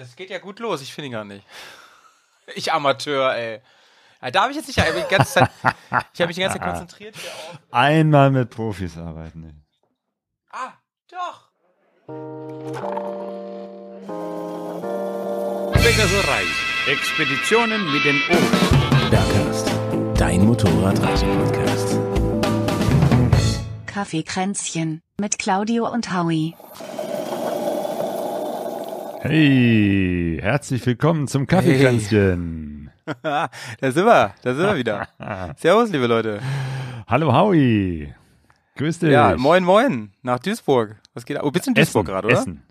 das geht ja gut los. Ich finde ihn gar nicht. Ich Amateur, ey. Da habe ich jetzt nicht, ich habe die ganze Zeit, ich habe mich die ganze Zeit konzentriert hier auf. Einmal mit Profis arbeiten. ey. Ah, doch. Pegasurei. Expeditionen mit den Ohren. Bergcast, dein Motorradreise-Podcast. Kaffeekränzchen mit Claudio und Howie. Hey, herzlich willkommen zum Kaffeekränzchen. da sind wir, da sind wir wieder. Servus, liebe Leute. Hallo Howie. Grüß dich. Ja, moin, moin, nach Duisburg. Was geht ab? Oh, bist du in Duisburg Essen, gerade, oder? Essen.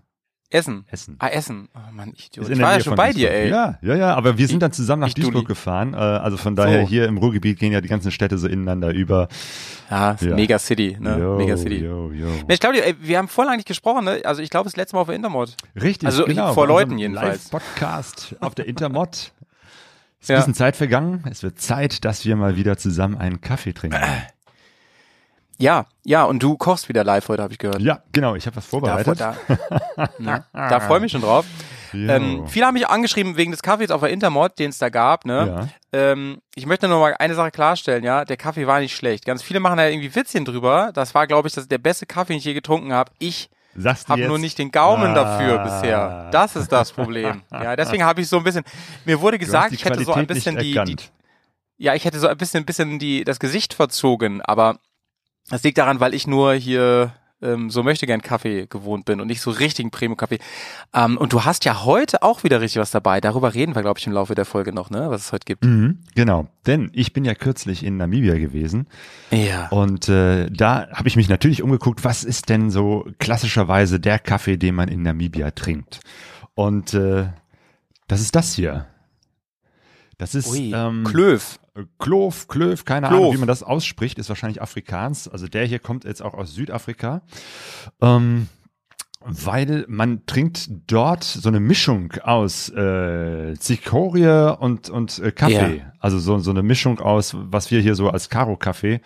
Essen. Essen. Ah, Essen. Oh Mann, ich, Ist ich war ja schon bei dir, Duisburg. ey. Ja, ja, ja, aber wir sind dann zusammen nach Duisburg gefahren. Äh, also von daher So. hier im Ruhrgebiet gehen ja die ganzen Städte so ineinander über. Ja, ist Ja. Mega City, ne? Yo, Mega City. Yo, yo. Mensch, Claudio, ey, wir haben voll lang nicht gesprochen, ne? Also ich glaube, das letzte Mal auf der Intermod. Richtig, Also genau. vor Leuten jedenfalls. Live-Podcast auf der Intermod. Ist ein Ja. bisschen Zeit vergangen. Es wird Zeit, dass wir mal wieder zusammen einen Kaffee trinken. Ja, ja, und du kochst wieder live heute, habe ich gehört. Ja, genau. Ich habe was Da, vorbereitet. da, ne? da freue ich mich schon drauf. Ähm, viele haben mich angeschrieben wegen des Kaffees auf der Intermod, den es da gab. Ne? Ähm, ich möchte nur mal eine Sache klarstellen, ja, der Kaffee war nicht schlecht. Ganz viele machen da irgendwie Witzchen drüber. Das war, glaube ich, das der beste Kaffee, den ich je getrunken habe. Ich habe nur nicht den Gaumen Ah. dafür bisher. Das ist das Problem. Ja, deswegen habe ich so ein bisschen. Mir wurde gesagt, ich hätte so ein bisschen die, die, ja, ich hätte so ein bisschen, bisschen die das Gesicht verzogen, aber das liegt daran, weil ich nur hier ähm, so möchte gern Kaffee gewohnt bin und nicht so richtigen Premium Kaffee. Ähm, und du hast ja heute auch wieder richtig was dabei. Darüber reden wir, glaube ich, im Laufe der Folge noch, ne, was es heute gibt. Mhm, genau, denn ich bin ja kürzlich in Namibia gewesen Ja. und äh, da habe ich mich natürlich umgeguckt, was ist denn so klassischerweise der Kaffee, den man in Namibia trinkt. Und äh, das ist das hier. Das ist Ui, ähm, Klöf. Klov, Klöv, keine Klov. Ahnung, wie man das ausspricht, ist wahrscheinlich Afrikaans. Also der hier kommt jetzt auch aus Südafrika. Ähm, weil man trinkt dort so eine Mischung aus äh, Zikorie und, und äh, Kaffee. Ja. Also so, so eine Mischung aus, was wir hier so als Karo-Kaffee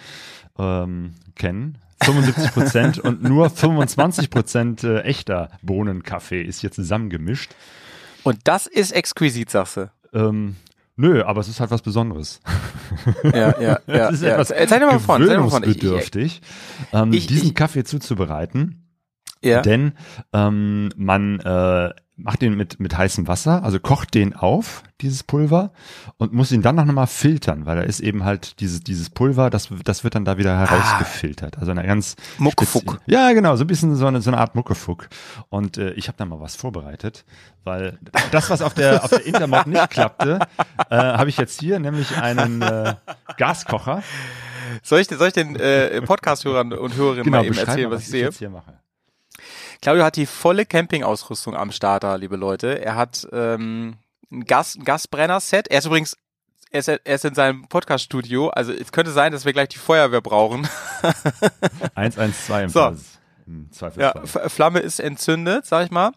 ähm, kennen. 75 Prozent und nur 25 Prozent äh, echter Bohnenkaffee ist hier zusammengemischt. Und das ist exquisit, sagst du. Ähm, nö, aber es ist halt was Besonderes. Ja, ja, ja. Es ist ja. etwas Erzähl mal von, gewöhnungsbedürftig, ähm, diesen ich- Kaffee zuzubereiten. ja. Denn ähm, man äh, macht den mit, mit heißem Wasser, also kocht den auf, dieses Pulver, und muss ihn dann noch mal filtern, weil da ist eben halt dieses, dieses Pulver, das, das wird dann da wieder herausgefiltert. Also eine ganz Muckefuck. Ja, genau, so ein bisschen so eine, so eine Art Muckefuck. Und äh, ich habe da mal was vorbereitet, weil das, was auf der, auf der Intermod nicht klappte, äh, habe ich jetzt hier, nämlich einen äh, Gaskocher. Soll ich, soll ich den äh, Podcast-Hörern und Hörerinnen Genau, mal eben erzählen, mal, was ich sehe? jetzt hier mache. Claudio hat die volle Campingausrüstung am Starter, liebe Leute. Er hat ähm, ein, Gas, ein Gasbrenner-Set. Er ist übrigens, er ist, er ist in seinem Podcast-Studio. Also es könnte sein, dass wir gleich die Feuerwehr brauchen. 112 im So. Fall. Im Ja, Zweifelsfall. F Flamme ist entzündet, sag ich mal.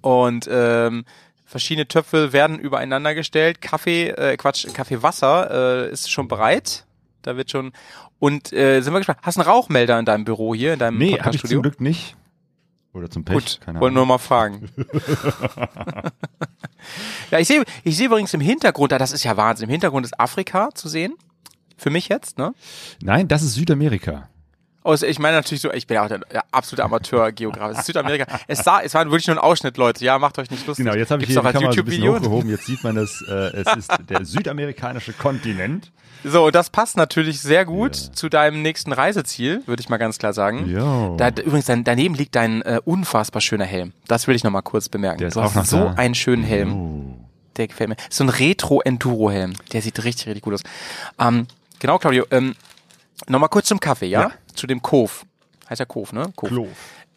Und ähm, verschiedene Töpfe werden übereinander gestellt. Kaffee, äh, Quatsch, Kaffeewasser äh, ist schon bereit. Da wird schon. Und äh, sind wir gespannt. Hast du einen Rauchmelder in deinem Büro hier, in deinem Nee, Podcast-Studio? zum Glück nicht. Oder zum Pech, Gut, keine Ahnung. nur mal fragen. ja, ich sehe, ich sehe übrigens im Hintergrund, da, das ist ja Wahnsinn, im Hintergrund ist Afrika zu sehen. Für mich jetzt, ne? Nein, das ist Südamerika. Außer ich meine natürlich so, ich bin ja auch der, absolute Amateur-Geograf. Es ist Südamerika. Es sah, es war wirklich nur ein Ausschnitt, Leute. Ja, macht euch nicht lustig. Genau, jetzt habe ich Gibt's hier die Kamera so ein bisschen hochgehoben. Jetzt sieht man es. Äh, es ist der südamerikanische Kontinent. So, und das passt natürlich sehr gut Ja. zu deinem nächsten Reiseziel, würde ich mal ganz klar sagen. Jo. Da, übrigens, daneben liegt dein äh, unfassbar schöner Helm. Das will ich noch mal kurz bemerken. Der ist du auch hast so da. einen schönen Helm. Oh. Der gefällt mir. So ein Retro-Enduro-Helm. Der sieht richtig, richtig gut aus. Ähm, genau, Claudio. Ähm, Nochmal kurz zum Kaffee, ja? Ja. Zu dem Kof. Heißt ja Kof, ne? Kof. Klo.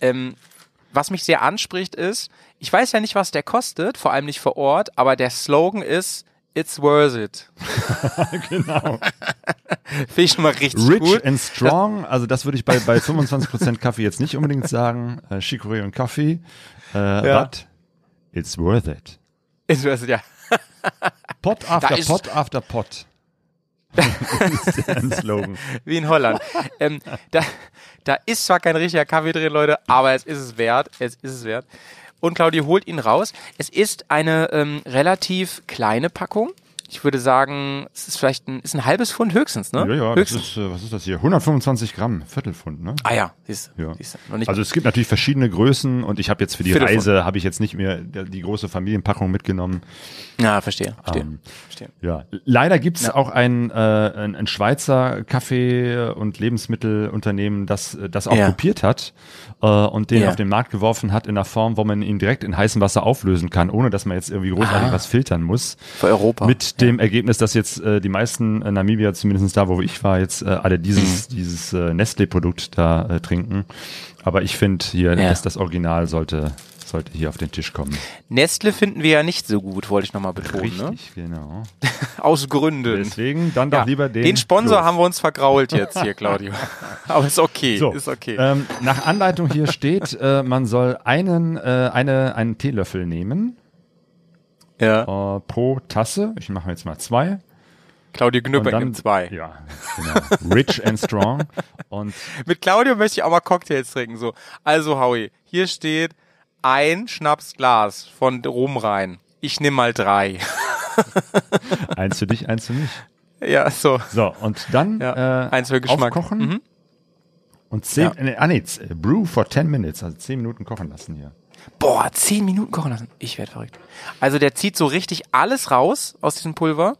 Ähm, was mich sehr anspricht ist, ich weiß ja nicht, was der kostet, vor allem nicht vor Ort, aber der Slogan ist It's worth it. genau. Finde ich schon mal richtig Rich gut. and strong. Also das würde ich bei, bei 25% Kaffee jetzt nicht unbedingt sagen. Äh, Chicorée und Kaffee. Äh, Ja. But it's worth it. It's worth it, ja. Pot after Pot after Pot. das ist ein Slogan. Wie in Holland. ähm, da, da ist zwar kein richtiger Kaffee drin, Leute, aber es ist es wert. Es ist es wert. und Claudia holt ihn raus. Es ist eine ähm, relativ kleine Packung. Ich würde sagen, es ist vielleicht ein, ist ein halbes Pfund höchstens, ne? Ja, ja, das höchstens. ist, äh, was ist das hier? 125 Gramm, Viertelpfund, ne? ah ja, siehst du. Ja. siehst du. Also es gibt natürlich verschiedene Größen und ich habe jetzt für die. Reise, habe ich jetzt nicht mehr die große Familienpackung mitgenommen. ja, verstehe, verstehe. Ähm, verstehe. Ja, leider gibt's Ja. auch ein, äh, ein, ein Schweizer Kaffee- und Lebensmittelunternehmen, das äh, das auch Ja. kopiert hat äh, und den Ja. auf den Markt geworfen hat in einer Form, wo man ihn direkt in heißem Wasser auflösen kann, ohne dass man jetzt irgendwie großartig Ah. was filtern muss. Für Europa. Mit dem Ergebnis, dass jetzt äh, die meisten äh, Namibier, zumindest da, wo ich war, jetzt äh, alle dieses, Mhm. dieses äh, Nestle-Produkt da äh, trinken. Aber ich finde hier, Ja. dass das Original sollte, sollte hier auf den Tisch kommen. Nestle finden wir ja nicht so gut, wollte ich nochmal betonen. Ne? Richtig, genau. Aus Gründen. Deswegen dann doch Ja, lieber den. den Sponsor Plus. haben wir uns vergrault jetzt hier, Claudio. Aber ist okay, So, ist okay. Ähm, nach Anleitung hier steht, äh, man soll einen, äh, eine, einen Teelöffel nehmen ja. äh, pro Tasse. Ich mache jetzt mal zwei. Claudio dann, gibt zwei. Ja, genau. Rich and strong. Und Mit Claudio möchte ich auch mal Cocktails trinken. So, also Howie, hier steht ein Schnapsglas von Rum rein. Ich nehme mal drei. eins für dich, eins für mich. ja, so. So, und dann Ja, äh, eins für Geschmack. aufkochen Mhm. und zehn, Ja. nee, ah nee, äh, brew for 10 minutes, also 10 Minuten kochen lassen hier. Boah, zehn Minuten kochen lassen. Ich werde verrückt. Also der zieht so richtig alles raus aus diesem Pulver,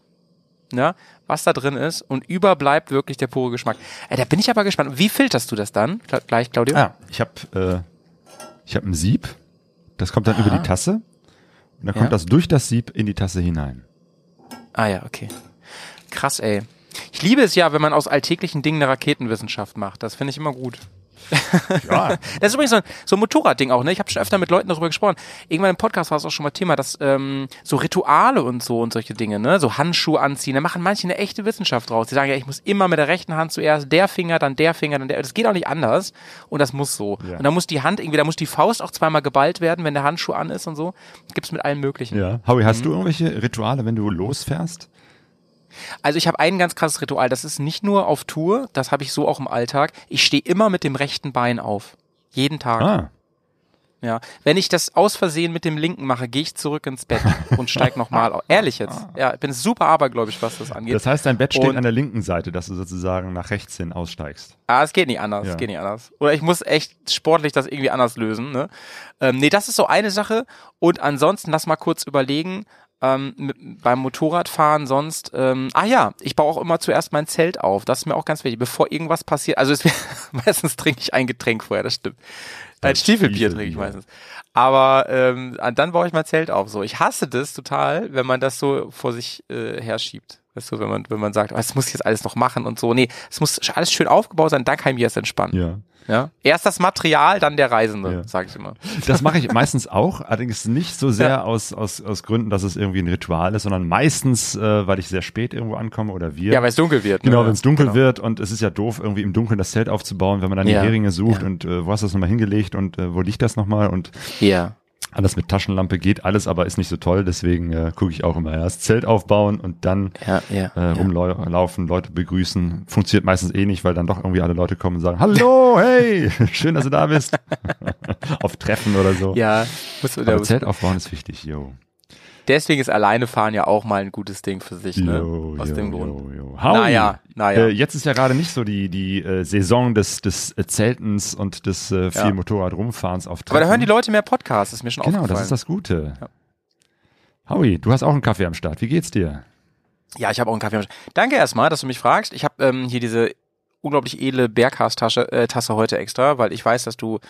ja, was da drin ist und überbleibt wirklich der pure Geschmack. Äh, da bin ich aber gespannt. Wie filterst du das dann? Gleich, Claudio? Ah, ich habe äh, ich habe ein Sieb, das kommt dann über die Tasse und dann kommt Ja. das durch das Sieb in die Tasse hinein. Ah ja, okay. Krass, ey. Ich liebe es ja, wenn man aus alltäglichen Dingen eine Raketenwissenschaft macht. Das finde ich immer gut. Ja, Das ist übrigens so ein, so ein Motorradding auch, ne? Ich habe schon öfter mit Leuten darüber gesprochen. Irgendwann im Podcast war es auch schon mal Thema, dass ähm, so Rituale und so und solche Dinge, ne? So Handschuhe anziehen, da machen manche eine echte Wissenschaft draus. Die sagen ja, ich muss immer mit der rechten Hand zuerst der Finger, dann der Finger, dann der. Das geht auch nicht anders. Und das muss so. Ja. Und da muss die Hand irgendwie, da muss die Faust auch zweimal geballt werden, wenn der Handschuh an ist und so. Gibt's mit allem möglichen. ja. Howie, hast Mhm. du irgendwelche Rituale, wenn du losfährst? Also ich habe ein ganz krasses Ritual. Das ist nicht nur auf Tour, das habe ich so auch im Alltag. Ich stehe immer mit dem rechten Bein auf. Jeden Tag. Ah, Ja. Wenn ich das aus Versehen mit dem linken mache, gehe ich zurück ins Bett und steig nochmal auf. Ehrlich jetzt. Ja, ich bin super abergläubisch, was das angeht. das heißt, dein Bett steht Und- an der linken Seite, dass du sozusagen nach rechts hin aussteigst. Ah, es geht nicht anders, Ja. es geht nicht anders. Oder ich muss echt sportlich das irgendwie anders lösen. Ne? Ähm, nee, das ist so eine Sache. Und ansonsten, lass mal kurz überlegen, ähm, mit, beim Motorradfahren sonst, ähm, ah ja, ich baue auch immer zuerst mein Zelt auf. Das ist mir auch ganz wichtig, bevor irgendwas passiert. Also es, meistens trinke ich ein Getränk vorher, das stimmt. Ein Das Stiefelbier trinke ich meistens. Aber ähm, dann baue ich mein Zelt auf. So, ich hasse das total, wenn man das so vor sich äh, herschiebt. Weißt du, wenn man, wenn man sagt, oh, das muss ich jetzt alles noch machen und so. Nee, es muss alles schön aufgebaut sein, dann kann ich mich erst entspannen. Ja. Ja? Erst das Material, dann der Reisende, Ja. sage ich immer. Das mache ich meistens auch, allerdings nicht so sehr Ja. aus, aus, aus Gründen, dass es irgendwie ein Ritual ist, sondern meistens, äh, weil ich sehr spät irgendwo ankomme oder wir. Ja, weil es dunkel wird. ne? Genau, wenn es dunkel Genau. wird und es ist ja doof, irgendwie im Dunkeln das Zelt aufzubauen, wenn man dann Ja. die Heringe sucht und äh, wo hast du das nochmal hingelegt und äh, wo liegt das nochmal und Ja. Alles mit Taschenlampe geht alles, aber ist nicht so toll, deswegen äh, gucke ich auch immer erst Zelt aufbauen und dann Ja, ja. äh, rumlaufen, Leute begrüßen. Funktioniert meistens eh nicht, weil dann doch irgendwie alle Leute kommen und sagen, hallo, hey, schön, dass du da bist. Auf Treffen oder so. Ja, muss, Aber der, Zelt aufbauen ist wichtig, yo. Deswegen ist alleine fahren ja auch mal ein gutes Ding für sich, ne? Jo, Aus jo, dem jo, Grund. jo. Howie, Naja, naja. Äh, jetzt ist ja gerade nicht so die, die äh, Saison des, des äh, Zeltens und des äh, viel Ja. Motorrad-Rumfahrens auf Aber da hören die Treffen. Leute mehr Podcasts, ist mir schon Genau, aufgefallen. das ist das Gute. Ja. Howie, du hast auch einen Kaffee am Start. Wie geht's dir? Ja, ich habe auch einen Kaffee. am Sch- Danke erstmal, dass du mich fragst. Ich habe ähm, hier diese unglaublich edle Berghaus-Tasche äh, Tasse heute extra, weil ich weiß, dass du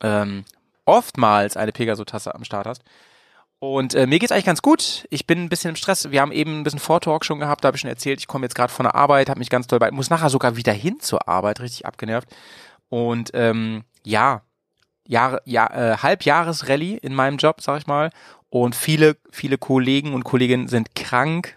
ähm, oftmals eine Pegaso-Tasse am Start hast. Und äh, mir geht's eigentlich ganz gut. Ich bin ein bisschen im Stress. Wir haben eben ein bisschen Vortalk schon gehabt, da habe ich schon erzählt, ich komme jetzt gerade von der Arbeit, habe mich ganz doll bei, muss nachher sogar wieder hin zur Arbeit, richtig abgenervt. Und ähm, ja, Jahre, ja, äh, Halbjahresrallye in meinem Job, sag ich mal. Und viele, viele Kollegen und Kolleginnen sind krank.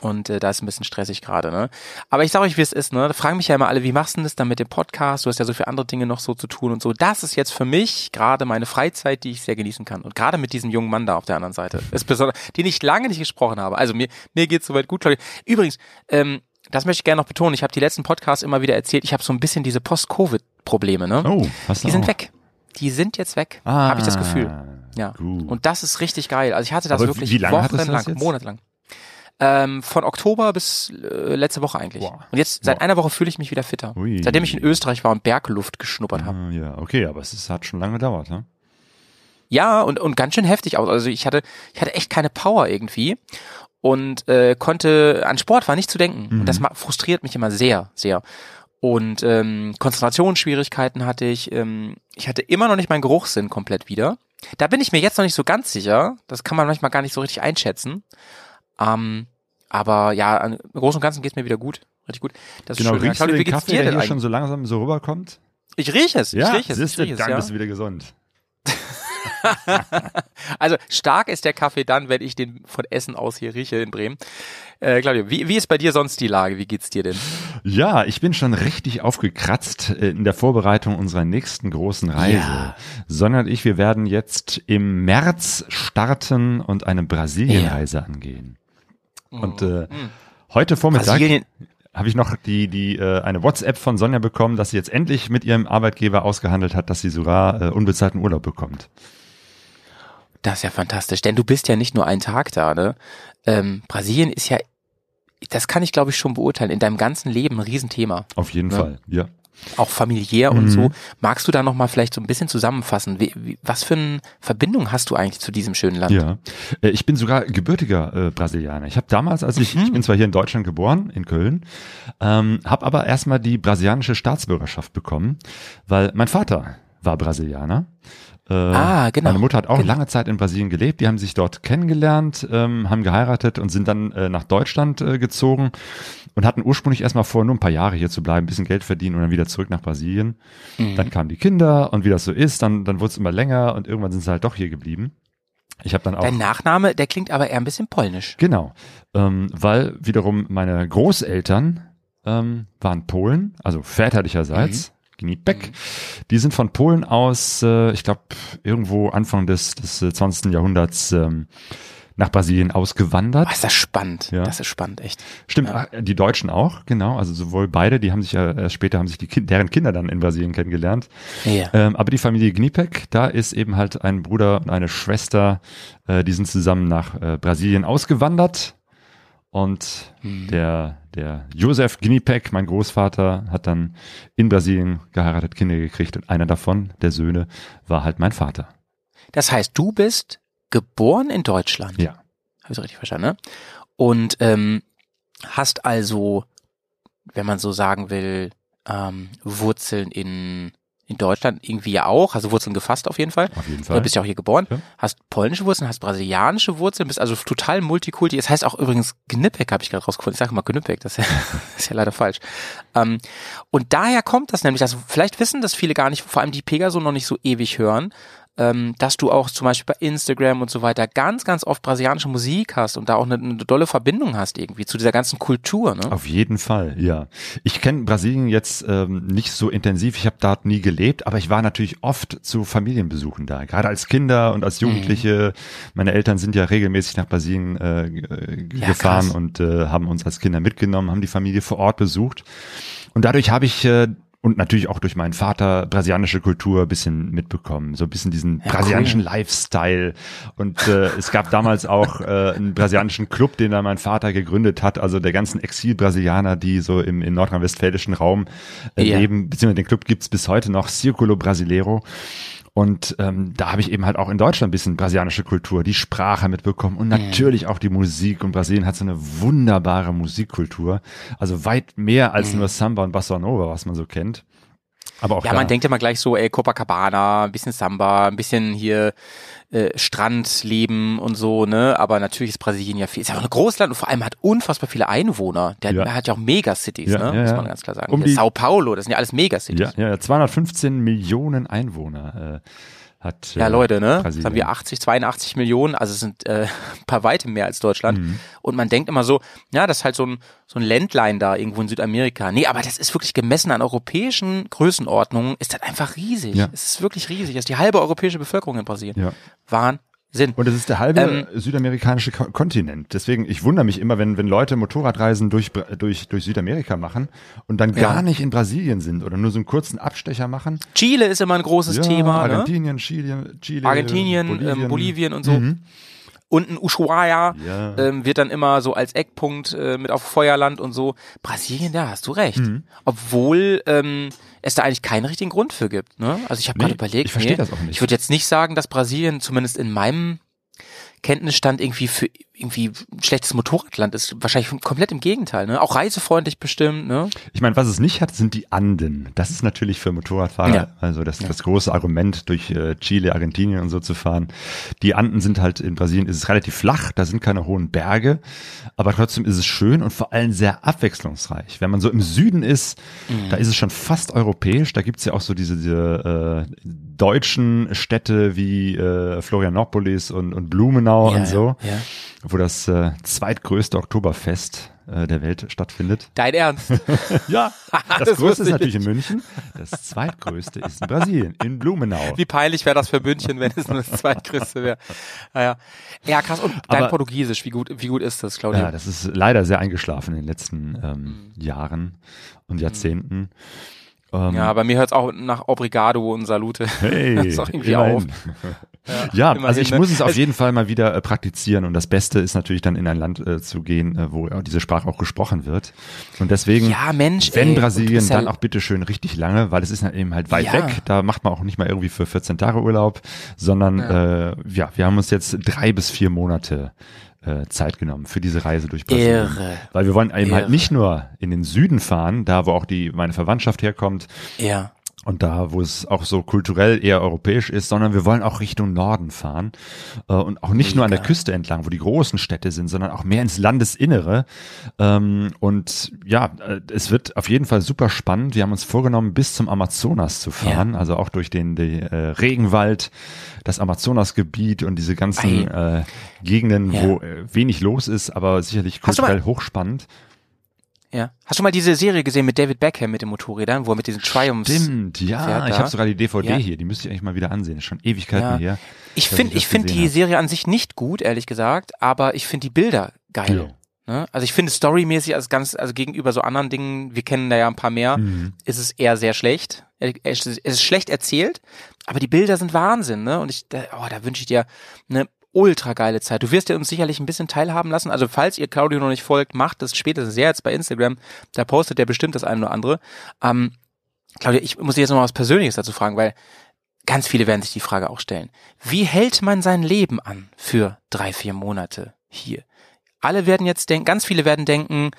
Und äh, da ist ein bisschen stressig gerade, ne? Aber ich sage euch, wie es ist, ne? Da fragen mich ja immer alle, wie machst du denn das dann mit dem Podcast? Du hast ja so viele andere Dinge noch so zu tun und so. Das ist jetzt für mich gerade meine Freizeit, die ich sehr genießen kann. Und gerade mit diesem jungen Mann da auf der anderen Seite. Ist besonders, den ich lange nicht gesprochen habe. Also mir, mir geht's soweit gut, Claudia. Übrigens, ähm, das möchte ich gerne noch betonen. Ich habe die letzten Podcasts immer wieder erzählt, ich habe so ein bisschen diese Post-Covid-Probleme, ne? Oh, hast du Die sind auch. weg. die sind jetzt weg, habe ich das Gefühl. Ah, Ja. Gut. Und das ist richtig geil. Also ich hatte das Aber wirklich wie du wochenlang, monatelang. Ähm, von Oktober bis äh, letzte Woche eigentlich. Boah. Und jetzt seit Boah. einer Woche fühle ich mich wieder fitter. Ui. Seitdem ich in Österreich war und Bergluft geschnuppert habe. Ah, ja, okay, aber es ist, hat schon lange gedauert, ne? Ja, und, und ganz schön heftig aus. Also ich hatte, ich hatte echt keine Power irgendwie und äh, konnte an Sport war nicht zu denken. Und das ma- frustriert mich immer sehr, sehr. Und ähm, Konzentrationsschwierigkeiten hatte ich. Ähm, ich hatte immer noch nicht meinen Geruchssinn komplett wieder. Da bin ich mir jetzt noch nicht so ganz sicher. Das kann man manchmal gar nicht so richtig einschätzen. Ähm, aber ja, im Großen und Ganzen geht's mir wieder gut. Richtig gut. Das Genau, ist schön. riechst du Claudia, wie den Kaffee, der hier eigentlich? schon so langsam so rüberkommt? Ich rieche es. Ja, ich rieche es. Rieche es dann ja. bist du wieder gesund. Also stark ist der Kaffee dann, wenn ich den von Essen aus hier rieche in Bremen. Äh, Claudio, wie, wie ist bei dir sonst die Lage? Wie geht's dir denn? Ja, ich bin schon richtig aufgekratzt äh, in der Vorbereitung unserer nächsten großen Reise. Ja. Sondern ich, wir werden jetzt im März starten und eine Brasilienreise angehen. Und äh, heute Vormittag Mhm. Brasilien, habe ich noch die, die äh, eine WhatsApp von Sonja bekommen, dass sie jetzt endlich mit ihrem Arbeitgeber ausgehandelt hat, dass sie sogar äh, unbezahlten Urlaub bekommt. das ist ja fantastisch, denn du bist ja nicht nur einen Tag da, ne? Ähm, Brasilien ist ja, das kann ich glaube ich schon beurteilen, in deinem ganzen Leben ein Riesenthema. Auf jeden Ja. Fall, ja. Auch familiär und so. Magst du da nochmal vielleicht so ein bisschen zusammenfassen? Wie, wie, was für eine Verbindung hast du eigentlich zu diesem schönen Land? Ja, Äh, ich bin sogar gebürtiger äh, Brasilianer. Ich habe damals, als ich, ich bin zwar hier in Deutschland geboren, in Köln, ähm, habe aber erstmal die brasilianische Staatsbürgerschaft bekommen, weil mein Vater war Brasilianer. Äh, Ah, genau. Meine Mutter hat auch Genau. lange Zeit in Brasilien gelebt. Die haben sich dort kennengelernt, ähm, haben geheiratet und sind dann äh, nach Deutschland äh, gezogen und hatten ursprünglich erstmal vor, nur ein paar Jahre hier zu bleiben, ein bisschen Geld verdienen und dann wieder zurück nach Brasilien. Mhm. Dann kamen die Kinder und wie das so ist, dann, dann wurde es immer länger und irgendwann sind sie halt doch hier geblieben. Ich habe dann auch Dein Nachname, der klingt aber eher ein bisschen polnisch. Genau, ähm, weil wiederum meine Großeltern ähm, waren Polen, also väterlicherseits, Mhm. Gnipek. Die sind von Polen aus, äh, ich glaube, irgendwo Anfang des, des äh, 20. Jahrhunderts ähm, nach Brasilien ausgewandert. Oh, ist das spannend. Ja. Das ist spannend, echt. Stimmt, ach, die Deutschen auch, genau. Also sowohl beide, die haben sich ja erst später haben sich die kind, deren Kinder dann in Brasilien kennengelernt. Ja. Ähm, aber die Familie Gnipek, da ist eben halt ein Bruder und eine Schwester, äh, die sind zusammen nach äh, Brasilien ausgewandert. Und Mhm. der, der Josef Gnipek, mein Großvater, hat dann in Brasilien geheiratet, Kinder gekriegt und einer davon, der Söhne, war halt mein Vater. Das heißt, du bist geboren in Deutschland. Ja. Habe ich so richtig verstanden, ne? Und ähm, hast also, wenn man so sagen will, ähm, Wurzeln in, in Deutschland irgendwie ja auch, also Wurzeln gefasst auf jeden Fall. Auf jeden Du Fall. bist ja auch hier geboren, Ja. hast polnische Wurzeln, hast brasilianische Wurzeln, bist also total multikulti. Es heißt auch übrigens Gnipek, habe ich gerade rausgefunden. Ich sage immer Gnipek, das ist ja, ist ja leider falsch. Ähm, und daher kommt das nämlich, dass vielleicht wissen das viele gar nicht, vor allem die Pegaso noch nicht so ewig hören, ähm, dass du auch zum Beispiel bei Instagram und so weiter ganz, ganz oft brasilianische Musik hast und da auch eine, eine dolle Verbindung hast irgendwie zu dieser ganzen Kultur. Ne? Auf jeden Fall, ja. Ich kenne Brasilien jetzt ähm, nicht so intensiv, ich habe dort nie gelebt, aber ich war natürlich oft zu Familienbesuchen da, gerade als Kinder und als Jugendliche. Meine Eltern sind ja regelmäßig nach Brasilien äh, äh, Ja, gefahren krass. und äh, haben uns als Kinder mitgenommen, haben die Familie vor Ort besucht. Und dadurch habe ich äh, und natürlich auch durch meinen Vater brasilianische Kultur ein bisschen mitbekommen, so ein bisschen diesen Ja, brasilianischen cool. Lifestyle. Und äh, es gab damals auch äh, einen brasilianischen Club, den dann mein Vater gegründet hat, also der ganzen Exil-Brasilianer, die so im, im nordrhein-westfälischen Raum äh, Ja. leben, beziehungsweise den Club gibt's bis heute noch, Circulo Brasileiro. Und ähm, da habe ich eben halt auch in Deutschland ein bisschen brasilianische Kultur, die Sprache mitbekommen und natürlich auch die Musik. Und Brasilien hat so eine wunderbare Musikkultur. Also weit mehr als nur Samba und Bossa Nova, was man so kennt. Aber auch Ja, da, man denkt immer gleich so, ey, Copacabana, ein bisschen Samba, ein bisschen hier äh, Strandleben und so, ne? Aber natürlich ist Brasilien ja viel, ist ja auch ein Großland und vor allem hat unfassbar viele Einwohner. Der Ja. hat ja auch Megacities, Ja, ne? ja, Muss man ganz klar sagen. Um Sao Paulo, das sind ja alles Megacities. ja, ja, 215 Millionen Einwohner äh, hat. Ja, äh, Leute, ne? Jetzt Brasilien. haben wir 80, 82 Millionen, also es sind äh, ein paar weitem mehr als Deutschland. Mhm. Und man denkt immer so, ja, das ist halt so ein, so ein Ländlein da irgendwo in Südamerika. Nee, aber das ist wirklich gemessen an europäischen Größenordnungen, ist das einfach riesig. Ja. Es ist wirklich riesig. Das ist die halbe europäische Bevölkerung in Brasilien. Ja. Wahnsinn. Sinn. Und es ist der halbe Ähm, südamerikanische Ko Kontinent. Deswegen, ich wundere mich immer, wenn, wenn Leute Motorradreisen durch, durch, durch Südamerika machen und dann Ja. gar nicht in Brasilien sind oder nur so einen kurzen Abstecher machen. Chile ist immer ein großes ja, Thema. Ne? Argentinien, Chile, Chile, Argentinien, Bolivien. ähm, Bolivien und so. Mhm. Und ein Ushuaia Ja. ähm, wird dann immer so als Eckpunkt äh, mit auf Feuerland und so. Brasilien, da hast du recht. Mhm. Obwohl ähm, es da eigentlich keinen richtigen Grund für gibt. Ne? Also ich habe Nee, gerade überlegt, ich verstehe nee, das auch nicht. ich würde jetzt nicht sagen, dass Brasilien zumindest in meinem Kenntnisstand irgendwie für irgendwie ein schlechtes Motorradland ist. Wahrscheinlich komplett im Gegenteil. Ne? Auch reisefreundlich bestimmt. Ne? Ich meine, was es nicht hat, sind die Anden. Das ist natürlich für Motorradfahrer, Ja. also das, das große Argument, durch äh, Chile, Argentinien und so zu fahren. Die Anden sind halt in Brasilien, ist es relativ flach, da sind keine hohen Berge, aber trotzdem ist es schön und vor allem sehr abwechslungsreich. Wenn man so im Süden ist, Mhm. da ist es schon fast europäisch. Da gibt's ja auch so diese, diese äh, deutschen Städte wie äh, Florianopolis und, und Blumenau Ja, und so, ja. Wo das äh, zweitgrößte Oktoberfest äh, der Welt stattfindet. Dein Ernst? Ja, das, Das größte ist ich natürlich in München. Das zweitgrößte ist in Brasilien, in Blumenau. Wie peinlich wäre das für München, wenn es nur das zweitgrößte wäre. Naja. Ja, krass. Und dein Aber- Portugiesisch, wie gut, wie gut ist das, Claudia? Ja, das ist leider sehr eingeschlafen in den letzten ähm, Mhm. Jahren und Jahrzehnten. Ähm, Ja, bei mir hört es auch nach Obrigado und Salute. Hey, Hört's auch irgendwie immerhin. auf. Ja, immerhin, also ich ne? muss es auf jeden Fall mal wieder äh, praktizieren und das Beste ist natürlich dann in ein Land äh, zu gehen, äh, wo diese Sprache auch gesprochen wird. Und deswegen, Ja, Mensch, wenn ey, Brasilien, ja- dann auch bitteschön richtig lange, weil es ist halt eben halt weit Ja. weg. Da macht man auch nicht mal irgendwie für 14 Tage Urlaub, sondern ja, äh, ja wir haben uns jetzt drei bis vier Monate äh, Zeit genommen für diese Reise durch Brasilien. Irre. Weil wir wollen eben halt Irre. nicht nur in den Süden fahren, da wo auch die meine Verwandtschaft herkommt, Ja. Und da, wo es auch so kulturell eher europäisch ist, sondern wir wollen auch Richtung Norden fahren äh, und auch nicht nur an der Mega. Küste entlang, wo die großen Städte sind, sondern auch mehr ins Landesinnere. Ähm, und ja, äh, es wird auf jeden Fall super spannend. Wir haben uns vorgenommen, bis zum Amazonas zu fahren, also auch durch den die, äh, Regenwald, das Amazonasgebiet und diese ganzen äh, Gegenden, Ja. wo äh, wenig los ist, aber sicherlich kulturell hochspannend. Ja. Hast du mal diese Serie gesehen mit David Beckham mit den Motorrädern, wo er mit diesen Triumphs Stimmt, ja, ich habe sogar die DVD Ja. hier, die müsste ich eigentlich mal wieder ansehen. Ist schon Ewigkeiten Ja. her. Ich finde, ich finde die hab. Serie an sich nicht gut, ehrlich gesagt, aber ich finde die Bilder geil. Ne? Also ich finde storymäßig als ganz, also gegenüber so anderen Dingen, wir kennen da ja ein paar mehr, Mhm. ist es eher sehr schlecht. Es ist schlecht erzählt, aber die Bilder sind Wahnsinn, ne? Und ich, oh, da wünsche ich dir eine ultra geile Zeit. Du wirst ja uns sicherlich ein bisschen teilhaben lassen. Also falls ihr Claudio noch nicht folgt, macht das spätestens sehr jetzt bei Instagram. Da postet er bestimmt das eine oder andere. Ähm, Claudia, ich muss dich jetzt noch mal was Persönliches dazu fragen, weil ganz viele werden sich die Frage auch stellen. Wie hält man sein Leben an für drei, vier Monate hier? Alle werden jetzt denken, ganz viele werden denken,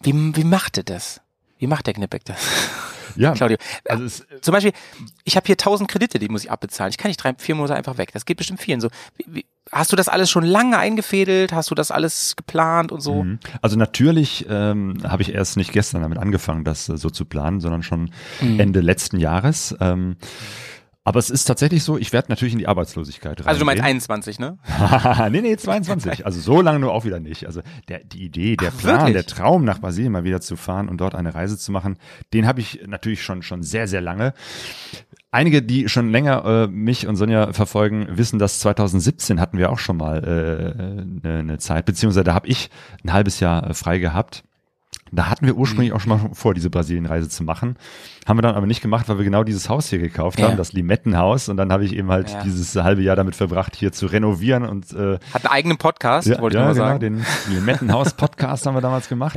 wie, wie macht er das? Wie macht der Knippeck das? Ja, Claudio. also es, Zum Beispiel, ich habe hier tausend Kredite, die muss ich abbezahlen. Ich kann nicht drei, vier Monate einfach weg. Das geht bestimmt vielen so. Wie, wie, hast du das alles schon lange eingefädelt? Hast du das alles geplant und so? Mhm. Also natürlich ähm, habe ich erst nicht gestern damit angefangen, das äh, so zu planen, sondern schon Mhm. Ende letzten Jahres. Ähm, aber es ist tatsächlich so, ich werde natürlich in die Arbeitslosigkeit rein. Also du meinst 21, ne? nee, nee, 22. Also so lange nur auch wieder nicht. Also der, die Idee, der Ach, Plan, wirklich? der Traum nach Brasilien mal wieder zu fahren und dort eine Reise zu machen, den habe ich natürlich schon schon sehr, sehr lange. Einige, die schon länger äh, mich und Sonja verfolgen, wissen, dass 2017 hatten wir auch schon mal äh, eine, eine Zeit, beziehungsweise da habe ich ein halbes Jahr äh, frei gehabt. Da hatten wir ursprünglich auch schon mal vor, diese Brasilienreise zu machen. Haben wir dann aber nicht gemacht, weil wir genau dieses Haus hier gekauft Ja. haben, das Limettenhaus. Und dann habe ich eben halt Ja. dieses halbe Jahr damit verbracht, hier zu renovieren und äh, Hat einen eigenen Podcast, ja, wollte ich ja, mal genau, sagen. den Limettenhaus-Podcast haben wir damals gemacht.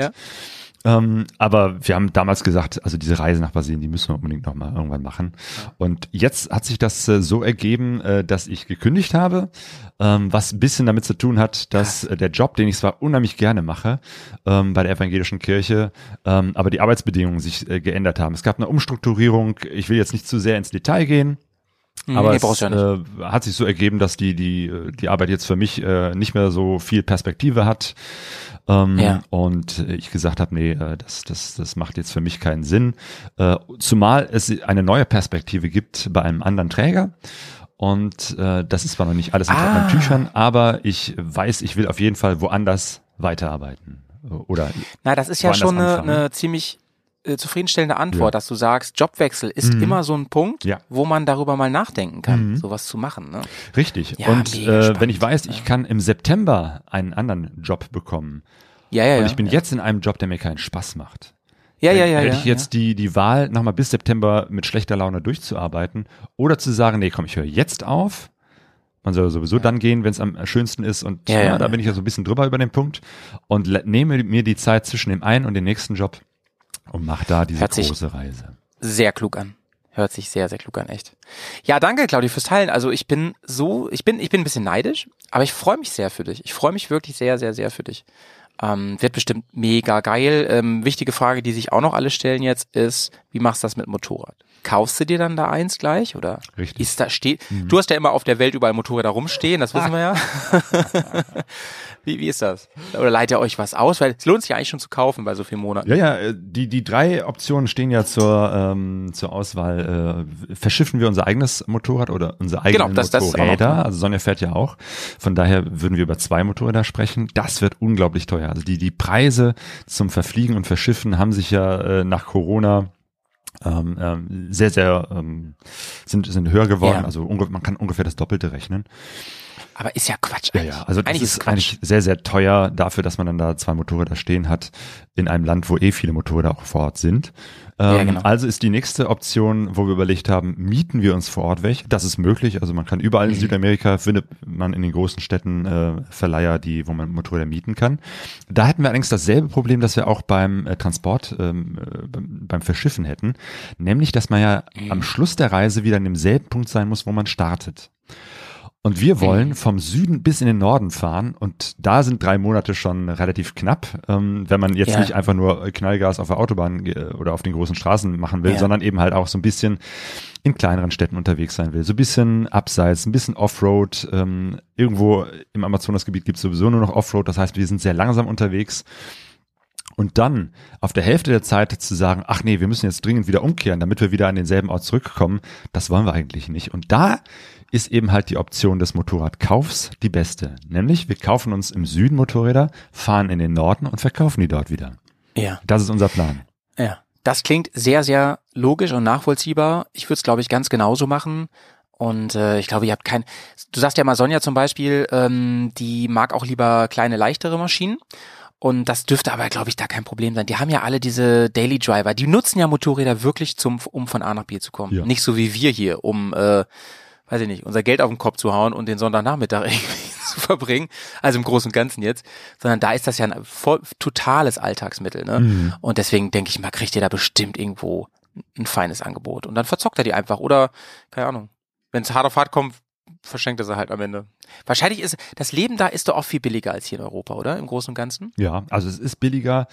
Ähm, aber wir haben damals gesagt, also diese Reise nach Brasilien, die müssen wir unbedingt nochmal irgendwann machen. Und jetzt hat sich das äh, so ergeben, äh, dass ich gekündigt habe, ähm, was ein bisschen damit zu tun hat, dass äh, der Job, den ich zwar unheimlich gerne mache, ähm, bei der evangelischen Kirche, ähm, aber die Arbeitsbedingungen sich äh, geändert haben. Es gab eine Umstrukturierung, ich will jetzt nicht zu sehr ins Detail gehen, aber nee, es ja äh, hat sich so ergeben, dass die, die, äh, die Arbeit jetzt für mich äh, nicht mehr so viel Perspektive hat. Ähm, Ja. Und ich gesagt habe, nee, äh, das, das, das macht jetzt für mich keinen Sinn. Äh, zumal es eine neue Perspektive gibt bei einem anderen Träger. Und äh, das ist zwar noch nicht alles in Ah. Tüchern, aber ich weiß, ich will auf jeden Fall woanders weiterarbeiten. Oder Na, das ist ja schon eine, eine ziemlich äh, zufriedenstellende Antwort, Ja. dass du sagst, Jobwechsel ist Mhm. immer so ein Punkt, Ja. wo man darüber mal nachdenken kann, Mhm. sowas zu machen. Ne? Richtig. Ja, und äh, spannend. wenn ich weiß, ich kann im September einen anderen Job bekommen Ja, ja, und ja. ich bin ja. jetzt in einem Job, der mir keinen Spaß macht. ja, ja, ja, Hätte ja, ich jetzt die, die Wahl, nochmal bis September mit schlechter Laune durchzuarbeiten oder zu sagen, nee, komm, ich höre jetzt auf. Man soll sowieso dann gehen, wenn es am schönsten ist. Und Ja, ja, ja, da ja. bin ich ja so ein bisschen drüber über den Punkt und nehme mir die Zeit zwischen dem einen und dem nächsten Job und mache da diese große Reise. sehr klug an. Hört sich sehr, sehr klug an, echt. Ja, danke, Claudia, fürs Teilen. Also ich bin so, ich bin, ich bin ein bisschen neidisch, aber ich freue mich sehr für dich. Ich freue mich wirklich sehr, sehr, sehr für dich. Ähm, wird bestimmt mega geil. Ähm, wichtige Frage, die sich auch noch alle stellen jetzt, ist, wie machst du das mit Motorrad? Kaufst du dir dann da eins gleich oder Richtig. ist da steht? Du hast ja immer auf der Welt überall Motorräder rumstehen, das wissen wir ja. wie, wie ist das? Oder leiht ihr euch was aus? Weil es lohnt sich ja eigentlich schon zu kaufen bei so vielen Monaten. Ja, ja, äh, die, die drei Optionen stehen ja zur, ähm, zur Auswahl. Äh, verschiffen wir unser eigenes Motorrad oder unsere eigenen Genau, das- das auch Motorräder? dran. also Sonja fährt ja auch. Von daher würden wir über zwei Motorräder sprechen. Das wird unglaublich teuer. Also die, die Preise zum Verfliegen und Verschiffen haben sich ja äh, nach Corona ähm, ähm, sehr, sehr ähm, sind, sind höher geworden. Ja. Also ungefähr, man kann ungefähr das Doppelte rechnen. Aber ist ja Quatsch Ja, eigentlich. ja, also das eigentlich ist Quatsch. eigentlich sehr, sehr teuer dafür, dass man dann da zwei Motorräder stehen hat in einem Land, wo eh viele Motorräder auch vor Ort sind. Ähm, Ja, genau. Also ist die nächste Option, wo wir überlegt haben, mieten wir uns vor Ort welche? Das ist möglich. Also man kann überall Mhm. in Südamerika findet man in den großen Städten äh, Verleiher, die, wo man Motorräder mieten kann. Da hätten wir allerdings dasselbe Problem, das wir auch beim äh, Transport, ähm, äh, beim, beim Verschiffen hätten, nämlich, dass man ja Mhm. am Schluss der Reise wieder an demselben Punkt sein muss, wo man startet. Und wir wollen vom Süden bis in den Norden fahren und da sind drei Monate schon relativ knapp, ähm, wenn man jetzt Ja. nicht einfach nur Knallgas auf der Autobahn äh, oder auf den großen Straßen machen will, Ja. sondern eben halt auch so ein bisschen in kleineren Städten unterwegs sein will. So ein bisschen abseits, ein bisschen Offroad. Ähm, irgendwo im Amazonasgebiet gibt es sowieso nur noch Offroad, das heißt, wir sind sehr langsam unterwegs. Und dann auf der Hälfte der Zeit zu sagen, ach nee, wir müssen jetzt dringend wieder umkehren, damit wir wieder an denselben Ort zurückkommen, das wollen wir eigentlich nicht. Und da ist eben halt die Option des Motorradkaufs die beste. Nämlich, wir kaufen uns im Süden Motorräder, fahren in den Norden und verkaufen die dort wieder. Ja. Das ist unser Plan. Ja, das klingt sehr, sehr logisch und nachvollziehbar. Ich würde es, glaube ich, ganz genauso machen. Und äh, ich glaube, ihr habt kein. Du sagst ja mal, Sonja zum Beispiel, ähm, die mag auch lieber kleine, leichtere Maschinen. Und das dürfte aber, glaube ich, da kein Problem sein. Die haben ja alle diese Daily Driver. Die nutzen ja Motorräder wirklich zum, um von A nach B zu kommen. Ja. Nicht so wie wir hier, um, äh, weiß ich nicht, unser Geld auf den Kopf zu hauen und den Sonntagnachmittag irgendwie zu verbringen. Also im Großen und Ganzen jetzt. Sondern da ist das ja ein voll, totales Alltagsmittel. Ne? Mhm. Und deswegen denke ich mal, kriegt ihr da bestimmt irgendwo ein feines Angebot. Und dann verzockt er die einfach. Oder, keine Ahnung, wenn es hart auf hart kommt, verschenkt er sie halt am Ende. Wahrscheinlich ist das Leben da ist doch auch viel billiger als hier in Europa, oder? Im Großen und Ganzen. Ja, also es ist billiger.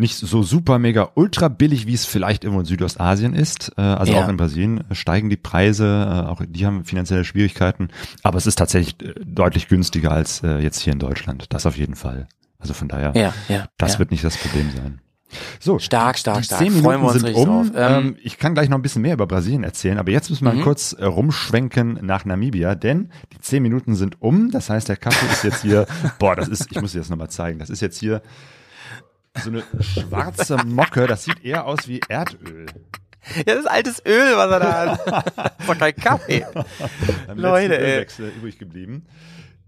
Nicht so super mega ultra billig, wie es vielleicht irgendwo in Südostasien ist. Äh, Also Ja. auch in Brasilien steigen die Preise, äh, auch die haben finanzielle Schwierigkeiten. Aber es ist tatsächlich äh, deutlich günstiger als äh, jetzt hier in Deutschland. Das auf jeden Fall. Also von daher, Ja, ja. das ja. wird nicht das Problem sein. So, Stark, stark, die stark. zehn Freuen Minuten wir uns sind um. Ähm, Ähm, ich kann gleich noch ein bisschen mehr über Brasilien erzählen, aber jetzt müssen wir Mhm. kurz äh, rumschwenken nach Namibia, denn die zehn Minuten sind um. Das heißt, der Kaffee ist jetzt hier, boah, das ist, ich muss dir das nochmal zeigen, das ist jetzt hier so eine schwarze Mocke, das sieht eher aus wie Erdöl. Ja, das ist altes Öl, was er da hat. Das ist doch kein Kaffee. Beim Leute, ey. Ölwechsel übrig geblieben.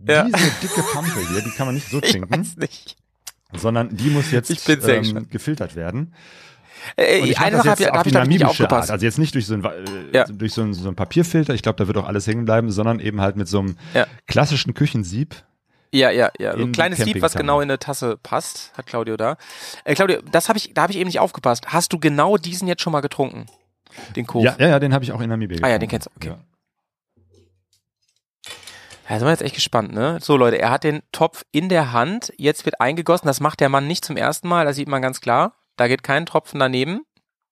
Ja. Diese dicke Pampe hier, die kann man nicht so Ich trinken, weiß nicht. sondern die muss jetzt Ich sehr ähm, gefiltert werden. Äh, ich eine Sache habe hab auf ich nicht namibische aufgepasst. Art. Also jetzt nicht durch so ein, äh, Ja. durch so ein, so ein Papierfilter, ich glaube, da wird auch alles hängen bleiben, sondern eben halt mit so einem Ja. klassischen Küchensieb. Ja, ja, ja. So ein kleines Sieb, was genau in eine Tasse passt, hat Claudio da. Äh, Claudio, das habe ich, da habe ich eben nicht aufgepasst. Hast du genau diesen jetzt schon mal getrunken? Den Kof? Ja, ja, ja, den habe ich auch in Namibia Ah ja, getrunken. den kennst du, okay. Ja. Da sind wir jetzt echt gespannt, ne? So Leute, er hat den Topf in der Hand, jetzt wird eingegossen, das macht der Mann nicht zum ersten Mal, das sieht man ganz klar. Da geht kein Tropfen daneben.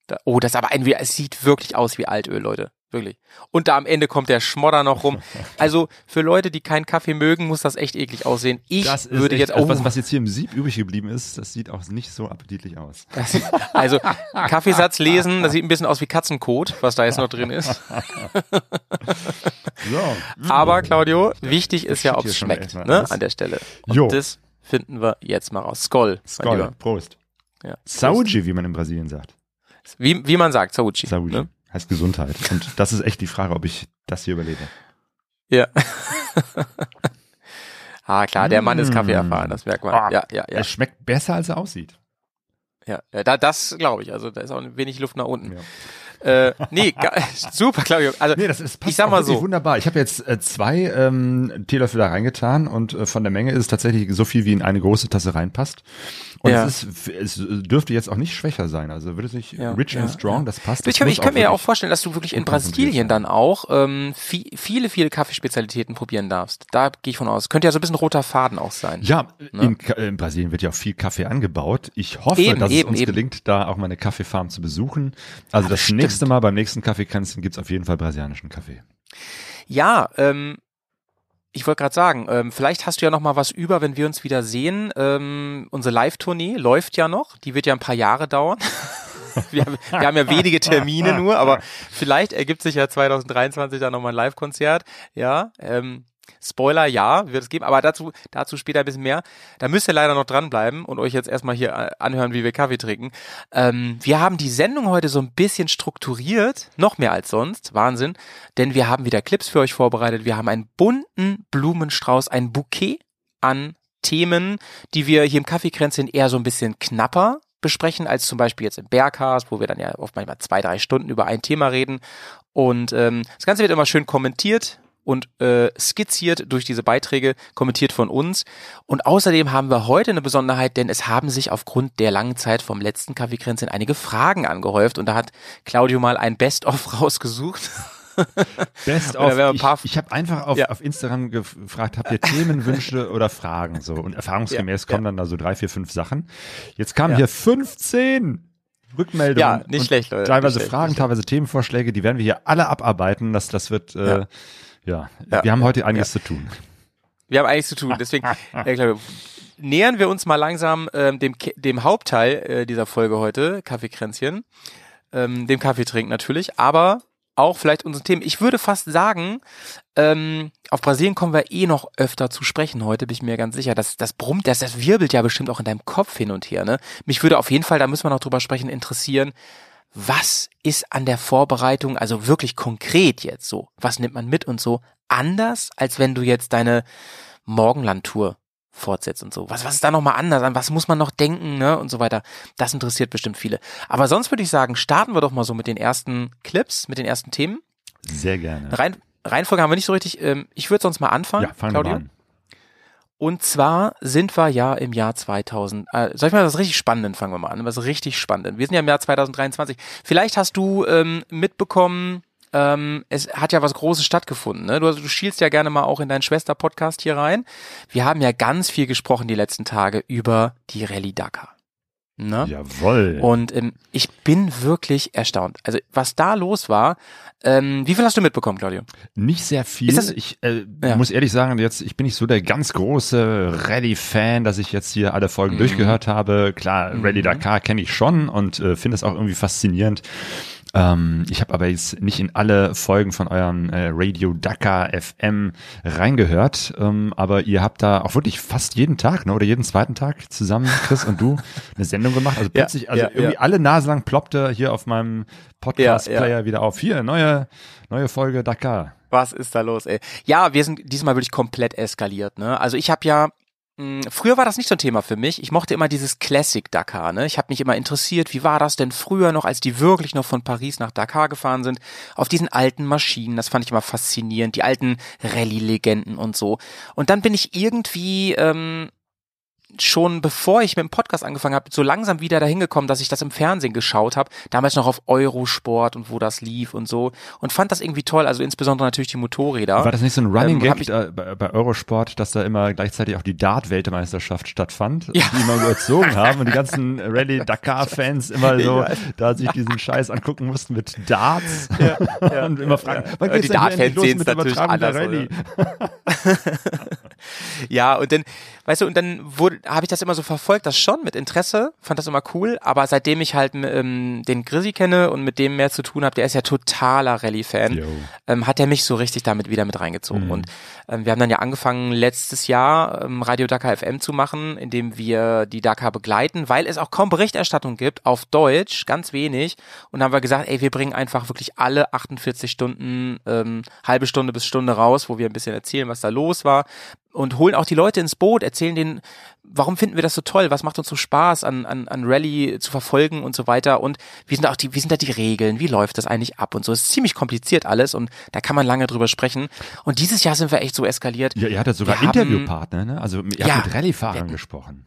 Da, oh, das ist aber ein, es sieht wirklich aus wie Altöl, Leute. Wirklich. Und da am Ende kommt der Schmodder noch rum. Also für Leute, die keinen Kaffee mögen, muss das echt eklig aussehen. Ich würde echt, jetzt also oh, was, was jetzt hier im Sieb übrig geblieben ist, das sieht auch nicht so appetitlich aus. Das, also Kaffeesatz lesen, das sieht ein bisschen aus wie Katzenkot, was da jetzt noch drin ist. So. Aber Claudio, wichtig ist ja, ob es schmeckt, ne, an der Stelle. Und Jo. das finden wir jetzt mal raus. Skoll, Skoll. Prost. Ja. Saúde, wie man in Brasilien sagt. Wie, wie man sagt, Sauchi. Sauji. Ne? Heißt Gesundheit. Und das ist echt die Frage, ob ich das hier überlebe. Ja. ah, klar, der Mann ist Mm. Kaffee erfahren, das merkt man. Ah, Ja, ja, ja. Es schmeckt besser, als er aussieht. ja. ja da, das glaube ich. Also da ist auch wenig Luft nach unten. Äh, nee, super, Claudio. Also Nee, das ist passt ich sag mal so. wunderbar. Ich habe jetzt äh, zwei ähm, Teelöffel da reingetan und äh, von der Menge ist es tatsächlich so viel, wie in eine große Tasse reinpasst. Und Ja. es, ist, es dürfte jetzt auch nicht schwächer sein. Also würde sich Ja, rich ja, and strong, das passt. Ich, Das kann, muss ich kann mir ja auch vorstellen, dass du wirklich in Brasilien dann auch ähm, vi viele, viele Kaffeespezialitäten probieren darfst. Da gehe ich von aus. Könnte ja so ein bisschen roter Faden auch sein. Ja, Ne? in, in Brasilien wird ja auch viel Kaffee angebaut. Ich hoffe, Eben, dass eben, es uns eben. gelingt, da auch mal eine Kaffeefarm zu besuchen. Also das bestimmt. Nächste Mal beim nächsten Kaffeekränzchen gibt's auf jeden Fall brasilianischen Kaffee. Ja, ähm, ich wollte gerade sagen, ähm, vielleicht hast du ja noch mal was über, wenn wir uns wieder sehen. Ähm, unsere Live-Tournee läuft ja noch. Die wird ja ein paar Jahre dauern. wir, haben, wir haben ja wenige Termine nur, aber vielleicht ergibt sich ja 2023 dann noch mal ein Live-Konzert. Ja, ähm, Spoiler, ja, wird es geben, aber dazu, dazu später ein bisschen mehr. Da müsst ihr leider noch dranbleiben und euch jetzt erstmal hier äh, anhören, wie wir Kaffee trinken. Ähm, wir haben die Sendung heute so ein bisschen strukturiert, noch mehr als sonst, Wahnsinn, denn wir haben wieder Clips für euch vorbereitet. Wir haben einen bunten Blumenstrauß, ein Bouquet an Themen, die wir hier im Kaffeekränzchen eher so ein bisschen knapper besprechen, als zum Beispiel jetzt im Bergcast, wo wir dann ja oft manchmal zwei, drei Stunden über ein Thema reden. Und ähm, das Ganze wird immer schön kommentiert und äh, skizziert durch diese Beiträge, kommentiert von uns. Und außerdem haben wir heute eine Besonderheit, denn es haben sich aufgrund der langen Zeit vom letzten Kaffeekränzchen einige Fragen angehäuft und da hat Claudio mal ein Best-of rausgesucht. Best of. Ich, ich habe einfach auf, Ja. auf Instagram gefragt, habt ihr Themenwünsche oder Fragen so? Und erfahrungsgemäß Ja, kommen dann da so drei, vier, fünf Sachen. Jetzt kamen Ja. hier 15 Rückmeldungen. Ja, nicht schlecht, Leute, Teilweise nicht Fragen, schlecht. teilweise Themenvorschläge, die werden wir hier alle abarbeiten. Das, das wird, äh, ja. Ja. wir haben heute einiges zu tun. Wir haben eigentlich zu tun. Deswegen, äh, Claudio, nähern wir uns mal langsam ähm, dem, dem Hauptteil äh, dieser Folge heute, Kaffeekränzchen, ähm, dem Kaffee trinken natürlich, aber auch vielleicht unseren Themen. Ich würde fast sagen, ähm, auf Brasilien kommen wir eh noch öfter zu sprechen heute, bin ich mir ganz sicher. Das, das brummt, das, das wirbelt ja bestimmt auch in deinem Kopf hin und her. Ne? Mich würde auf jeden Fall, da müssen wir noch drüber sprechen, interessieren, was ist an der Vorbereitung, also wirklich konkret jetzt so, was nimmt man mit und so, anders, als wenn du jetzt deine Morgenlandtour fortsetzt und so. Was, was ist da nochmal anders? An was muss man noch denken, ne? Und so weiter. Das interessiert bestimmt viele. Aber sonst würde ich sagen, starten wir doch mal so mit den ersten Clips, mit den ersten Themen. Sehr gerne. Rein, Reihenfolge haben wir nicht so richtig. Ähm, ich würde sonst mal anfangen, Ja, fangen wir Claudio. mal an. Und zwar sind wir ja im Jahr 2000. Äh, soll ich mal was richtig Spannenden fangen wir mal an? Was richtig Spannenden. Wir sind ja im Jahr 2023. Vielleicht hast du ähm, mitbekommen, ähm, es hat ja was Großes stattgefunden. Ne? Du, du schielst ja gerne mal auch in deinen Schwester-Podcast hier rein. Wir haben ja ganz viel gesprochen die letzten Tage über die Rallye Dakar. Ne? Jawohl. Und ähm, ich bin wirklich erstaunt. Also was da los war, ähm, wie viel hast du mitbekommen, Claudio? Nicht sehr viel. Das- ich äh, Ja. muss ehrlich sagen, jetzt ich bin nicht so der ganz große Rallye-Fan, dass ich jetzt hier alle Folgen Mhm. durchgehört habe. Klar, Rallye Dakar kenne ich schon und äh, finde es auch irgendwie faszinierend. Ähm, ich habe aber jetzt nicht in alle Folgen von eurem äh, Radio Dakar FM reingehört, ähm, aber ihr habt da auch wirklich fast jeden Tag ne, oder jeden zweiten Tag zusammen, Chris und du, eine Sendung gemacht. Also Ja, plötzlich, also ja, irgendwie ja. alle Nase lang ploppte hier auf meinem Podcast-Player Ja, wieder auf. Hier, neue, neue Folge Dakar. Was ist da los, ey? Ja, wir sind diesmal wirklich komplett eskaliert, ne? Also ich habe ja Früher war das nicht so ein Thema für mich. Ich mochte immer dieses Classic Dakar. Ne? Ich habe mich immer interessiert, wie war das denn früher noch, als die wirklich noch von Paris nach Dakar gefahren sind, auf diesen alten Maschinen. Das fand ich immer faszinierend, die alten Rallye-Legenden und so. Und dann bin ich irgendwie ähm, schon bevor ich mit dem Podcast angefangen habe, so langsam wieder dahin gekommen, dass ich das im Fernsehen geschaut habe, damals noch auf Eurosport und wo das lief und so und fand das irgendwie toll, also insbesondere natürlich die Motorräder. War das nicht so ein Running Ähm, Gag ich- da, bei, bei Eurosport, dass da immer gleichzeitig auch die Dart-Weltmeisterschaft stattfand, Ja. die immer überzogen haben und die ganzen Rallye-Dakar-Fans immer so weiß. da sich diesen Scheiß angucken mussten mit Darts ja, und immer fragen, wann Die geht's hier Dart-Fans mit der natürlich anders, ja, und dann, weißt du, und dann habe ich das immer so verfolgt, das schon mit Interesse, fand das immer cool, aber seitdem ich halt ähm, den Grizzly kenne und mit dem mehr zu tun habe, der ist ja totaler Rallye-Fan, ähm, hat er mich so richtig damit wieder mit reingezogen. Mhm. Und ähm, wir haben dann ja angefangen, letztes Jahr ähm, Radio Dakar FM zu machen, indem wir die Dakar begleiten, weil es auch kaum Berichterstattung gibt, auf Deutsch, ganz wenig. Und dann haben wir gesagt, ey, wir bringen einfach wirklich alle 48 Stunden, ähm, halbe Stunde bis Stunde raus, wo wir ein bisschen erzählen, was da los war. Und holen auch die Leute ins Boot, erzählen denen, warum finden wir das so toll, was macht uns so Spaß an, an, an Rallye zu verfolgen und so weiter. Und wie sind auch die, wie sind da die Regeln, wie läuft das eigentlich ab und so. Es ist ziemlich kompliziert alles und da kann man lange drüber sprechen. Und dieses Jahr sind wir echt so eskaliert. Ja, ihr hattet sogar Wir Interviewpartner, ne? Also ihr Ja. habt mit Rallye-Fahrern gesprochen.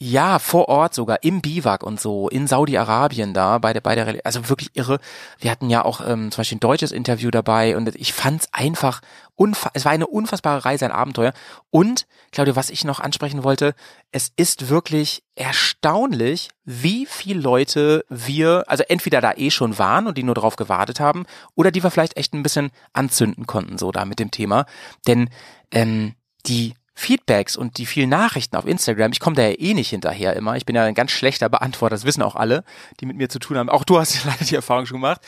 Ja, vor Ort sogar, im Biwak und so, in Saudi-Arabien da, bei der, bei der, also wirklich irre. Wir hatten ja auch ähm, zum Beispiel ein deutsches Interview dabei und ich fand's einfach, unfa es war eine unfassbare Reise, ein Abenteuer. Und, Claudia, was ich noch ansprechen wollte, es ist wirklich erstaunlich, wie viele Leute wir, also entweder da eh schon waren und die nur drauf gewartet haben, oder die wir vielleicht echt ein bisschen anzünden konnten, so da mit dem Thema. Denn ähm, die Feedbacks und die vielen Nachrichten auf Instagram, ich komme da ja eh nicht hinterher immer. Ich bin ja ein ganz schlechter Beantworter, das wissen auch alle, die mit mir zu tun haben. Auch du hast ja leider die Erfahrung schon gemacht.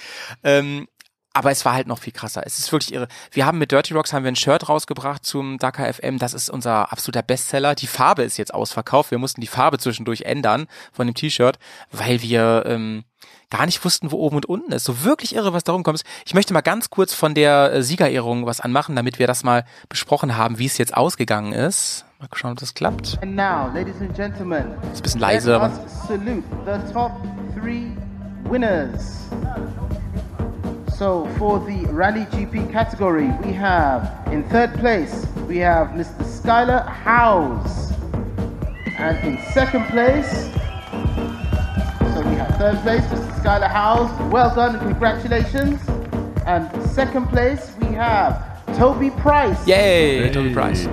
Ähm, aber es war halt noch viel krasser. Es ist wirklich irre. Wir haben mit Dirty Rocks haben wir ein Shirt rausgebracht zum Dakar FM. Das ist unser absoluter Bestseller. Die Farbe ist jetzt ausverkauft. Wir mussten die Farbe zwischendurch ändern von dem T-Shirt, weil wir ähm, gar nicht wussten, wo oben und unten ist. So wirklich irre, was darum kommt. Ich möchte mal ganz kurz von der äh, Siegerehrung was anmachen, damit wir das mal besprochen haben, wie es jetzt ausgegangen ist. Mal schauen, ob das klappt. And now, ladies and gentlemen, Ist ein bisschen leise, aber salute the top three winners. So, for the Rally GP category, we have in third place we have Mr. Skylar Howes, and in second place, so we have third place Mr. Skylar Howes. Well done and congratulations. And second place we have Toby Price. yay, Toby Price.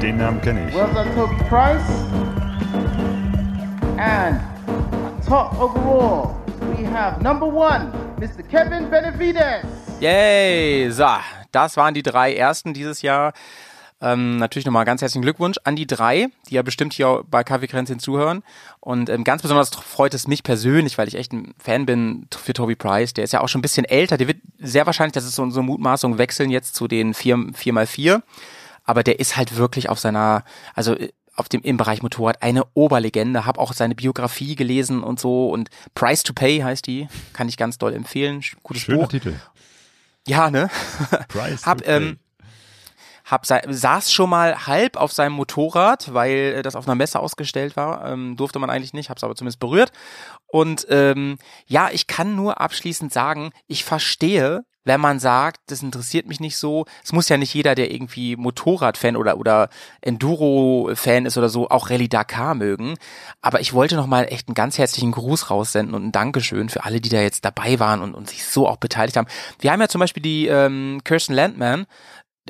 Den Namen kenne ich. Well done, Toby Price. And top overall, we have number one, Mr. Kevin Benavides. Yay! So, das waren die drei ersten dieses Jahr. Ähm, natürlich nochmal ganz herzlichen Glückwunsch an die drei, die ja bestimmt hier bei Kaffeekränzchen zuhören. Und ähm, ganz besonders freut es mich persönlich, weil ich echt ein Fan bin für Toby Price. Der ist ja auch schon ein bisschen älter. Der wird sehr wahrscheinlich, das ist so unsere Mutmaßung, wechseln jetzt zu den 4, 4x4. Aber der ist halt wirklich auf seiner, also äh, auf dem im Bereich Motorrad eine Oberlegende. Hab auch seine Biografie gelesen und so. Und Price to Pay heißt die. Kann ich ganz doll empfehlen. Gutes Schöner Buch. Titel. Ja, ne? Price hab, to pay. Hab sa saß schon mal halb auf seinem Motorrad, weil äh, das auf einer Messe ausgestellt war. Ähm, durfte man eigentlich nicht, hab's aber zumindest berührt. Und ähm, ja, ich kann nur abschließend sagen, ich verstehe, wenn man sagt, das interessiert mich nicht so. Es muss ja nicht jeder, der irgendwie Motorradfan oder oder Enduro-Fan ist oder so, auch Rallye Dakar mögen. Aber ich wollte noch mal echt einen ganz herzlichen Gruß raussenden und ein Dankeschön für alle, die da jetzt dabei waren und, und sich so auch beteiligt haben. Wir haben ja zum Beispiel die ähm, Kirsten Landman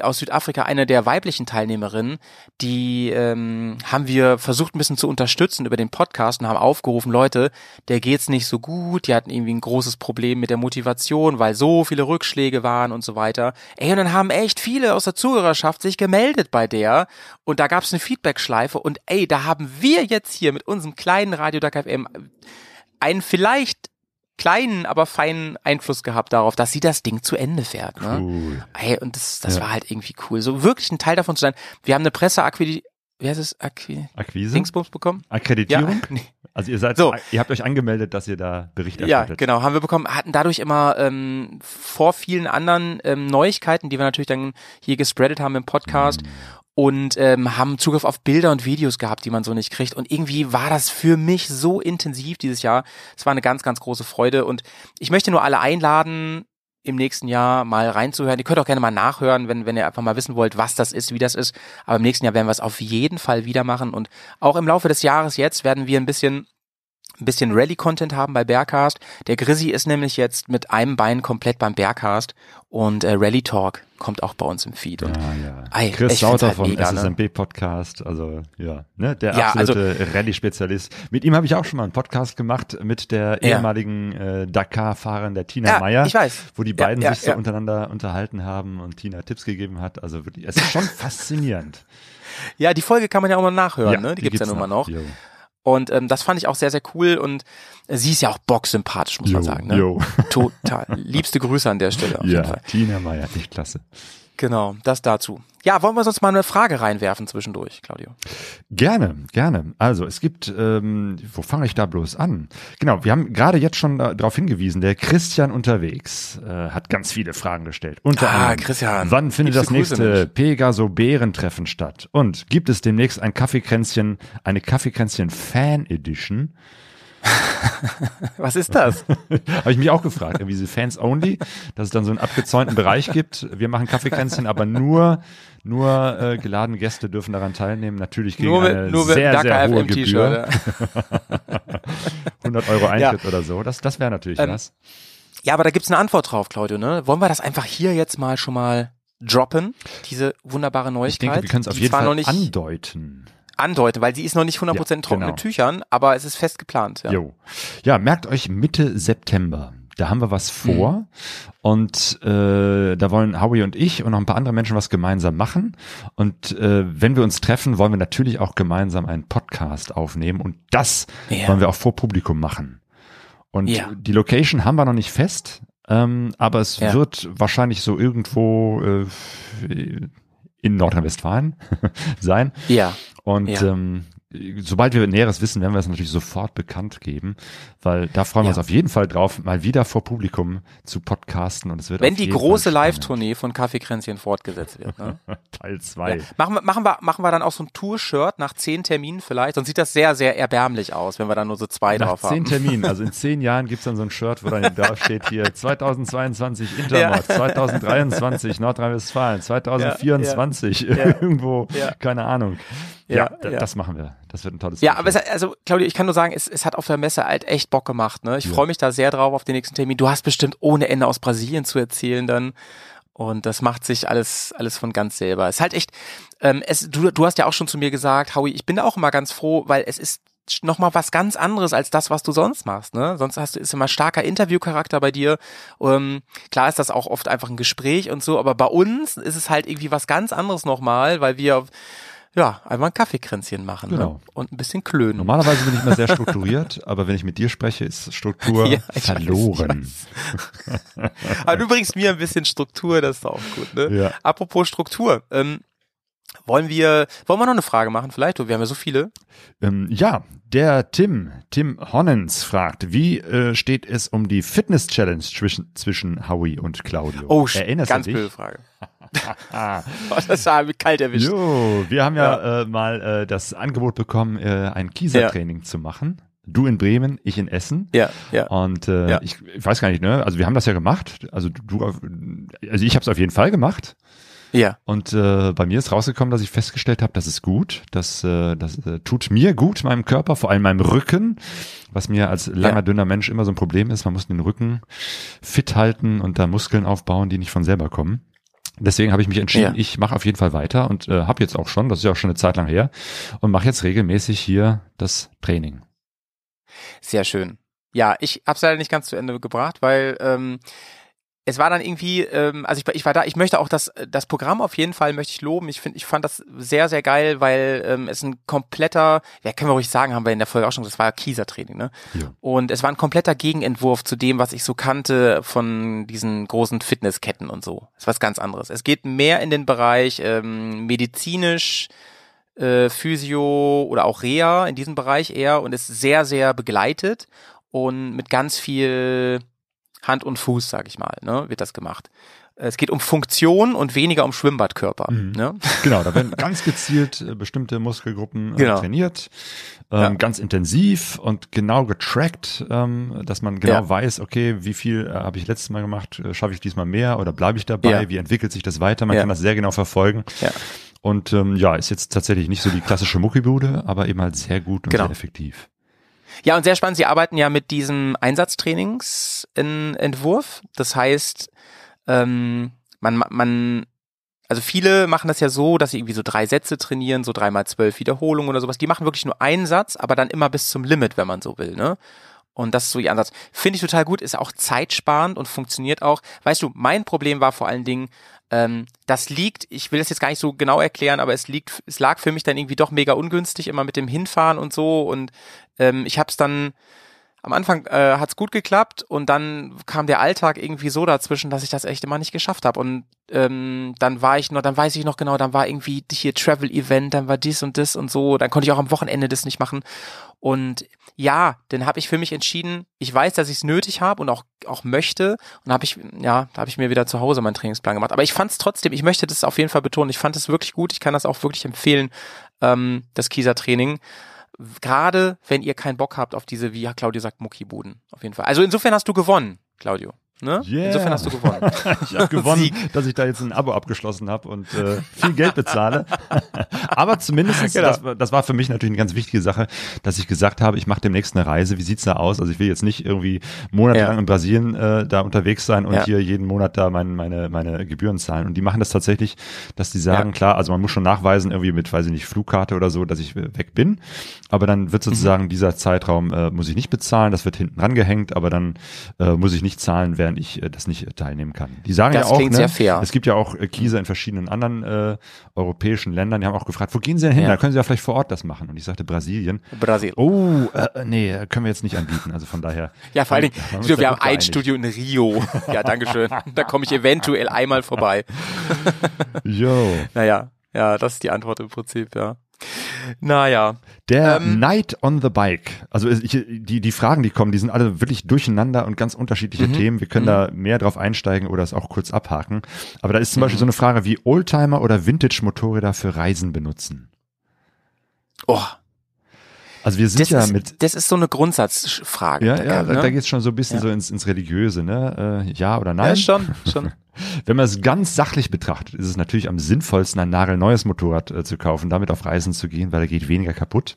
aus Südafrika, eine der weiblichen Teilnehmerinnen, die ähm, haben wir versucht ein bisschen zu unterstützen über den Podcast und haben aufgerufen, Leute, der geht's nicht so gut, die hatten irgendwie ein großes Problem mit der Motivation, weil so viele Rückschläge waren und so weiter. Ey, und dann haben echt viele aus der Zuhörerschaft sich gemeldet bei der und da gab's eine Feedback-Schleife und ey, da haben wir jetzt hier mit unserem kleinen Radio Duck FM einen vielleicht kleinen, aber feinen Einfluss gehabt darauf, dass sie das Ding zu Ende fährt. Ne? Cool. Ey, und das, das Ja. war halt irgendwie cool. So wirklich ein Teil davon zu sein. Wir haben eine Presseakquisition, wie heißt es, Acqui Akquise? Dingsbums bekommen? Akkreditierung? nee. Also ihr seid, So. ihr habt euch angemeldet, dass ihr da Bericht Ja, erstattet. genau, haben wir bekommen, hatten dadurch immer ähm, vor vielen anderen ähm, Neuigkeiten, die wir natürlich dann hier gespreadet haben im Podcast und ähm, haben Zugriff auf Bilder und Videos gehabt, die man so nicht kriegt. Und irgendwie war das für mich so intensiv dieses Jahr. Es war eine ganz, ganz große Freude. Und ich möchte nur alle einladen, im nächsten Jahr mal reinzuhören. Ihr könnt auch gerne mal nachhören, wenn, wenn ihr einfach mal wissen wollt, was das ist, wie das ist. Aber im nächsten Jahr werden wir es auf jeden Fall wieder machen. Und auch im Laufe des Jahres jetzt werden wir ein bisschen ein bisschen Rally-Content haben bei Bearcast. Der Grizzly ist nämlich jetzt mit einem Bein komplett beim Bearcast und äh, Rally Talk kommt auch bei uns im Feed. Und, Ja, ja. Ei, Chris Sauter halt vom mega, ne? SSMB-Podcast, also ja, ne, der Ja, also absolute Rallye-Spezialist. Mit ihm habe ich auch schon mal einen Podcast gemacht mit der Ja. ehemaligen äh, Dakar-Fahrerin der Tina Ja, Meyer, ich weiß. wo die Ja, beiden ja, sich so ja. untereinander unterhalten haben und Tina Tipps gegeben hat. Also wirklich, es ist schon faszinierend. Ja, die Folge kann man ja auch mal nachhören, ne? Die, gibt's ja gibt's nun mal noch. Jo. Und ähm, das fand ich auch sehr, sehr cool. Und äh, sie ist ja auch bocksympathisch, muss man Jo, sagen. Ne? Total. Liebste Grüße an der Stelle auf jeden Ja, Fall. Tina Meyer, echt klasse. Genau, das dazu. Ja, wollen wir sonst mal eine Frage reinwerfen zwischendurch, Claudio? Gerne, gerne. Also es gibt, ähm, wo fange ich da bloß an? Genau, wir haben gerade jetzt schon da- darauf hingewiesen, der Christian unterwegs äh, hat ganz viele Fragen gestellt. Unter Ah, anderem, Christian. wann findet das nächste. Pegaso-Bärentreffen statt? Und gibt es demnächst ein Kaffeekränzchen, eine Kaffeekränzchen-Fan-Edition? Was ist das? Habe ich mich auch gefragt, irgendwie diese Fans Only, dass es dann so einen abgezäunten Bereich gibt. Wir machen Kaffeekränzchen, aber nur nur äh, geladene Gäste dürfen daran teilnehmen. Natürlich gegen nur eine nur sehr, sehr hohe Gebühr. T-Shirt. ja. 100 Euro Eintritt oder so. Das, das wäre natürlich Ähm, was. Ja, aber da gibt's eine Antwort drauf, Claudio, ne? Wollen wir das einfach hier jetzt mal schon mal droppen? Diese wunderbare Neuigkeit. Ich denke, wir können es auf jeden Fall andeuten. Andeuten, weil sie ist noch nicht 100% Ja, in trockenen genau. Tüchern, aber es ist fest geplant. Ja. Jo. Ja, merkt euch Mitte September. Da haben wir was vor Mhm. und äh, da wollen Howie und ich und noch ein paar andere Menschen was gemeinsam machen. Und äh, wenn wir uns treffen, wollen wir natürlich auch gemeinsam einen Podcast aufnehmen und das Ja. wollen wir auch vor Publikum machen. Und Ja. die Location haben wir noch nicht fest, ähm, aber es Ja. wird wahrscheinlich so irgendwo äh, in Nordrhein-Westfalen sein. ja. Und Ja. ähm, sobald wir Näheres wissen, werden wir es natürlich sofort bekannt geben, weil da freuen wir Ja. uns auf jeden Fall drauf, mal wieder vor Publikum zu podcasten und es wird Wenn die große. Live-Tournee von Kaffeekränzchen fortgesetzt wird. Ne? Teil 2. Ja. Machen, wir, machen, wir, machen wir dann auch so ein Tour-Shirt nach zehn Terminen vielleicht? Sonst sieht das sehr, sehr erbärmlich aus, wenn wir dann nur so zwei Nach drauf zehn haben. Terminen, also in zehn Jahren gibt's dann so ein Shirt, wo dann da steht hier 2022 Intermod, 2023 Nordrhein-Westfalen, 2024 irgendwo, Ja. keine Ahnung. Ja, Ja, da- ja. das machen wir. Das wird ein tolles Ja, Treffen. aber es, also Claudia, ich kann nur sagen, es, es hat auf der Messe halt echt Bock gemacht. Ne? Ich Ja. freue mich da sehr drauf auf den nächsten Termin. Du hast bestimmt ohne Ende aus Brasilien zu erzählen dann. Und das macht sich alles, alles von ganz selber. Es ist halt echt, ähm, es, du, du hast ja auch schon zu mir gesagt, Howie, ich bin da auch immer ganz froh, weil es ist nochmal was ganz anderes als das, was du sonst machst. Ne? Sonst hast du ist immer starker Interviewcharakter bei dir. Ähm, klar ist das auch oft einfach ein Gespräch und so, aber bei uns ist es halt irgendwie was ganz anderes nochmal, weil wir ja einfach ein Kaffeekränzchen machen ne? Genau. und ein bisschen klönen. Normalerweise bin ich immer sehr strukturiert, aber wenn ich mit dir spreche, ist Struktur Ja, ich weiß, verloren. Aber du bringst mir ein bisschen Struktur, das ist auch gut. Ne? Ja. Apropos Struktur, ähm, wollen wir, wollen wir noch eine Frage machen vielleicht? Wir haben ja so viele. Ähm, ja, der Tim, Tim Honnens fragt, wie äh, steht es um die Fitness-Challenge zwischen, zwischen Howie und Claudio? Oh, Erinnerst ganz du blöde? Frage. oh, das war kalt erwischt. Jo, wir haben ja, Äh, mal äh, das Angebot bekommen, äh, ein Kiesertraining zu machen. Du in Bremen, ich in Essen. Ja, ja. Und äh, Ja. ich, ich weiß gar nicht, ne? Also wir haben das ja gemacht. Also du, also ich habe es auf jeden Fall gemacht. Ja, Und äh, bei mir ist rausgekommen, dass ich festgestellt habe, das ist gut. Das, äh, das äh, tut mir gut, meinem Körper, vor allem meinem Rücken, was mir als langer, Ja. dünner Mensch immer so ein Problem ist. Man muss den Rücken fit halten und da Muskeln aufbauen, die nicht von selber kommen. Deswegen habe ich mich entschieden, Ja. ich mache auf jeden Fall weiter und äh, habe jetzt auch schon, das ist ja auch schon eine Zeit lang her, und mache jetzt regelmäßig hier das Training. sehr schön. Ja, ich hab's leider nicht ganz zu Ende gebracht, weil ähm, es war dann irgendwie, ähm, also ich, ich war da, ich möchte auch das, das Programm auf jeden Fall möchte ich loben. Ich finde, ich fand das sehr, sehr geil, weil ähm, es ein kompletter, ja, können wir ruhig sagen, haben wir in der Folge auch schon, das war Kieser-Training, ne? Ja. Und es war ein kompletter Gegenentwurf zu dem, was ich so kannte von diesen großen Fitnessketten und so. Es ist was ganz anderes. Es geht mehr in den Bereich ähm, medizinisch, äh, Physio oder auch Reha, in diesem Bereich eher und ist sehr, sehr begleitet und mit ganz viel Hand und Fuß, sag ich mal, ne, wird das gemacht. Es geht um Funktion und weniger um Schwimmbadkörper. Mhm. Ne? Genau, da werden ganz gezielt äh, bestimmte Muskelgruppen äh, Genau. trainiert, ähm, Ja. ganz intensiv und genau getrackt, ähm, dass man genau Ja. weiß, okay, wie viel äh, habe ich letztes Mal gemacht, äh, schaffe ich diesmal mehr oder bleibe ich dabei, Ja. wie entwickelt sich das weiter, man kann das sehr genau verfolgen. Und ähm, ja, ist jetzt tatsächlich nicht so die klassische Muckibude, aber eben halt sehr gut und Genau. sehr effektiv. Ja, und sehr spannend, Sie arbeiten ja mit diesem Einsatztrainingsentwurf. Das heißt, ähm, man, man, also viele machen das ja so, dass sie irgendwie so drei Sätze trainieren, so dreimal zwölf Wiederholungen oder sowas. Die machen wirklich nur einen Satz, aber dann immer bis zum Limit, wenn man so will, ne? Und das ist so ihr Ansatz. Finde ich total gut, ist auch zeitsparend und funktioniert auch. Weißt du, mein Problem war vor allen Dingen, ähm, das liegt, ich will das jetzt gar nicht so genau erklären, aber es liegt, es lag für mich dann irgendwie doch mega ungünstig, immer mit dem Hinfahren und so. Und ähm, ich habe es dann, am Anfang äh, hat's gut geklappt und dann kam der Alltag irgendwie so dazwischen, dass ich das echt immer nicht geschafft habe. Und ähm, dann war ich noch, dann weiß ich noch genau, dann war irgendwie hier Travel-Event, dann war dies und das und so, dann konnte ich auch am Wochenende das nicht machen. Und ja, dann habe ich für mich entschieden, ich weiß, dass ich es nötig habe und auch auch möchte und habe ich ja, da habe ich mir wieder zu Hause meinen Trainingsplan gemacht. Aber ich fand es trotzdem, ich möchte das auf jeden Fall betonen. Ich fand es wirklich gut. Ich kann das auch wirklich empfehlen, ähm, das Kieser-Training. Gerade wenn ihr keinen Bock habt auf diese, wie Claudio sagt, Muckibuden. Auf jeden Fall. Also insofern hast du gewonnen, Claudio. Ne? Yeah. Insofern hast du gewonnen. ich habe gewonnen, dass ich da jetzt ein Abo abgeschlossen habe und äh, viel Geld bezahle. Aber zumindest, Genau. das, war- das war für mich natürlich eine ganz wichtige Sache, dass ich gesagt habe, ich mache demnächst eine Reise. Wie sieht's da aus? Also ich will jetzt nicht irgendwie monatelang Ja. in Brasilien äh, da unterwegs sein und Ja. hier jeden Monat da mein, meine, meine Gebühren zahlen. Und die machen das tatsächlich, dass die sagen, Ja. klar, also man muss schon nachweisen, irgendwie mit, weiß ich nicht, Flugkarte oder so, dass ich äh, weg bin. Aber dann wird sozusagen Mhm. dieser Zeitraum äh, muss ich nicht bezahlen, das wird hinten rangehängt, aber dann äh, muss ich nicht zahlen, während ich äh, das nicht äh, teilnehmen kann. Die sagen Das ja auch, ne, es gibt ja auch äh, Kieser in verschiedenen anderen äh, europäischen Ländern, die haben auch gefragt, wo gehen sie denn hin? Ja. Da können sie ja vielleicht vor Ort das machen. Und ich sagte Brasilien. Brasil. Oh, äh, nee, können wir jetzt nicht anbieten. Also von daher. Ja, vor allen Dingen, wir, haben ein. Studio in Rio. Ja, Dankeschön. Da komme ich eventuell einmal vorbei. Jo. Naja, ja, das ist die Antwort im Prinzip, ja. Naja, Der Ähm, Night on the Bike. Also ich, die, die Fragen, die kommen, die sind alle wirklich durcheinander und ganz unterschiedliche Mhm. Themen. Wir können da mehr drauf einsteigen oder es auch kurz abhaken. Aber da ist zum Mhm. Beispiel so eine Frage wie Oldtimer oder Vintage-Motorräder für Reisen benutzen. oh, Also wir sind das, ja ist, mit das ist so eine Grundsatzfrage. Ja, Da ja, kann, da, ne? da geht's schon so ein bisschen Ja. so ins, ins Religiöse, ne? Äh, ja oder nein? Ja, schon, schon. Wenn man es ganz sachlich betrachtet, ist es natürlich am sinnvollsten, ein nagelneues Motorrad äh, zu kaufen, damit auf Reisen zu gehen, weil da geht weniger kaputt.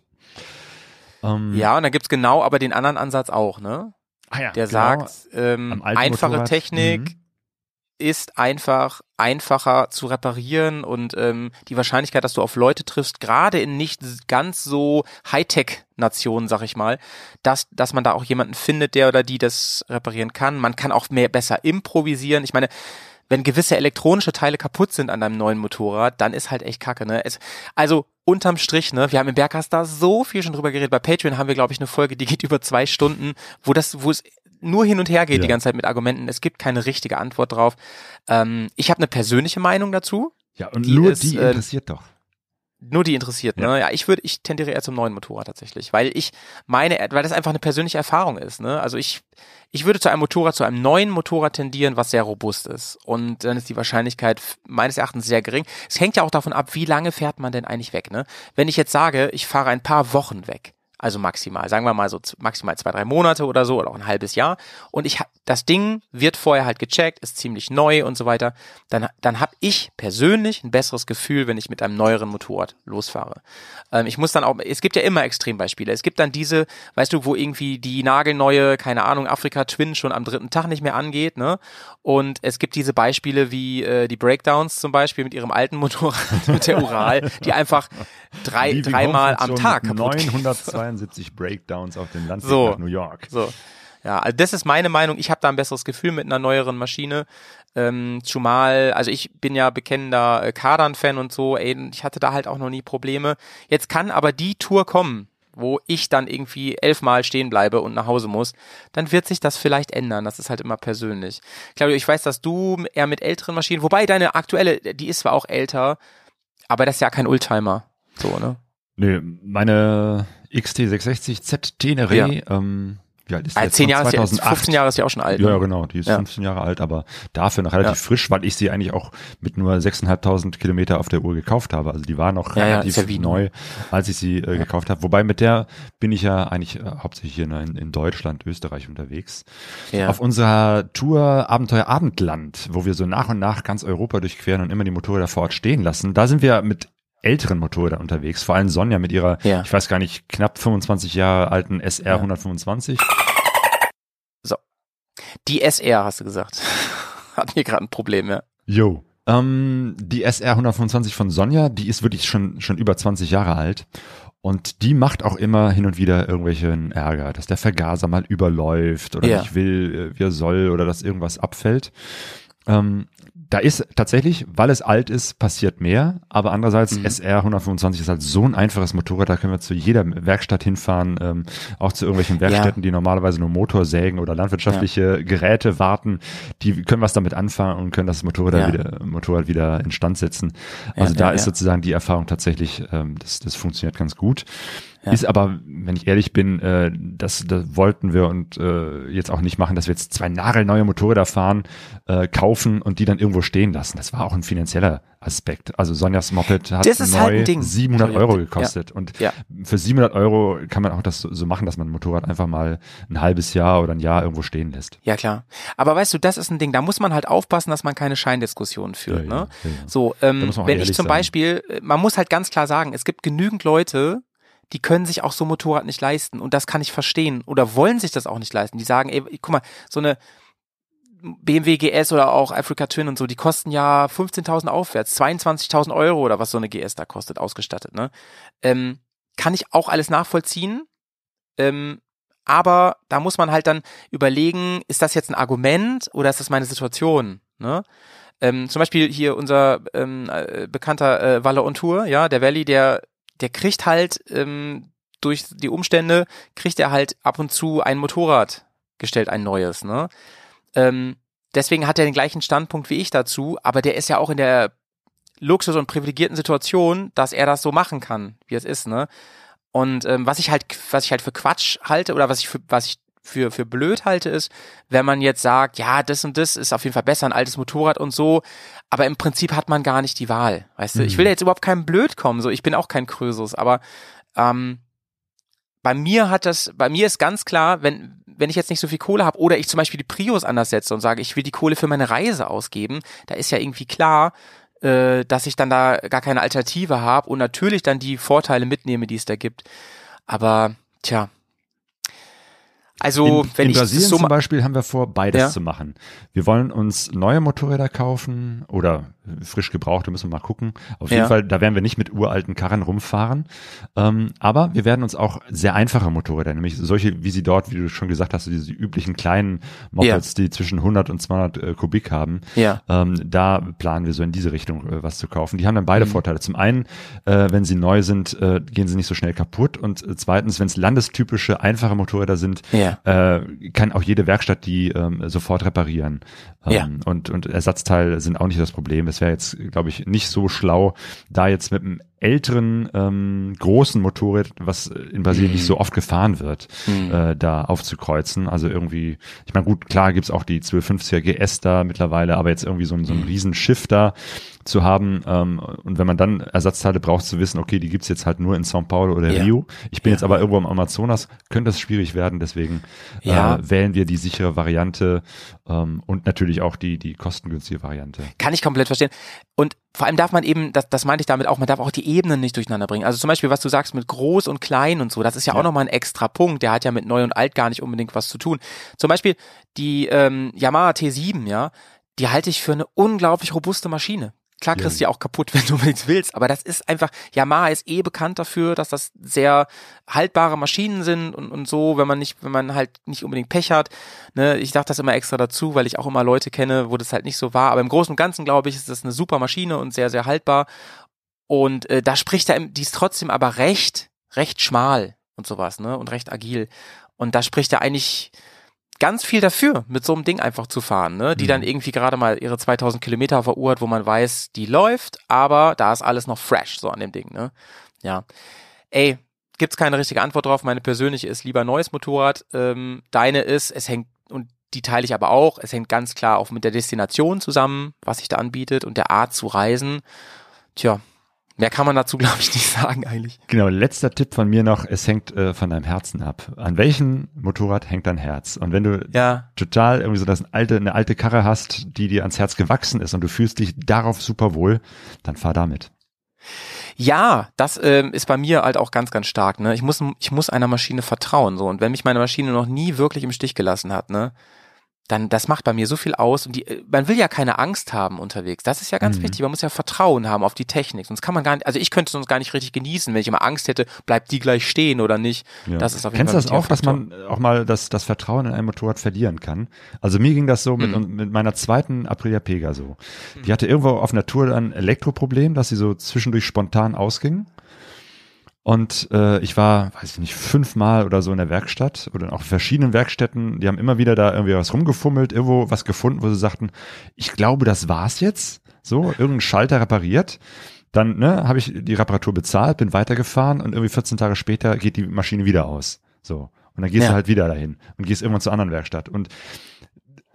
Ähm, Ja, und dann gibt's genau aber den anderen Ansatz auch, ne? ah ja, Der genau. sagt, ähm, einfache Motorrad, Technik mhm. Ist einfach einfacher zu reparieren und ähm, die Wahrscheinlichkeit, dass du auf Leute triffst, gerade in nicht ganz so Hightech-Nationen, sag ich mal, dass, dass man da auch jemanden findet, der oder die das reparieren kann. Man kann auch mehr besser improvisieren. Ich meine, wenn gewisse elektronische Teile kaputt sind an deinem neuen Motorrad, dann ist halt echt kacke, ne? Es, also unterm Strich, ne? Wir haben im Berghaus da so viel schon drüber geredet. Bei Patreon haben wir, glaube ich, eine Folge, die geht über zwei Stunden, wo das, wo es nur hin und her geht Ja. die ganze Zeit mit Argumenten. Es gibt keine richtige Antwort drauf. Ähm, ich habe eine persönliche Meinung dazu. Ja, und die nur ist, die äh, interessiert doch. Nur die interessiert, ne? Ja, ich würde, ich tendiere eher zum neuen Motorrad tatsächlich, weil ich meine, weil das einfach eine persönliche Erfahrung ist, ne? Also ich, ich würde zu einem Motorrad, zu einem neuen Motorrad tendieren, was sehr robust ist. Und dann ist die Wahrscheinlichkeit meines Erachtens sehr gering. Es hängt ja auch davon ab, wie lange fährt man denn eigentlich weg, ne? Wenn ich jetzt sage, ich fahre ein paar Wochen weg, also maximal, sagen wir mal so maximal zwei, drei Monate oder so oder auch ein halbes Jahr. Und ich das Ding wird vorher halt gecheckt, ist ziemlich neu und so weiter. Dann, dann habe ich persönlich ein besseres Gefühl, wenn ich mit einem neueren Motorrad losfahre. Ähm, ich muss dann auch, es gibt ja immer Extrembeispiele. Es gibt dann diese, weißt du, wo irgendwie die nagelneue, keine Ahnung, Afrika Twin schon am dritten Tag nicht mehr angeht, ne? Und es gibt diese Beispiele wie äh, die Breakdowns zum Beispiel mit ihrem alten Motorrad, mit der Ural, die einfach drei, dreimal am Tag kaputt 902 72 Breakdowns auf dem Landweg so, nach New York. So. Ja, also das ist meine Meinung. Ich habe da ein besseres Gefühl mit einer neueren Maschine. Ähm, zumal, also ich bin ja bekennender äh, Kardan-Fan und so, ey, ich hatte da halt auch noch nie Probleme. Jetzt kann aber die Tour kommen, wo ich dann irgendwie elfmal stehen bleibe und nach Hause muss, dann wird sich das vielleicht ändern. Das ist halt immer persönlich. Claudio, ich weiß, dass du eher mit älteren Maschinen, wobei deine aktuelle, die ist zwar auch älter, aber das ist ja kein Oldtimer. So, ne? Nee, meine XT660 Z Tenere, Ja. ähm, wie alt ist die Ah, jetzt? zehn Von Jahre, ist ja- 2008. 15 Jahre ist ja auch schon alt. Ja, ne? ja, genau, die ist Ja. 15 Jahre alt, aber dafür noch relativ Ja. frisch, weil ich sie eigentlich auch mit nur 6.500 Kilometer auf der Uhr gekauft habe. Also die war noch Ja, relativ ist wie neu, als ich sie äh, gekauft habe. Wobei mit der bin ich ja eigentlich äh, hauptsächlich hier in, in Deutschland, Österreich unterwegs. Auf unserer Tour Abenteuer Abendland, wo wir so nach und nach ganz Europa durchqueren und immer die Motorräder vor Ort stehen lassen, da sind wir mit älteren Motorrädern unterwegs. Vor allem Sonja mit ihrer, Ja. ich weiß gar nicht, knapp 25 Jahre alten SR 125. Die SR hast du gesagt. Hatten wir gerade ein Problem, ja. Jo. Ähm, die SR 125 von Sonja, die ist wirklich schon, schon über 20 Jahre alt. Und die macht auch immer hin und wieder irgendwelchen Ärger, dass der Vergaser mal überläuft oder Ja. nicht will, äh, wie er soll oder dass irgendwas abfällt. Ähm, da ist tatsächlich, weil es alt ist, passiert mehr, aber andererseits Mhm. SR 125 ist halt so ein einfaches Motorrad, da können wir zu jeder Werkstatt hinfahren, ähm, auch zu irgendwelchen Werkstätten, die normalerweise nur Motorsägen oder landwirtschaftliche Geräte warten, die können was damit anfangen und können das Motorrad, Ja. wieder, Motorrad wieder instand setzen. Also Ja, da ja, ist ja. sozusagen die Erfahrung tatsächlich, ähm, das, das funktioniert ganz gut. Ja. Ist aber, wenn ich ehrlich bin, äh, das, das wollten wir und äh, jetzt auch nicht machen, dass wir jetzt zwei nagelneue Motorräder fahren, äh, kaufen und die dann irgendwo stehen lassen. Das war auch ein finanzieller Aspekt. Also Sonjas Moped hat ist neu halt ein Ding. 700 Euro gekostet und Ja. für 700 Euro kann man auch das so machen, dass man ein Motorrad einfach mal ein halbes Jahr oder ein Jahr irgendwo stehen lässt. Ja, klar. Aber weißt du, das ist ein Ding, da muss man halt aufpassen, dass man keine Scheindiskussionen führt. Ja, ja, ne? ja, ja. So, ähm, wenn ich zum sein. Beispiel, äh, man muss halt ganz klar sagen, es gibt genügend Leute, die können sich auch so Motorrad nicht leisten und das kann ich verstehen oder wollen sich das auch nicht leisten. Die sagen, ey, guck mal, so eine BMW GS oder auch Africa Twin und so, die kosten ja 15.000 aufwärts, 22.000 Euro oder was so eine GS da kostet, ausgestattet. Ne? Ähm, kann ich auch alles nachvollziehen. Ähm, aber da muss man halt dann überlegen, ist das jetzt ein Argument oder ist das meine Situation? Ne? Ähm, zum Beispiel hier unser ähm, äh, bekannter äh, Walle on Tour, ja, der Valley, der, der kriegt halt ähm, durch die Umstände, kriegt er halt ab und zu ein Motorrad gestellt, ein neues, ne? Ähm, deswegen hat er den gleichen Standpunkt wie ich dazu, aber der ist ja auch in der Luxus- und privilegierten Situation, dass er das so machen kann, wie es ist, ne? Und ähm, was ich halt, was ich halt für Quatsch halte oder was ich für, was ich für, für blöd halte, ist, wenn man jetzt sagt, ja, das und das ist auf jeden Fall besser, ein altes Motorrad und so, aber im Prinzip hat man gar nicht die Wahl. Weißt du, ich will jetzt überhaupt keinem blöd kommen, so ich bin auch kein Krösus, aber ähm, bei mir hat das, bei mir ist ganz klar, wenn, wenn ich jetzt nicht so viel Kohle habe oder ich zum Beispiel die Prius anders setze und sage, ich will die Kohle für meine Reise ausgeben, da ist ja irgendwie klar, äh, dass ich dann da gar keine Alternative habe und natürlich dann die Vorteile mitnehme, die es da gibt. Aber tja. Also, in, wenn in ich Brasilien so zum Beispiel haben wir vor, beides Ja. zu machen. Wir wollen uns neue Motorräder kaufen oder frisch gebrauchte, müssen wir mal gucken. Auf jeden Ja. Fall, da werden wir nicht mit uralten Karren rumfahren. Ähm, aber wir werden uns auch sehr einfache Motorräder, nämlich solche, wie sie dort, wie du schon gesagt hast, diese üblichen kleinen Mopeds, die zwischen 100 und 200 äh, Kubik haben. Ja. Ähm, da planen wir so in diese Richtung äh, was zu kaufen. Die haben dann beide Mhm. Vorteile. Zum einen, äh, wenn sie neu sind, äh, gehen sie nicht so schnell kaputt. Und zweitens, wenn es landestypische, einfache Motorräder sind, Ja. Äh, kann auch jede Werkstatt die ähm, sofort reparieren. Ähm, Ja. und, und Ersatzteile sind auch nicht das Problem. Es wäre jetzt, glaube ich, nicht so schlau, da jetzt mit einem älteren, ähm, großen Motorrad, was in Brasilien nicht so oft gefahren wird, Mhm. äh, da aufzukreuzen. Also irgendwie, ich meine, gut, klar gibt's auch die 1250er GS da mittlerweile, aber jetzt irgendwie so, ein- so Mhm. ein Riesenschiff da zu haben ähm, und wenn man dann Ersatzteile braucht, zu wissen, okay, die gibt's jetzt halt nur in São Paulo oder Ja. Rio. Ich bin Ja. jetzt aber irgendwo im Amazonas, könnte das schwierig werden, deswegen Ja. äh, wählen wir die sichere Variante ähm, und natürlich auch die, die kostengünstige Variante. Kann ich komplett verstehen. Und vor allem darf man eben, das, das meinte ich damit auch, man darf auch die Ebenen nicht durcheinander bringen. Also zum Beispiel, was du sagst mit groß und klein und so, das ist ja, auch nochmal ein extra Punkt. Der hat ja mit neu und alt gar nicht unbedingt was zu tun. Zum Beispiel die ähm, Yamaha T7, ja, die halte ich für eine unglaublich robuste Maschine. Klar kriegst du die auch kaputt, wenn du nichts willst, aber das ist einfach, Yamaha ist eh bekannt dafür, dass das sehr haltbare Maschinen sind und, und so, wenn man nicht, wenn man halt nicht unbedingt Pech hat. Ne, ich sage das immer extra dazu, weil ich auch immer Leute kenne, wo das halt nicht so war. Aber im Großen und Ganzen, glaube ich, ist das eine super Maschine und sehr, sehr haltbar. Und äh, da spricht er, die ist trotzdem aber recht, recht schmal und sowas, ne? Und recht agil. Und da spricht er eigentlich ganz viel dafür, mit so einem Ding einfach zu fahren, ne? Die dann irgendwie gerade mal ihre 2000 Kilometer veruhrt, wo man weiß, die läuft, aber da ist alles noch fresh, so an dem Ding, ne? Ja. Ey, gibt's keine richtige Antwort drauf. Meine persönliche ist lieber neues Motorrad. Ähm, deine ist, es hängt, und die teile ich aber auch, es hängt ganz klar auch mit der Destination zusammen, was sich da anbietet und der Art zu reisen. Tja, mehr kann man dazu, glaube ich, nicht sagen eigentlich. Genau, letzter Tipp von mir noch, es hängt äh, von deinem Herzen ab. An welchem Motorrad hängt dein Herz? Und wenn du Ja, total irgendwie so das alte, eine alte Karre hast, die dir ans Herz gewachsen ist und du fühlst dich darauf super wohl, dann fahr damit. Ja, das ähm, ist bei mir halt auch ganz, ganz stark. Ne? Ich muss, ich muss einer Maschine vertrauen so. Und wenn mich meine Maschine noch nie wirklich im Stich gelassen hat, ne, dann das macht bei mir so viel aus und die, äh, man will ja keine Angst haben unterwegs. Das ist ja ganz Mhm. wichtig. Man muss ja Vertrauen haben auf die Technik. Sonst kann man gar nicht, also ich könnte es sonst gar nicht richtig genießen, wenn ich immer Angst hätte, bleibt die gleich stehen oder nicht. Ja. Das ist auf jeden Kennst du Fall das ein auch, dass man auch mal das, das Vertrauen in ein Motorrad verlieren kann? Also mir ging das so mit, Mhm. mit meiner zweiten Aprilia Pega so. Die hatte irgendwo auf einer Tour ein Elektroproblem, dass sie so zwischendurch spontan ausging. Und äh, ich war, weiß ich nicht, fünfmal oder so in der Werkstatt oder auch in verschiedenen Werkstätten. Die haben immer wieder da irgendwie was rumgefummelt, irgendwo was gefunden, wo sie sagten, ich glaube, das war's jetzt. So, irgendein Schalter repariert. Dann ne, habe ich die Reparatur bezahlt, bin weitergefahren und irgendwie 14 Tage später geht die Maschine wieder aus. So. Und dann gehst Ja. du halt wieder dahin und gehst irgendwann zur anderen Werkstatt. Und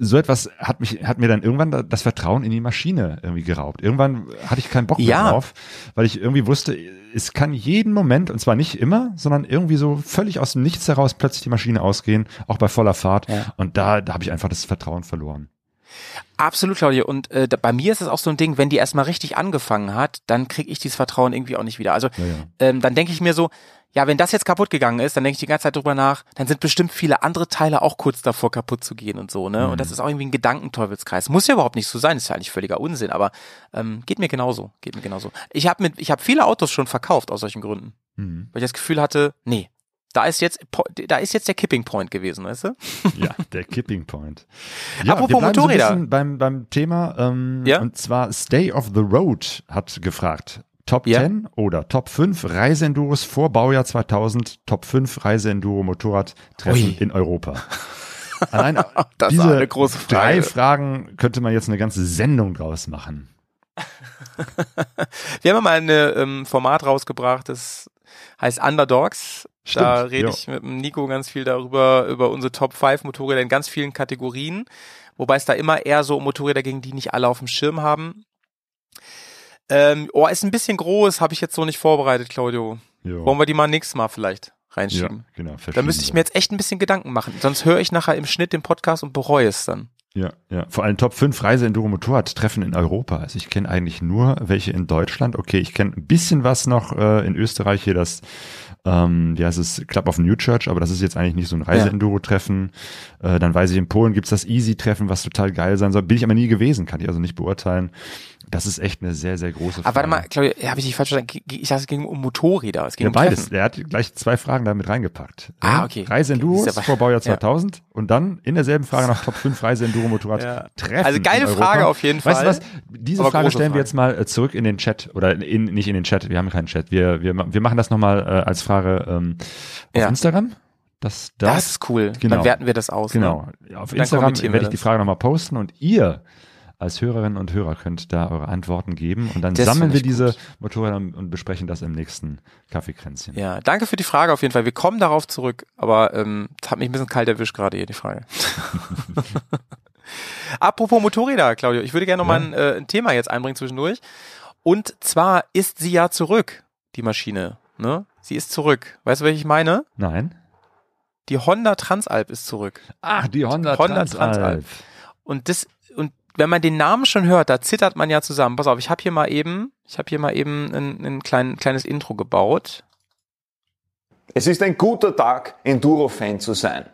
so etwas hat mich, hat mir dann irgendwann da- das Vertrauen in die Maschine irgendwie geraubt. Irgendwann hatte ich keinen Bock mehr Ja. drauf, weil ich irgendwie wusste, es kann jeden Moment, und zwar nicht immer, sondern irgendwie so völlig aus dem Nichts heraus plötzlich die Maschine ausgehen, auch bei voller Fahrt. Ja. Und da, da habe ich einfach das Vertrauen verloren. Absolut, Claudia. Und äh, da, bei mir ist es auch so ein Ding, wenn die erstmal richtig angefangen hat, dann kriege ich dieses Vertrauen irgendwie auch nicht wieder. Also ja. ähm, dann denke ich mir so, ja, wenn das jetzt kaputt gegangen ist, dann denke ich die ganze Zeit drüber nach, dann sind bestimmt viele andere Teile auch kurz davor kaputt zu gehen und so, ne? Und das ist auch irgendwie ein Gedankenteufelskreis. Muss ja überhaupt nicht so sein, ist ja eigentlich völliger Unsinn, aber ähm, geht mir genauso, geht mir genauso. Ich habe mit, ich habe viele Autos schon verkauft aus solchen Gründen, Mhm. weil ich das Gefühl hatte, nee, da ist jetzt, da ist jetzt der Kipping Point gewesen, weißt du? Ja, der Kipping Point. Apropos wir bleiben Motorräder. So ein bisschen beim, beim Thema, ähm, Ja? und zwar Stay of the Road hat gefragt. Top Ja. 10 oder Top 5 Reiseenduros vor Baujahr 2000, Top 5 Reiseenduro Motorradtreffen Ui. in Europa. Allein Das ist diese eine große Frage. drei Fragen könnte man jetzt eine ganze Sendung draus machen. Wir haben mal ein ähm, Format rausgebracht, das heißt Underdogs. da Stimmt, rede ja. ich mit dem Nico ganz viel darüber, über unsere Top 5 Motorräder in ganz vielen Kategorien. Wobei es da immer eher so um Motorräder ging, die nicht alle auf dem Schirm haben. Ähm, oh, ist ein bisschen groß, habe ich jetzt so nicht vorbereitet, Claudio. Jo. Wollen wir die mal nächstes Mal vielleicht ja, reinschieben? genau. Da müsste ich mir jetzt echt ein bisschen Gedanken machen. Sonst höre ich nachher im Schnitt den Podcast und bereue es dann. Ja, ja. Vor allem Top 5 Reise-Enduro-Motorradtreffen in Europa. Also ich kenne eigentlich nur welche in Deutschland. Okay, ich kenne ein bisschen was noch äh, in Österreich hier, das, ähm, wie heißt es, Club of New Church, aber das ist jetzt eigentlich nicht so ein Reise-Enduro-Treffen. Äh, dann weiß ich, in Polen gibt's das Easy-Treffen, was total geil sein soll. Bin ich aber nie gewesen, kann ich also nicht beurteilen. Das ist echt eine sehr, sehr große Frage. Aber warte mal, Claudio, habe ich dich falsch verstanden? Ich dachte, es ging um Motorräder. Es ging Ja, um beides. Treffen. Der hat gleich zwei Fragen damit reingepackt. Ah, Ja, okay. Reise-Enduros Okay, ist aber- vor Baujahr ja. 2000 und dann in derselben Frage noch Top 5 Reise-Enduro-Motorrad Ja. treffen. Also geile. Frage auf jeden Weißt du Fall. was? Diese Aber Frage stellen wir Frage. jetzt mal äh, zurück in den Chat oder in, nicht in den Chat. Wir haben keinen Chat. Wir, wir, wir machen das nochmal äh, als Frage ähm, auf Ja. Instagram. Das, das, Das ist cool. Genau. Dann werten wir das aus. Genau. Ne? Auf Instagram wir werde ich die. Frage nochmal posten und ihr als Hörerinnen und Hörer könnt da eure Antworten geben und dann Das sammeln wir diese gut. Motorräder und besprechen das im nächsten Kaffeekränzchen. Ja, danke für die Frage auf jeden Fall. Wir kommen darauf zurück, aber ähm, es hat mich ein bisschen kalt erwischt gerade hier die Frage. Apropos Motorräder, Claudio, ich würde gerne noch Ja. mal ein, äh, ein Thema jetzt einbringen zwischendurch. Und zwar ist sie ja zurück, die Maschine. Ne? Sie ist zurück. Weißt du, welche ich meine? Nein? Die Honda Transalp ist zurück. Ach, die Honda, Honda Transalp. Transalp. Und das wenn man den Namen schon hört, da zittert man ja zusammen. Pass auf, ich habe hier mal eben, ich habe hier mal eben ein, ein klein, kleines Intro gebaut. Es ist ein guter Tag, Enduro-Fan zu sein.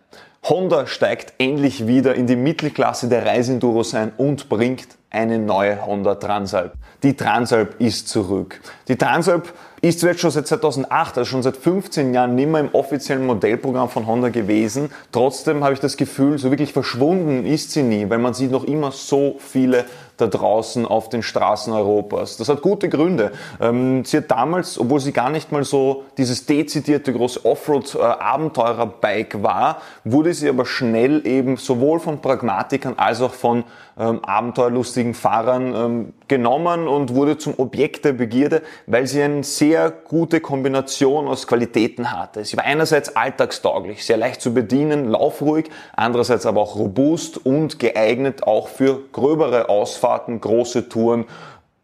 Honda steigt endlich wieder in die Mittelklasse der Reiseenduro ein und bringt eine neue Honda Transalp. Die Transalp ist zurück. Die Transalp ist jetzt schon seit 2008, also schon seit 15 Jahren nicht mehr im offiziellen Modellprogramm von Honda gewesen. Trotzdem habe ich das Gefühl, so wirklich verschwunden ist sie nie, weil man sieht noch immer so viele da draußen auf den Straßen Europas. Das hat gute Gründe. Ähm, sie hat damals, obwohl sie gar nicht mal so dieses dezidierte große Offroad-Abenteurer-Bike war, wurde sie aber schnell eben sowohl von Pragmatikern als auch von ähm, abenteuerlustigen Fahrern ähm, genommen und wurde zum Objekt der Begierde, weil sie eine sehr gute Kombination aus Qualitäten hatte. Sie war einerseits alltagstauglich, sehr leicht zu bedienen, laufruhig, andererseits aber auch robust und geeignet auch für gröbere Ausfahrten, große Touren,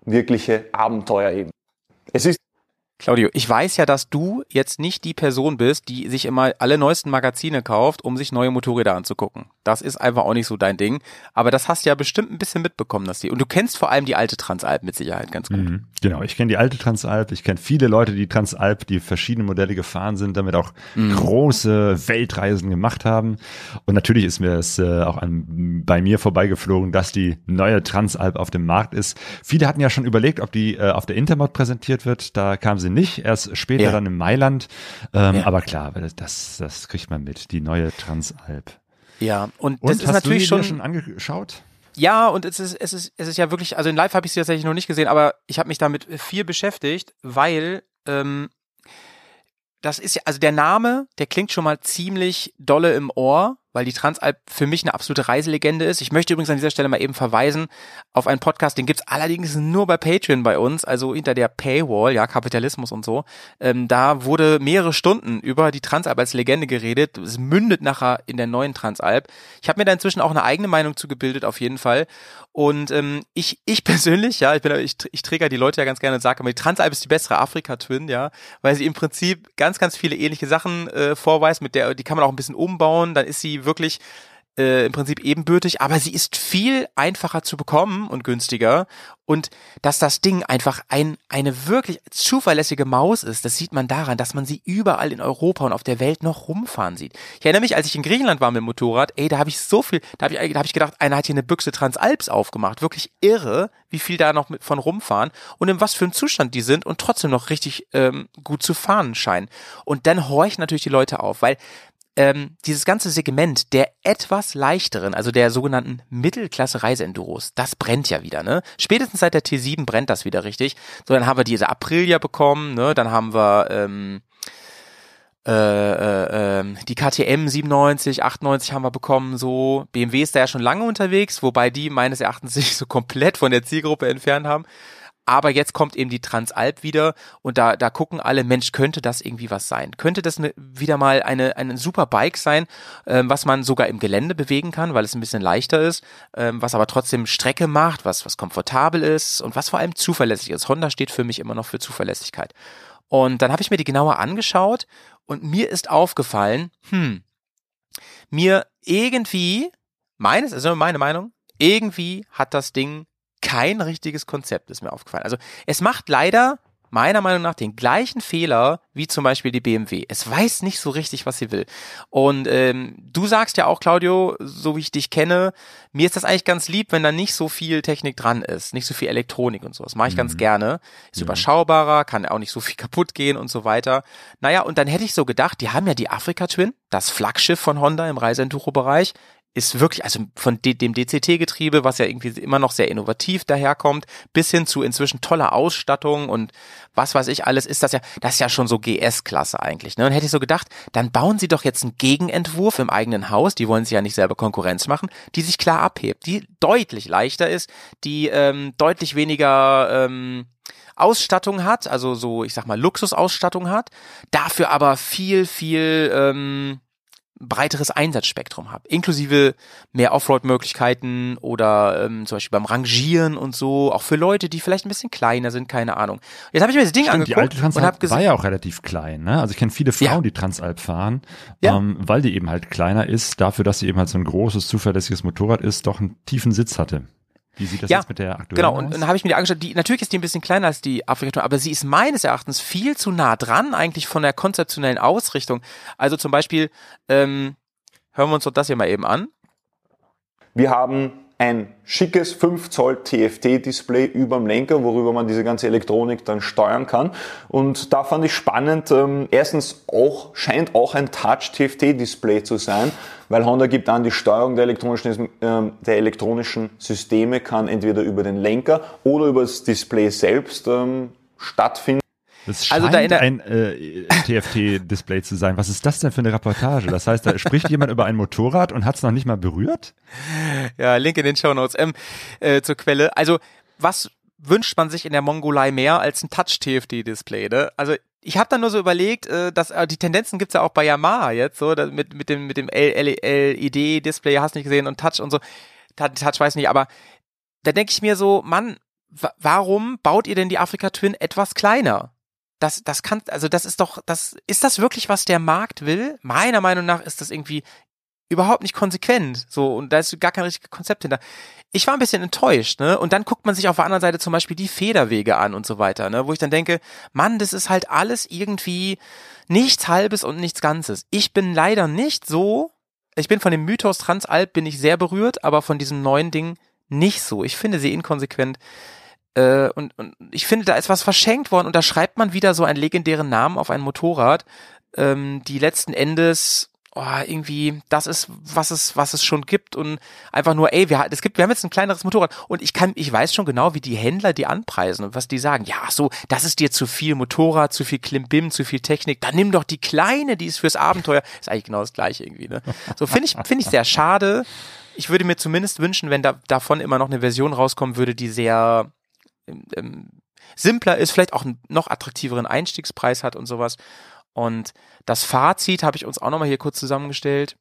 wirkliche Abenteuer eben. Es ist Claudio, ich weiß ja, dass du jetzt nicht die Person bist, die sich immer alle neuesten Magazine kauft, um sich neue Motorräder anzugucken. Das ist einfach auch nicht so dein Ding. Aber das hast du ja bestimmt ein bisschen mitbekommen, dass die. Und du kennst vor allem die alte Transalp mit Sicherheit ganz gut. Mhm. Genau, ich kenne die alte Transalp, ich kenne viele Leute, die Transalp, die verschiedene Modelle gefahren sind, damit auch Mhm. große Weltreisen gemacht haben. Und natürlich ist mir es äh, auch an, bei mir vorbeigeflogen, dass die neue Transalp auf dem Markt ist. Viele hatten ja schon überlegt, ob die äh, auf der Intermod präsentiert wird. Da kam sie nicht, erst später Ja. dann in Mailand. Ähm, Ja. Aber klar, das, das kriegt man mit, die neue Transalp. Ja, und, Und das ist hast natürlich schon, schon angeschaut? Ja, und es ist, es ist, es ist ja wirklich, also in Live habe ich sie tatsächlich noch nicht gesehen, aber ich habe mich damit viel beschäftigt, weil ähm, das ist ja, also der Name, der klingt schon mal ziemlich dolle im Ohr, weil die Transalp für mich eine absolute Reiselegende ist. Ich möchte übrigens an dieser Stelle mal eben verweisen auf einen Podcast, den gibt's allerdings nur bei Patreon bei uns, also hinter der Paywall, ja, Kapitalismus und so. Ähm, da wurde mehrere Stunden über die Transalp als Legende geredet. Es mündet nachher in der neuen Transalp. Ich habe mir da inzwischen auch eine eigene Meinung zu gebildet, auf jeden Fall. Und ähm, ich, ich persönlich, ja, ich bin, ich, ich trigger die Leute ja ganz gerne und sage immer, die Transalp ist die bessere Afrika-Twin, ja, weil sie im Prinzip ganz, ganz viele ähnliche Sachen äh, vorweist, mit der, die kann man auch ein bisschen umbauen, dann ist sie wirklich äh, im Prinzip ebenbürtig, aber sie ist viel einfacher zu bekommen und günstiger. Und dass das Ding einfach ein, eine wirklich zuverlässige Maus ist, das sieht man daran, dass man sie überall in Europa und auf der Welt noch rumfahren sieht. Ich erinnere mich, als ich in Griechenland war mit dem Motorrad, ey, da habe ich so viel, da habe ich, hab ich gedacht, einer hat hier eine Büchse Transalps aufgemacht. Wirklich irre, wie viel da noch von rumfahren und in was für einem Zustand die sind und trotzdem noch richtig ähm, gut zu fahren scheinen. Und dann horchen natürlich die Leute auf, weil ähm, dieses ganze Segment der etwas leichteren, also der sogenannten Mittelklasse Reiseenduros, das brennt ja wieder, ne? Spätestens seit der T7 brennt das wieder richtig. So, dann haben wir diese Aprilia bekommen, ne? Dann haben wir ähm, äh, äh, ähm, die KTM 97, 98 haben wir bekommen, so. BMW ist da ja schon lange unterwegs, wobei die meines Erachtens sich so komplett von der Zielgruppe entfernt haben. Aber jetzt kommt eben die Transalp wieder und da, da gucken alle, Mensch, könnte das irgendwie was sein? Könnte das ne, wieder mal eine, eine super Bike sein, ähm, was man sogar im Gelände bewegen kann, weil es ein bisschen leichter ist, ähm, was aber trotzdem Strecke macht, was, was komfortabel ist und was vor allem zuverlässig ist. Honda steht für mich immer noch für Zuverlässigkeit. Und dann habe ich mir die genauer angeschaut und mir ist aufgefallen, hm, mir irgendwie, meines, also meine Meinung, irgendwie hat das Ding kein richtiges Konzept, ist mir aufgefallen. Also es macht leider meiner Meinung nach den gleichen Fehler wie zum Beispiel die BMW. Es weiß nicht so richtig, was sie will. Und ähm, du sagst ja auch, Claudio, so wie ich dich kenne, mir ist das eigentlich ganz lieb, wenn da nicht so viel Technik dran ist, nicht so viel Elektronik und so. Das mache ich ganz gerne. Ist überschaubarer, kann auch nicht so viel kaputt gehen und so weiter. Naja, und dann hätte ich so gedacht, die haben ja die Afrika Twin, das Flaggschiff von Honda im Reiseenduro-Bereich ist wirklich, also von de dem DCT-Getriebe, was ja irgendwie immer noch sehr innovativ daherkommt, bis hin zu inzwischen toller Ausstattung und was weiß ich alles, ist das ja, das ist ja schon so GS-Klasse eigentlich. Ne? Und hätte ich so gedacht, dann bauen sie doch jetzt einen Gegenentwurf im eigenen Haus, die wollen sich ja nicht selber Konkurrenz machen, die sich klar abhebt, die deutlich leichter ist, die ähm, deutlich weniger ähm, Ausstattung hat, also so, ich sag mal, Luxusausstattung hat, dafür aber viel, viel ähm, breiteres Einsatzspektrum habe, inklusive mehr Offroad-Möglichkeiten oder ähm, zum Beispiel beim Rangieren und so, auch für Leute, die vielleicht ein bisschen kleiner sind, keine Ahnung. Jetzt habe ich mir das Ding Stimmt, die angeguckt alte und habe Transalp war gesagt, ja auch relativ klein, ne? Also ich kenne viele Frauen, Ja. die Transalp fahren, Ja. ähm, weil die eben halt kleiner ist, dafür, dass sie eben halt so ein großes, zuverlässiges Motorrad ist, doch einen tiefen Sitz hatte. Wie sieht das Ja, jetzt mit der aktuellen genau, aus? und dann habe ich mir die angeschaut, die, natürlich ist die ein bisschen kleiner als die Afrika, aber sie ist meines Erachtens viel zu nah dran eigentlich von der konzeptionellen Ausrichtung. Also zum Beispiel, ähm, hören wir uns doch das hier mal eben an. Wir haben ein schickes 5 Zoll TFT-Display überm Lenker, worüber man diese ganze Elektronik dann steuern kann. Und da fand ich spannend, ähm, erstens auch, scheint auch ein Touch-TFT-Display zu sein, weil Honda gibt an, die Steuerung der elektronischen, ähm, der elektronischen Systeme kann entweder über den Lenker oder über das Display selbst ähm, stattfinden. Das Also scheint da in der- ein äh, TFT-Display zu sein. Was ist das denn für eine Reportage? Das heißt, da spricht jemand über ein Motorrad und hat es noch nicht mal berührt? Ja, Link in den Show Notes ähm, äh, zur Quelle. Also, was wünscht man sich in der Mongolei mehr als ein Touch-TFT-Display? Ne? Also, ich habe dann nur so überlegt, äh, dass äh, die Tendenzen gibt's ja auch bei Yamaha jetzt, so da, mit mit dem mit dem LED-Display, hast nicht gesehen und Touch und so. Touch weiß nicht, aber da denke ich mir so, Mann, wa warum baut ihr denn die Afrika Twin etwas kleiner? Das, das kann, also das ist doch, das, ist das wirklich, was der Markt will? Meiner Meinung nach ist das irgendwie überhaupt nicht konsequent. So, und da ist gar kein richtiges Konzept hinter. Ich war ein bisschen enttäuscht, ne? Und dann guckt man sich auf der anderen Seite zum Beispiel die Federwege an und so weiter, ne? Wo ich dann denke, Mann, das ist halt alles irgendwie nichts Halbes und nichts Ganzes. Ich bin leider nicht so, ich bin von dem Mythos Transalp bin ich sehr berührt, aber von diesem neuen Ding nicht so. Ich finde sie inkonsequent. Äh, und, und ich finde, da ist was verschenkt worden und da schreibt man wieder so einen legendären Namen auf ein Motorrad, ähm, die letzten Endes oh, irgendwie das ist, was es, was es schon gibt und einfach nur, ey, wir, es gibt, wir haben jetzt ein kleineres Motorrad und ich kann, ich weiß schon genau, wie die Händler die anpreisen und was die sagen. Ja, so, das ist dir zu viel Motorrad, zu viel Klimbim, zu viel Technik. Dann nimm doch die kleine, die ist fürs Abenteuer. Ist eigentlich genau das gleiche irgendwie, ne? So finde ich, finde ich sehr schade. Ich würde mir zumindest wünschen, wenn da davon immer noch eine Version rauskommen würde, die sehr ähm, simpler ist, vielleicht auch einen noch attraktiveren Einstiegspreis hat und sowas. Und das Fazit habe ich uns auch nochmal hier kurz zusammengestellt.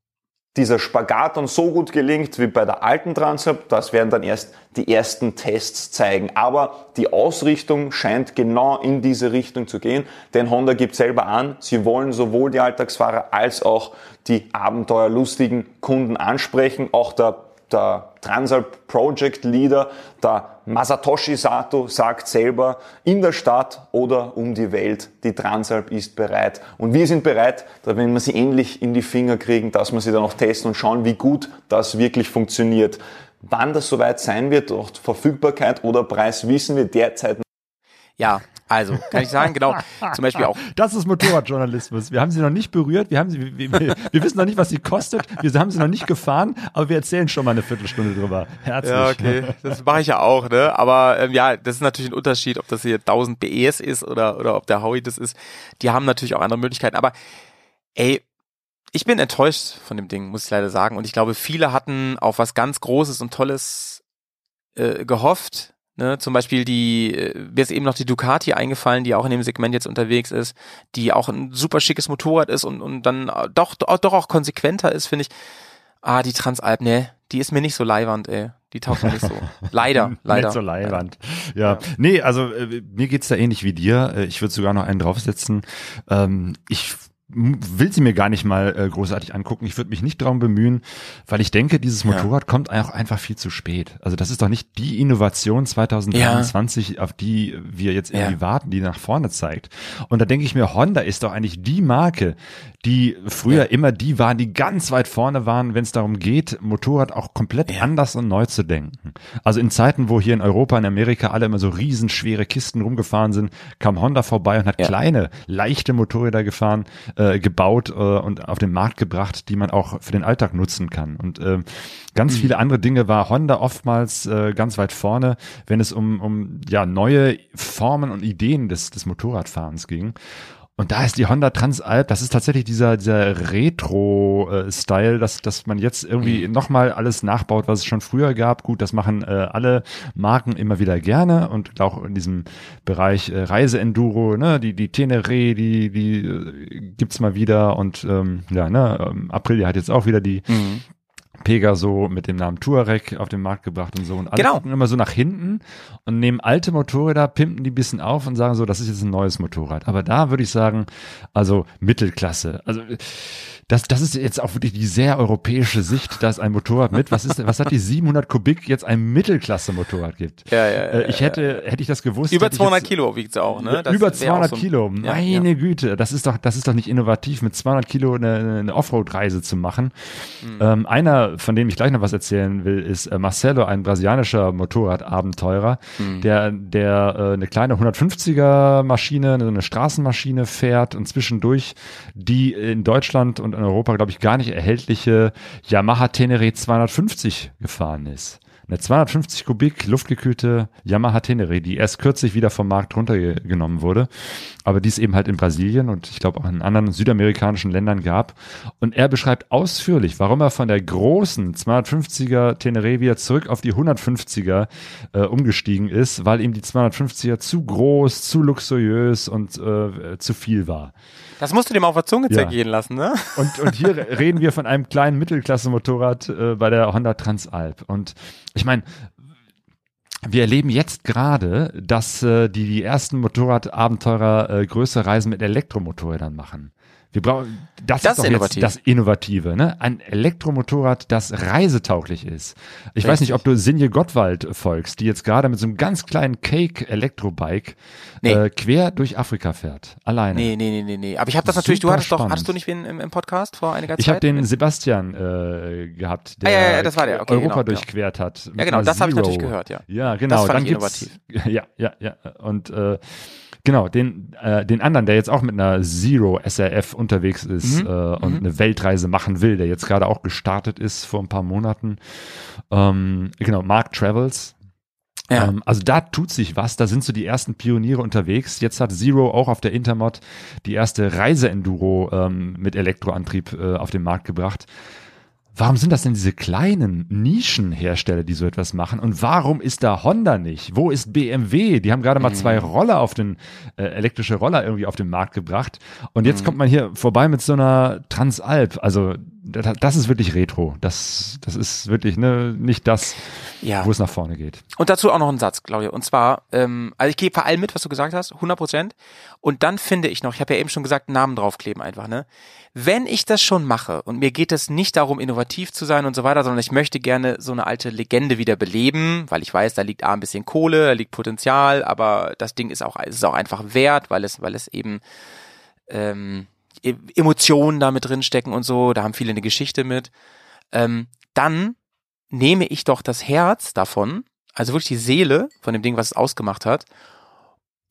Dieser Spagat dann so gut gelingt wie bei der alten Transalp, das werden dann erst die ersten Tests zeigen. Aber die Ausrichtung scheint genau in diese Richtung zu gehen, denn Honda gibt selber an, sie wollen sowohl die Alltagsfahrer als auch die abenteuerlustigen Kunden ansprechen. Auch der der Transalp Project Leader, der Masatoshi Sato, sagt selber, in der Stadt oder um die Welt, die Transalp ist bereit. Und wir sind bereit, wenn wir sie endlich in die Finger kriegen, dass wir sie dann auch testen und schauen, wie gut das wirklich funktioniert. Wann das soweit sein wird, auch Verfügbarkeit oder Preis, wissen wir derzeit. Ja, also, kann ich sagen, genau, zum Beispiel auch. Das ist Motorradjournalismus. Wir haben sie noch nicht berührt, wir, haben sie, wir, wir, wir wissen noch nicht, was sie kostet, wir haben sie noch nicht gefahren, aber wir erzählen schon mal eine Viertelstunde drüber. Herzlich. Ja, okay, das mache ich ja auch, ne? Aber ähm, ja, das ist natürlich ein Unterschied, ob das hier 1000 BES ist oder, oder ob der Howie das ist. Die haben natürlich auch andere Möglichkeiten, aber ey, ich bin enttäuscht von dem Ding, muss ich leider sagen. Und ich glaube, viele hatten auf was ganz Großes und Tolles äh, gehofft Ne, zum Beispiel die, äh, mir ist eben noch die Ducati eingefallen, die auch in dem Segment jetzt unterwegs ist, die auch ein super schickes Motorrad ist und, und dann doch, doch auch konsequenter ist, finde ich. Ah, die Transalp, ne, die ist mir nicht so leiwand, ey. Die taugt mir nicht so. Leider, leider. nicht so leiwand. Ja. ja. Nee, also äh, mir geht's da ähnlich wie dir. Äh, ich würde sogar noch einen draufsetzen. Ähm, ich will sie mir gar nicht mal äh, großartig angucken. Ich würde mich nicht darum bemühen, weil ich denke, dieses Motorrad ja. kommt auch einfach viel zu spät. Also das ist doch nicht die Innovation 2023, ja. auf die wir jetzt irgendwie ja. warten, die nach vorne zeigt. Und da denke ich mir, Honda ist doch eigentlich die Marke, die früher immer die waren, die ganz weit vorne waren, wenn es darum geht, Motorrad auch komplett anders und neu zu denken. Also in Zeiten, wo hier in Europa, in Amerika alle immer so riesenschwere Kisten rumgefahren sind, kam Honda vorbei und hat kleine, leichte Motorräder gefahren äh, gebaut äh, und auf den Markt gebracht, die man auch für den Alltag nutzen kann. Und äh, ganz mhm. viele andere Dinge war Honda oftmals äh, ganz weit vorne, wenn es um, um ja neue Formen und Ideen des, des Motorradfahrens ging. Und da ist die Honda Transalp, das ist tatsächlich dieser, dieser Retro-Style, dass, dass man jetzt irgendwie mhm. nochmal alles nachbaut, was es schon früher gab. Gut, das machen äh, alle Marken immer wieder gerne und auch in diesem Bereich äh, Reiseenduro, ne, die, die Tenere, die, die äh, gibt's mal wieder und ähm, ja, ne, ähm, Aprilia hat jetzt auch wieder die, mhm. Pegaso mit dem Namen Touareg auf den Markt gebracht und so. Und alle genau. gucken immer so nach hinten und nehmen alte Motorräder, pimpen die bisschen auf und sagen so, das ist jetzt ein neues Motorrad. Aber da würde ich sagen, also Mittelklasse. Also das, das ist jetzt auch wirklich die sehr europäische Sicht, dass ein Motorrad mit, was ist, was hat die 700 Kubik jetzt ein Mittelklasse-Motorrad gibt. Ja, ja, ja, äh, ich hätte, hätte ich das gewusst. Über 200 jetzt, Kilo wiegt es auch, ne? Das über 200 so, Kilo. Meine ja, Güte, das ist doch, das ist doch nicht innovativ, mit 200 Kilo eine, eine Offroad-Reise zu machen. Mhm. Ähm, einer, von dem ich gleich noch was erzählen will, ist äh, Marcelo, ein brasilianischer Motorradabenteurer, mhm. der, der äh, eine kleine 150er Maschine, eine Straßenmaschine fährt und zwischendurch die in Deutschland und in Europa, glaube ich, gar nicht erhältliche Yamaha Tenere 250 gefahren ist. Eine 250 Kubik luftgekühlte Yamaha Tenere, die erst kürzlich wieder vom Markt runtergenommen wurde, aber die es eben halt in Brasilien und ich glaube auch in anderen südamerikanischen Ländern gab. Und er beschreibt ausführlich, warum er von der großen 250er Tenere wieder zurück auf die 150er äh, umgestiegen ist, weil ihm die 250er zu groß, zu luxuriös und äh, zu viel war. Das musst du dem auf der Zunge ja. zergehen lassen, ne? Und, und hier reden wir von einem kleinen Mittelklasse-Motorrad äh, bei der Honda Transalp. Und ich meine, wir erleben jetzt gerade, dass äh, die, die ersten Motorradabenteurer äh, größere Reisen mit Elektromotorrädern machen. Wir brauchen, das, Das ist doch ist jetzt innovativ. das Innovative, ne? Ein Elektromotorrad, das reisetauglich ist. Ich weiß nicht, Richtig. ob du Sinje Gottwald folgst, die jetzt gerade mit so einem ganz kleinen Cake Elektrobike Nee. äh, quer durch Afrika fährt. Alleine. Nee, nee, nee, nee, nee. Aber ich habe das natürlich, du hattest doch, spannend. hattest du nicht wen im, im Podcast vor einiger Ich Zeit? habe den Sebastian äh, gehabt, der Ah, ja, ja, das war der. Okay, Europa genau, durchquert hat. Ja, genau, das habe ich natürlich gehört, ja. Ja, genau. Das fand dann ich gibt's, Ja, ja, ja. Und äh, genau, den, äh, den anderen, der jetzt auch mit einer Zero SRF unterwegs ist Mhm. äh, und eine Weltreise machen will, der jetzt gerade auch gestartet ist vor ein paar Monaten. Ähm, genau, Mark Travels. Ja. Ähm, also da tut sich was, da sind so die ersten Pioniere unterwegs. Jetzt hat Zero auch auf der Intermod die erste Reise-Enduro ähm, mit Elektroantrieb äh, auf den Markt gebracht. Warum sind das denn diese kleinen Nischenhersteller, die so etwas machen? Und warum ist da Honda nicht? Wo ist BMW? Die haben gerade mal zwei Roller auf den, äh, elektrische Roller irgendwie auf den Markt gebracht. Und jetzt kommt man hier vorbei mit so einer Transalp. Also, das, ist wirklich Retro. Das, das ist wirklich ne, nicht das, Ja. wo es nach vorne geht. Und dazu auch noch ein Satz, Claudia. Und zwar, ähm, also ich gehe vor allem mit, was du gesagt hast, 100 Prozent. Und dann finde ich noch, ich habe ja eben schon gesagt, Namen draufkleben einfach, ne? Wenn ich das schon mache und mir geht es nicht darum, innovativ zu sein und so weiter, sondern ich möchte gerne so eine alte Legende wieder beleben, weil ich weiß, da liegt A ein bisschen Kohle, da liegt Potenzial, aber das Ding ist auch, ist auch einfach wert, weil es, weil es eben ähm, Emotionen da mit drin stecken und so, da haben viele eine Geschichte mit. Ähm, dann nehme ich doch das Herz davon, also wirklich die Seele von dem Ding, was es ausgemacht hat,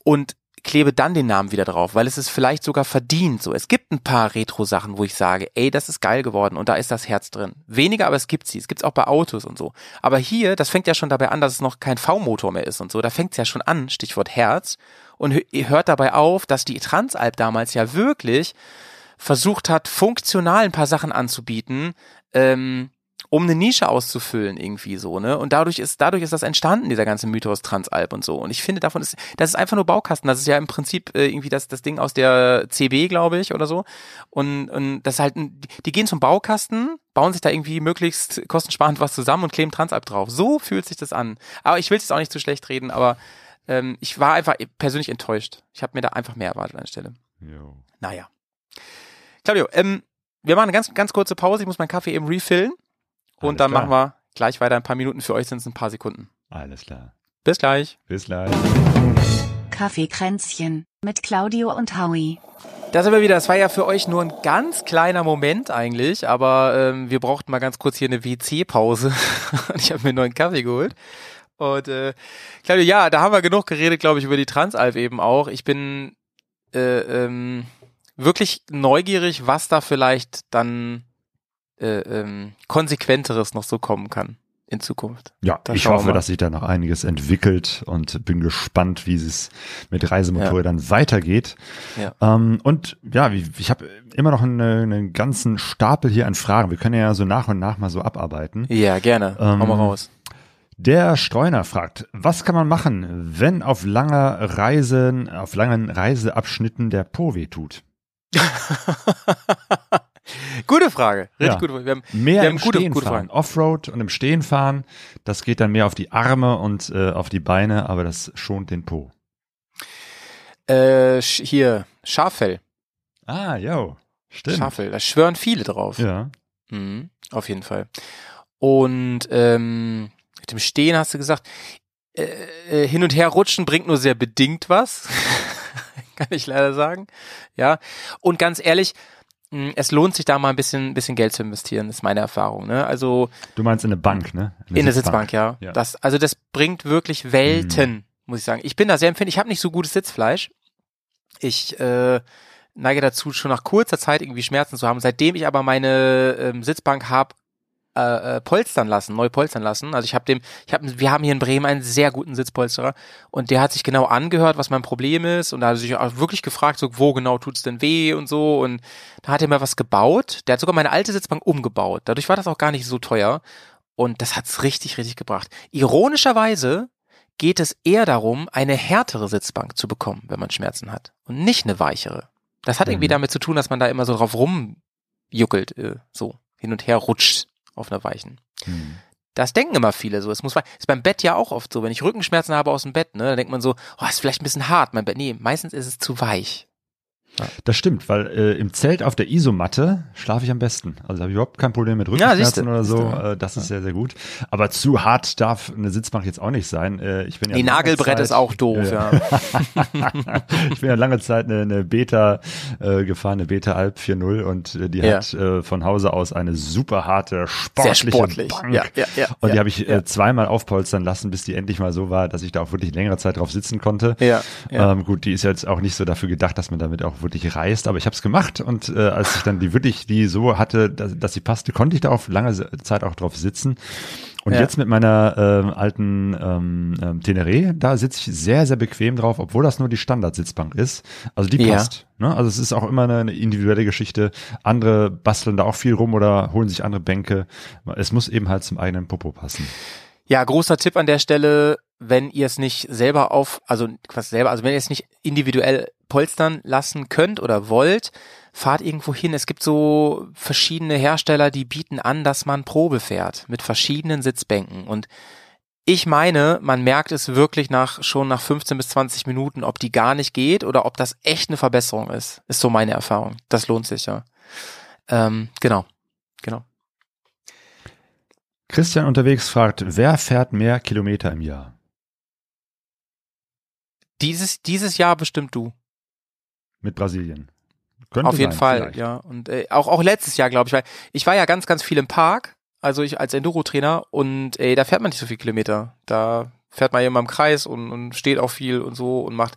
und klebe dann den Namen wieder drauf, weil es ist vielleicht sogar verdient. So, es gibt ein paar Retro-Sachen, wo ich sage, ey, das ist geil geworden und da ist das Herz drin. Weniger, aber es gibt sie. Es gibt's auch bei Autos und so. Aber hier, das fängt ja schon dabei an, dass es noch kein V-Motor mehr ist und so. Da fängt's ja schon an, Stichwort Herz. Und hört dabei auf, dass die Transalp damals ja wirklich versucht hat, funktional ein paar Sachen anzubieten, ähm, um eine Nische auszufüllen irgendwie so, ne? Und dadurch ist dadurch ist das entstanden, dieser ganze Mythos Transalp und so. Und ich finde, davon ist das ist einfach nur Baukasten. Das ist ja im Prinzip äh, irgendwie das das Ding aus der CB, glaube ich, oder so. Und und das ist halt die gehen zum Baukasten, bauen sich da irgendwie möglichst kostensparend was zusammen und kleben Transalp drauf. So fühlt sich das an. Aber ich will es jetzt auch nicht zu schlecht reden, aber ähm, ich war einfach persönlich enttäuscht. Ich habe mir da einfach mehr erwartet an der Stelle. Naja. Claudio, ähm, wir machen eine ganz, ganz kurze Pause. Ich muss meinen Kaffee eben refillen. Und Alles dann klar. machen wir gleich weiter. Ein paar Minuten für euch sind es ein paar Sekunden. Alles klar. Bis gleich. Bis gleich. Kaffeekränzchen mit Claudio und Howie. Da sind wir wieder. Das war ja für euch nur ein ganz kleiner Moment eigentlich, aber ähm, wir brauchten mal ganz kurz hier eine WC-Pause. Und ich habe mir einen neuen Kaffee geholt. Und äh, Claudio, ja, da haben wir genug geredet, glaube ich, über die Transalp eben auch. Ich bin äh, ähm, wirklich neugierig, was da vielleicht dann äh, ähm, konsequenteres noch so kommen kann in Zukunft. Ja, Da ich hoffe, dass sich da noch einiges entwickelt und bin gespannt, wie es mit Reisemotorrädern weitergeht. Ja. Ähm, und ja, ich habe immer noch eine, einen ganzen Stapel hier an Fragen. Wir können ja so nach und nach mal so abarbeiten. Ja, gerne. Ähm, Hau mal raus. Der Streuner fragt, was kann man machen, wenn auf langer Reisen, auf langen Reiseabschnitten der Po weh tut? gute Frage. Richtig Ja. gute Frage. Wir haben, Mehr wir im haben gute, Stehen gute fahren. Offroad und im Stehen fahren, das geht dann mehr auf die Arme und äh, auf die Beine, aber das schont den Po. Äh, hier, Schaffell. Ah, yo, stimmt. Schaffell, da schwören viele drauf. Ja. Mhm, auf jeden Fall. Und ähm, mit dem Stehen hast du gesagt, äh, äh, hin und her rutschen bringt nur sehr bedingt was. Kann ich leider sagen. Ja. Und ganz ehrlich, mh, es lohnt sich da mal ein bisschen, bisschen Geld zu investieren, ist meine Erfahrung. Ne? Also Du meinst in eine Bank, ne? in der Sitzbank, ja. Ja. Das, also das bringt wirklich Welten, muss ich sagen. Ich bin da sehr empfindlich. Ich habe nicht so gutes Sitzfleisch. Ich äh, neige dazu, schon nach kurzer Zeit irgendwie Schmerzen zu haben. Seitdem ich aber meine ähm, Sitzbank habe äh, äh, polstern lassen, neu polstern lassen. Also ich habe dem, ich habe, wir haben hier in Bremen einen sehr guten Sitzpolsterer und der hat sich genau angehört, was mein Problem ist und da hat er sich auch wirklich gefragt, so wo genau tut's denn weh und so und da hat er mir was gebaut. Der hat sogar meine alte Sitzbank umgebaut. Dadurch war das auch gar nicht so teuer und das hat's richtig, richtig gebracht. Ironischerweise geht es eher darum, eine härtere Sitzbank zu bekommen, wenn man Schmerzen hat und nicht eine weichere. Das hat irgendwie Mhm. damit zu tun, dass man da immer so drauf rumjuckelt, äh, so hin und her rutscht auf einer weichen. Hm. Das denken immer viele so. Es muss ist beim Bett ja auch oft so. Wenn ich Rückenschmerzen habe aus dem Bett, ne, dann denkt man so, oh, ist vielleicht ein bisschen hart, mein Bett. Nee, meistens ist es zu weich. Das stimmt, weil äh, im Zelt auf der Isomatte schlafe ich am besten. Also habe ich überhaupt kein Problem mit Ja. Rückenschmerzen oder so. Äh, das ist sehr, sehr gut. Aber zu hart darf eine Sitzbank jetzt auch nicht sein. Äh, ich bin ja Nee, Nagelbrett Zeit- ist auch doof, ja. ich bin ja lange Zeit eine, eine Beta äh, gefahren, eine Beta Alp 4.0 und äh, die Ja. hat äh, von Hause aus eine super harte, sportliche sportlich. Bank. Ja, ja, ja, und die ja, habe ich ja. äh, zweimal aufpolstern lassen, bis die endlich mal so war, dass ich da auch wirklich längere Zeit drauf sitzen konnte. Ja, ja. Ähm, gut, die ist jetzt auch nicht so dafür gedacht, dass man damit auch wirklich reist, aber ich habe es gemacht und äh, als ich dann die wirklich die so hatte, dass, dass sie passte, konnte ich da auf lange Zeit auch drauf sitzen. Und Ja. jetzt mit meiner ähm, alten ähm, ähm, Teneré, da sitze ich sehr, sehr bequem drauf, obwohl das nur die Standardsitzbank ist. Also die Ja. passt. Ne? Also es ist auch immer eine, eine individuelle Geschichte. Andere basteln da auch viel rum oder holen sich andere Bänke. Es muss eben halt zum eigenen Popo passen. Ja, großer Tipp an der Stelle, wenn ihr es nicht selber auf, also was selber, also wenn ihr es nicht individuell polstern lassen könnt oder wollt, fahrt irgendwo hin. Es gibt so verschiedene Hersteller, die bieten an, dass man Probe fährt mit verschiedenen Sitzbänken und ich meine, man merkt es wirklich nach schon nach 15 bis 20 Minuten, ob die gar nicht geht oder ob das echt eine Verbesserung ist. Ist so meine Erfahrung. Das lohnt sich ja. Ähm, genau, genau. Christian unterwegs fragt, wer fährt mehr Kilometer im Jahr? Dieses dieses Jahr bestimmt du. Mit Brasilien. Könnte Auf jeden sein, Fall, vielleicht. ja. Und äh, auch auch letztes Jahr, glaube ich, weil ich war ja ganz, ganz viel im Park, also ich als Enduro-Trainer und ey, da fährt man nicht so viel Kilometer. Da fährt man ja immer im Kreis und, und steht auch viel und so und macht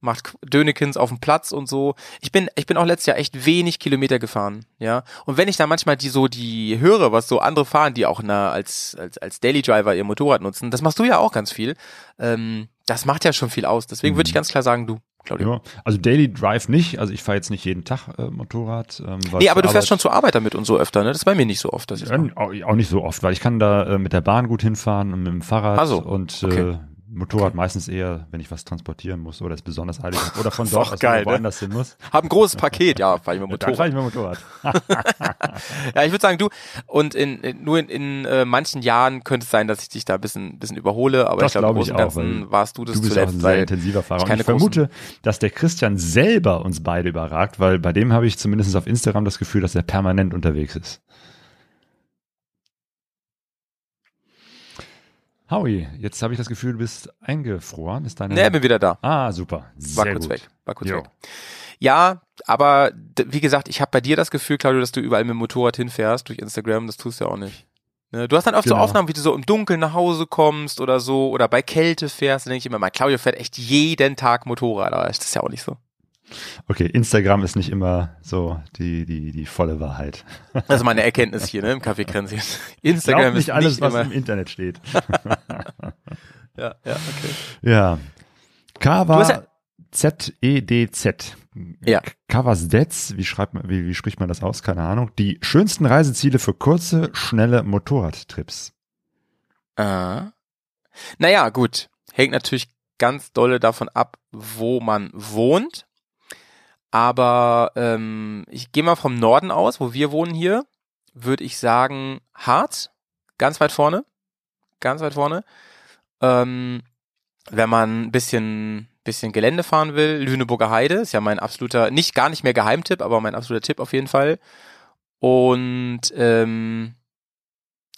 macht Dönekins auf dem Platz und so. Ich bin ich bin auch letztes Jahr echt wenig Kilometer gefahren, ja. Und wenn ich dann manchmal die so die höre, was so andere fahren, die auch na, als als als Daily Driver ihr Motorrad nutzen, das machst du ja auch ganz viel. Ähm, das macht ja schon viel aus. Deswegen Mhm. würde ich ganz klar sagen, du, Claudio. Ja, also Daily Drive nicht, also ich fahre jetzt nicht jeden Tag äh, Motorrad. Ähm, Nee, aber du fährst schon zur Arbeit damit und so öfter, ne? Das ist bei mir nicht so oft, dass ich Ja, auch, nicht so oft, weil ich kann da äh, mit der Bahn gut hinfahren und mit dem Fahrrad Ach so, und okay. äh, Motorrad meistens eher, wenn ich was transportieren muss oder es besonders eilig ist oder von dort aus geil, ne? woanders hin muss. Hab ein großes Paket, ja, fahr ich mit Dann fahre Motorrad. ich mit Motorrad. Ja, ich würde sagen, du, und in, in nur in, in äh, manchen Jahren könnte es sein, dass ich dich da ein bisschen, bisschen überhole, aber Das ich glaube, im glaube ich Großen und auch, Ganzen warst du das Du bist auch ein zuletzt, sehr intensiver Fahrer. Und keine ich vermute, dass der Christian selber uns beide überragt, weil bei dem habe ich zumindest auf Instagram das Gefühl, dass er permanent unterwegs ist. Howie, jetzt habe ich das Gefühl, du bist eingefroren. Ist deine Ne, bin wieder da. Ah, super. War Sehr kurz gut. weg. War kurz Jo. weg. Ja, aber wie gesagt, ich habe bei dir das Gefühl, Claudio, dass du überall mit dem Motorrad hinfährst durch Instagram. Das tust du ja auch nicht. Ne, Du hast dann oft so Genau. Aufnahmen, wie du so im Dunkeln nach Hause kommst oder so oder bei Kälte fährst. Dann denke ich immer, mein Claudio fährt echt jeden Tag Motorrad, aber das ist ja auch nicht so. Okay, Instagram ist nicht immer so die, die, die volle Wahrheit. Das ist meine Erkenntnis hier, ne, im Café Kränzchen. Instagram Glaub nicht ist alles, nicht was immer. im Internet steht. Ja, ja, okay. Ja. Kava Z-E-D-Z. Ja. Kavasdetz, wie schreibt man, wie, wie spricht man das aus? Keine Ahnung. Die schönsten Reiseziele für kurze, schnelle Motorradtrips. Ah. Naja, gut. Hängt natürlich ganz dolle davon ab, wo man wohnt. Aber ähm, ich gehe mal vom Norden aus, wo wir wohnen hier, würde ich sagen Harz, ganz weit vorne, ganz weit vorne. Ähm, wenn man ein bisschen, bisschen Gelände fahren will, Lüneburger Heide ist ja mein absoluter, nicht gar nicht mehr Geheimtipp, aber mein absoluter Tipp auf jeden Fall. Und ähm,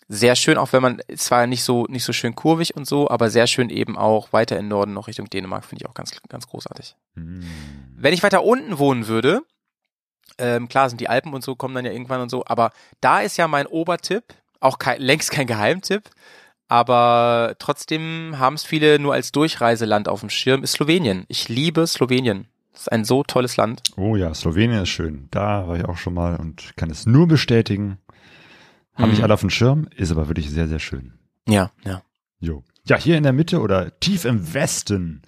sehr schön, auch wenn man zwar nicht so nicht so schön kurvig und so, aber sehr schön eben auch weiter in Norden noch Richtung Dänemark finde ich auch ganz ganz großartig. Hm. Wenn ich weiter unten wohnen würde, ähm, klar sind die Alpen und so kommen dann ja irgendwann und so, aber da ist ja mein Obertipp, auch kein, längst kein Geheimtipp, aber trotzdem haben es viele nur als Durchreiseland auf dem Schirm, ist Slowenien. Ich liebe Slowenien. Das ist ein so tolles Land. Oh ja, Slowenien ist schön. Da war ich auch schon mal und kann es nur bestätigen. Haben nicht Mhm. alle auf dem Schirm, ist aber wirklich sehr, sehr schön. Ja, ja. Jo. Ja, hier in der Mitte oder tief im Westen,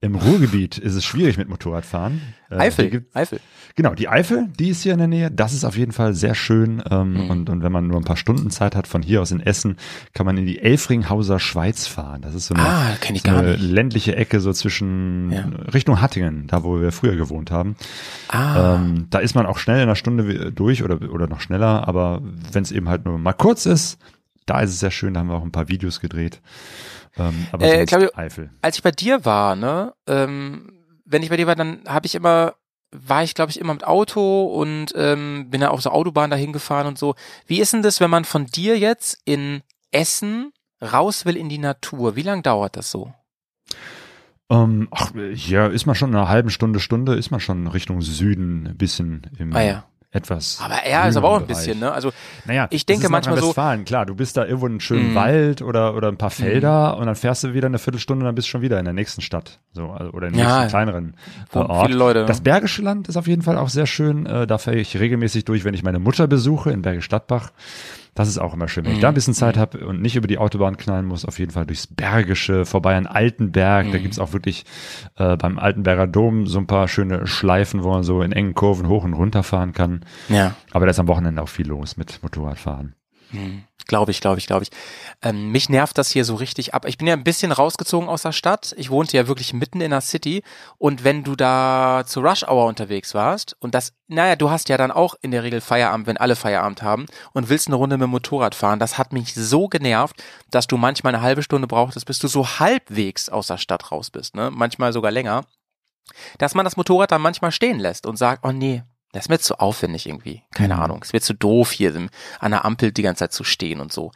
im Ruhrgebiet, ist es schwierig mit Motorradfahren. Äh, Eifel, gibt- Eifel. Genau, die Eifel, die ist hier in der Nähe. Das ist auf jeden Fall sehr schön. Ähm, Mhm. und, und wenn man nur ein paar Stunden Zeit hat von hier aus in Essen, kann man in die Elfringhauser Schweiz fahren. Das ist so eine, Ah, so eine ländliche Ecke so zwischen Ja. Richtung Hattingen, da wo wir früher gewohnt haben. Ah, Ähm, da ist man auch schnell in einer Stunde durch oder, oder noch schneller, aber wenn es eben halt nur mal kurz ist, da ist es sehr schön, da haben wir auch ein paar Videos gedreht. Ähm, aber Äh, Claudio, Eifel. Als ich bei dir war, ne, ähm, wenn ich bei dir war, dann habe ich immer, war ich glaube ich immer mit Auto und ähm, bin dann auf so Autobahn dahin gefahren und so. Wie ist denn das, wenn man von dir jetzt in Essen raus will in die Natur? Wie lange dauert das so? Ähm, ach, ja, ist man schon in einer halben Stunde, Stunde, ist man schon Richtung Süden, ein bisschen im Ah ja. Etwas. Aber er ist aber auch ein grüneren bisschen, Bereich. ne? Also Naja, Ich denke manchmal so- klar, du bist da irgendwo in einem schönen Mhm. Wald oder, oder ein paar Felder und dann fährst du wieder eine Viertelstunde und dann bist du schon wieder in der nächsten Stadt. So, also, oder im Ja, nächsten kleineren äh, Ort. viele Leute. Das Bergische Land ist auf jeden Fall auch sehr schön. Äh, da fahre ich regelmäßig durch, wenn ich meine Mutter besuche in Bergisch Gladbach. Das ist auch immer schön. Wenn ich Mhm. da ein bisschen Zeit habe und nicht über die Autobahn knallen muss, auf jeden Fall durchs Bergische, vorbei an Altenberg. Mhm. Da gibt's auch wirklich äh, beim Altenberger Dom so ein paar schöne Schleifen, wo man so in engen Kurven hoch und runter fahren kann. ja. Aber da ist am Wochenende auch viel los mit Motorradfahren. Glaube ich, glaube ich, glaube ich. Ähm, mich nervt das hier so richtig ab. Ich bin ja ein bisschen rausgezogen aus der Stadt. Ich wohnte ja wirklich mitten in der City. Und wenn du da zur Rush Hour unterwegs warst, und das, naja, du hast ja dann auch in der Regel Feierabend, wenn alle Feierabend haben, und willst eine Runde mit dem Motorrad fahren, das hat mich so genervt, dass du manchmal eine halbe Stunde brauchtest, bis du so halbwegs aus der Stadt raus bist, ne? Manchmal sogar länger. Dass man das Motorrad dann manchmal stehen lässt und sagt, oh nee, das ist mir zu aufwendig irgendwie. Keine Mhm. Ahnung. Es wird zu doof hier an der Ampel die ganze Zeit zu stehen und so.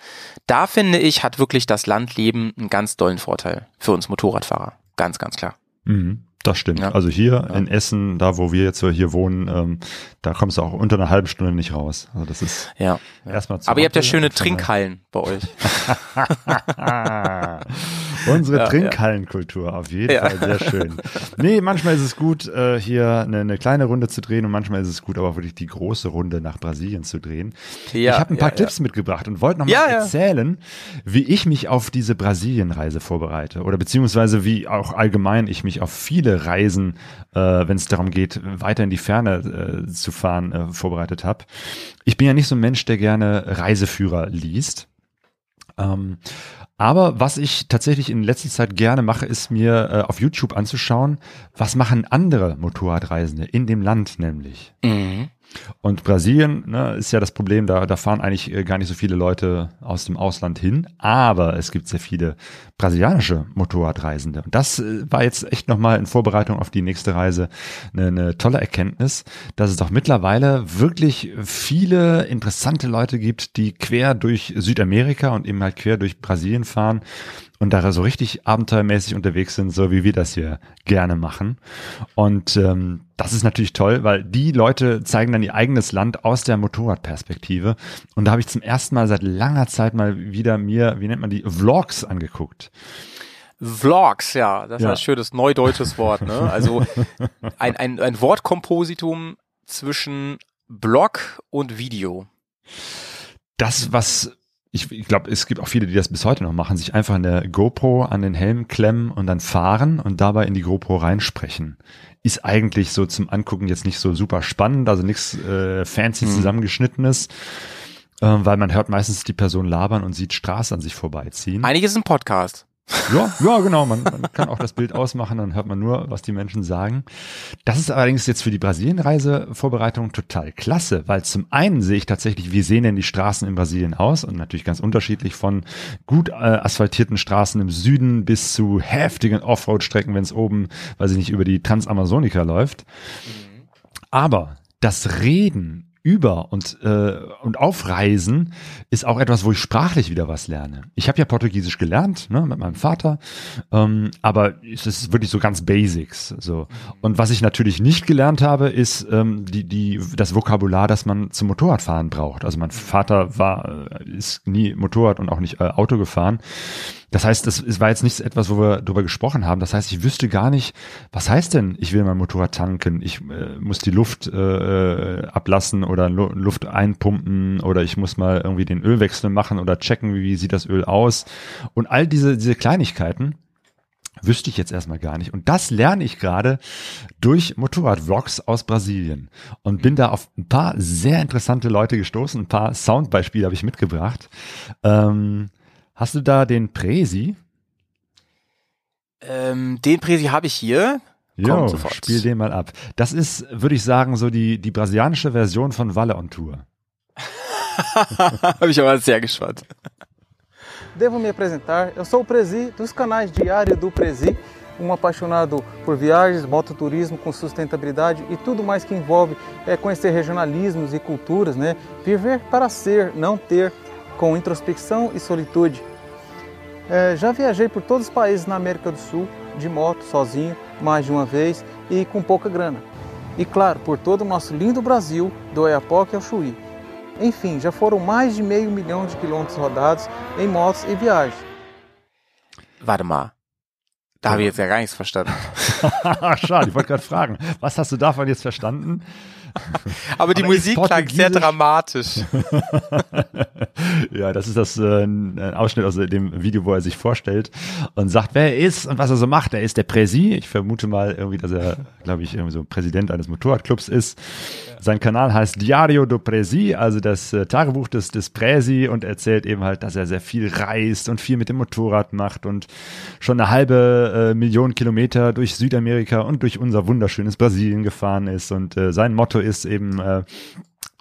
Da finde ich, hat wirklich das Landleben einen ganz dollen Vorteil für uns Motorradfahrer. Ganz, ganz klar. Mhm, das stimmt. Ja. Also hier Ja. in Essen, da wo wir jetzt hier wohnen, ähm, da kommst du auch unter einer halben Stunde nicht raus. Also das ist Ja. erstmal zur Aber ihr habt ja schöne. Trinkhallen bei euch. Unsere Ja, Trinkhallenkultur, auf jeden Ja. Fall sehr schön. Nee, manchmal ist es gut, äh, hier eine, eine kleine Runde zu drehen und manchmal ist es gut, aber wirklich die große Runde nach Brasilien zu drehen. Ich habe ein paar Clips mitgebracht und wollte noch mal Ja, ja. erzählen, wie ich mich auf diese Brasilienreise vorbereite oder beziehungsweise wie auch allgemein ich mich auf viele Reisen, äh, wenn es darum geht, weiter in die Ferne äh, zu fahren, äh, vorbereitet habe. Ich bin ja nicht so ein Mensch, der gerne Reiseführer liest. Ähm, aber was ich tatsächlich in letzter Zeit gerne mache, ist mir äh, auf YouTube anzuschauen, was machen andere Motorradreisende in dem Land nämlich. Mhm. Und Brasilien ne, ist ja das Problem, da, da fahren eigentlich äh, gar nicht so viele Leute aus dem Ausland hin, aber es gibt sehr viele brasilianische Motorradreisende. Und das äh, war jetzt echt nochmal in Vorbereitung auf die nächste Reise eine, eine tolle Erkenntnis, dass es doch mittlerweile wirklich viele interessante Leute gibt, die quer durch Südamerika und eben halt quer durch Brasilien fahren und da so richtig abenteuermäßig unterwegs sind, so wie wir das hier gerne machen. Und ähm, das ist natürlich toll, weil die Leute zeigen dann ihr eigenes Land aus der Motorradperspektive. Und da habe ich zum ersten Mal seit langer Zeit mal wieder mir, wie nennt man die, Vlogs angeguckt. Vlogs, ja, das ist Ja. ein schönes neudeutsches Wort, ne? Also ein, ein, ein Wortkompositum zwischen Blog und Video. Das, was ich, ich glaube, es gibt auch viele, die das bis heute noch machen, sich einfach eine GoPro an den Helm klemmen und dann fahren und dabei in die GoPro reinsprechen. Ist eigentlich so zum Angucken jetzt nicht so super spannend, also nichts äh, fancy zusammengeschnittenes, ähm, weil man hört meistens die Person labern und sieht Straße an sich vorbeiziehen. Einiges ist ein Podcast. Ja, ja, genau. Man, man kann auch das Bild ausmachen, dann hört man nur, was die Menschen sagen. Das ist allerdings jetzt für die Brasilien-Reise-Vorbereitung total klasse, weil zum einen sehe ich tatsächlich, wie sehen denn die Straßen in Brasilien aus und natürlich ganz unterschiedlich von gut äh, asphaltierten Straßen im Süden bis zu heftigen Offroad-Strecken, wenn es oben, weiß ich nicht, über die Transamazonica läuft. Aber das Reden über und äh, und aufreisen ist auch etwas, wo ich sprachlich wieder was lerne. Ich habe ja Portugiesisch gelernt, ne, mit meinem Vater, ähm, aber es ist wirklich so ganz Basics. So und was ich natürlich nicht gelernt habe, ist ähm, die die das Vokabular, das man zum Motorradfahren braucht. Also mein Vater war äh, ist nie Motorrad und auch nicht äh, Auto gefahren. Das heißt, es, war jetzt nicht etwas, wo wir drüber gesprochen haben. Das heißt, ich wüsste gar nicht, was heißt denn, ich will mein Motorrad tanken, ich äh, muss die Luft äh, ablassen oder Lu Luft einpumpen oder ich muss mal irgendwie den Ölwechsel machen oder checken, wie, wie sieht das Öl aus. Und all diese, diese Kleinigkeiten wüsste ich jetzt erstmal gar nicht. Und das lerne ich gerade durch Motorrad-Vlogs aus Brasilien und bin da auf ein paar sehr interessante Leute gestoßen. Ein paar Soundbeispiele habe ich mitgebracht. Ähm, Hast du da den Presi? Ähm, den Präsi habe ich hier. Jo, spiel den mal ab. Das ist, würde ich sagen, so die, die brasilianische Version von Walle on Tour. habe ich aber sehr gespannt. devo me apresentar. Eu sou o Prezi dos canais Diário do Prezi, um apaixonado por viagens, mototurismo com sustentabilidade e tudo mais que envolve é, conhecer regionalismos e culturas, né? Viver para ser, não ter, com introspecção e solitude. É, já viajei por todos os países na América do Sul, de moto, sozinho, mais de uma vez e com pouca grana. E claro, por todo o nosso lindo Brasil, do Oiapoque ao Chuí. Enfim, já foram mais de meio milhão de quilômetros rodados em motos e viagens. Warte mal. Da habe ich jetzt ja gar nichts verstanden. Schade, ich wollte gerade fragen, was hast du davon jetzt verstanden? Aber die Aber Musik klang sehr dramatisch. Ja, das ist das äh, ein Ausschnitt aus dem Video, wo er sich vorstellt und sagt, wer er ist und was er so macht. Er ist der Präsi. Ich vermute mal irgendwie, dass er, glaube ich, irgendwie so Präsident eines Motorradclubs ist. Sein Kanal heißt Diario do Presi, also das äh, Tagebuch des, des Präsi und erzählt eben halt, dass er sehr viel reist und viel mit dem Motorrad macht und schon eine halbe äh, Million Kilometer durch Südamerika und durch unser wunderschönes Brasilien gefahren ist und äh, sein Motto ist eben äh,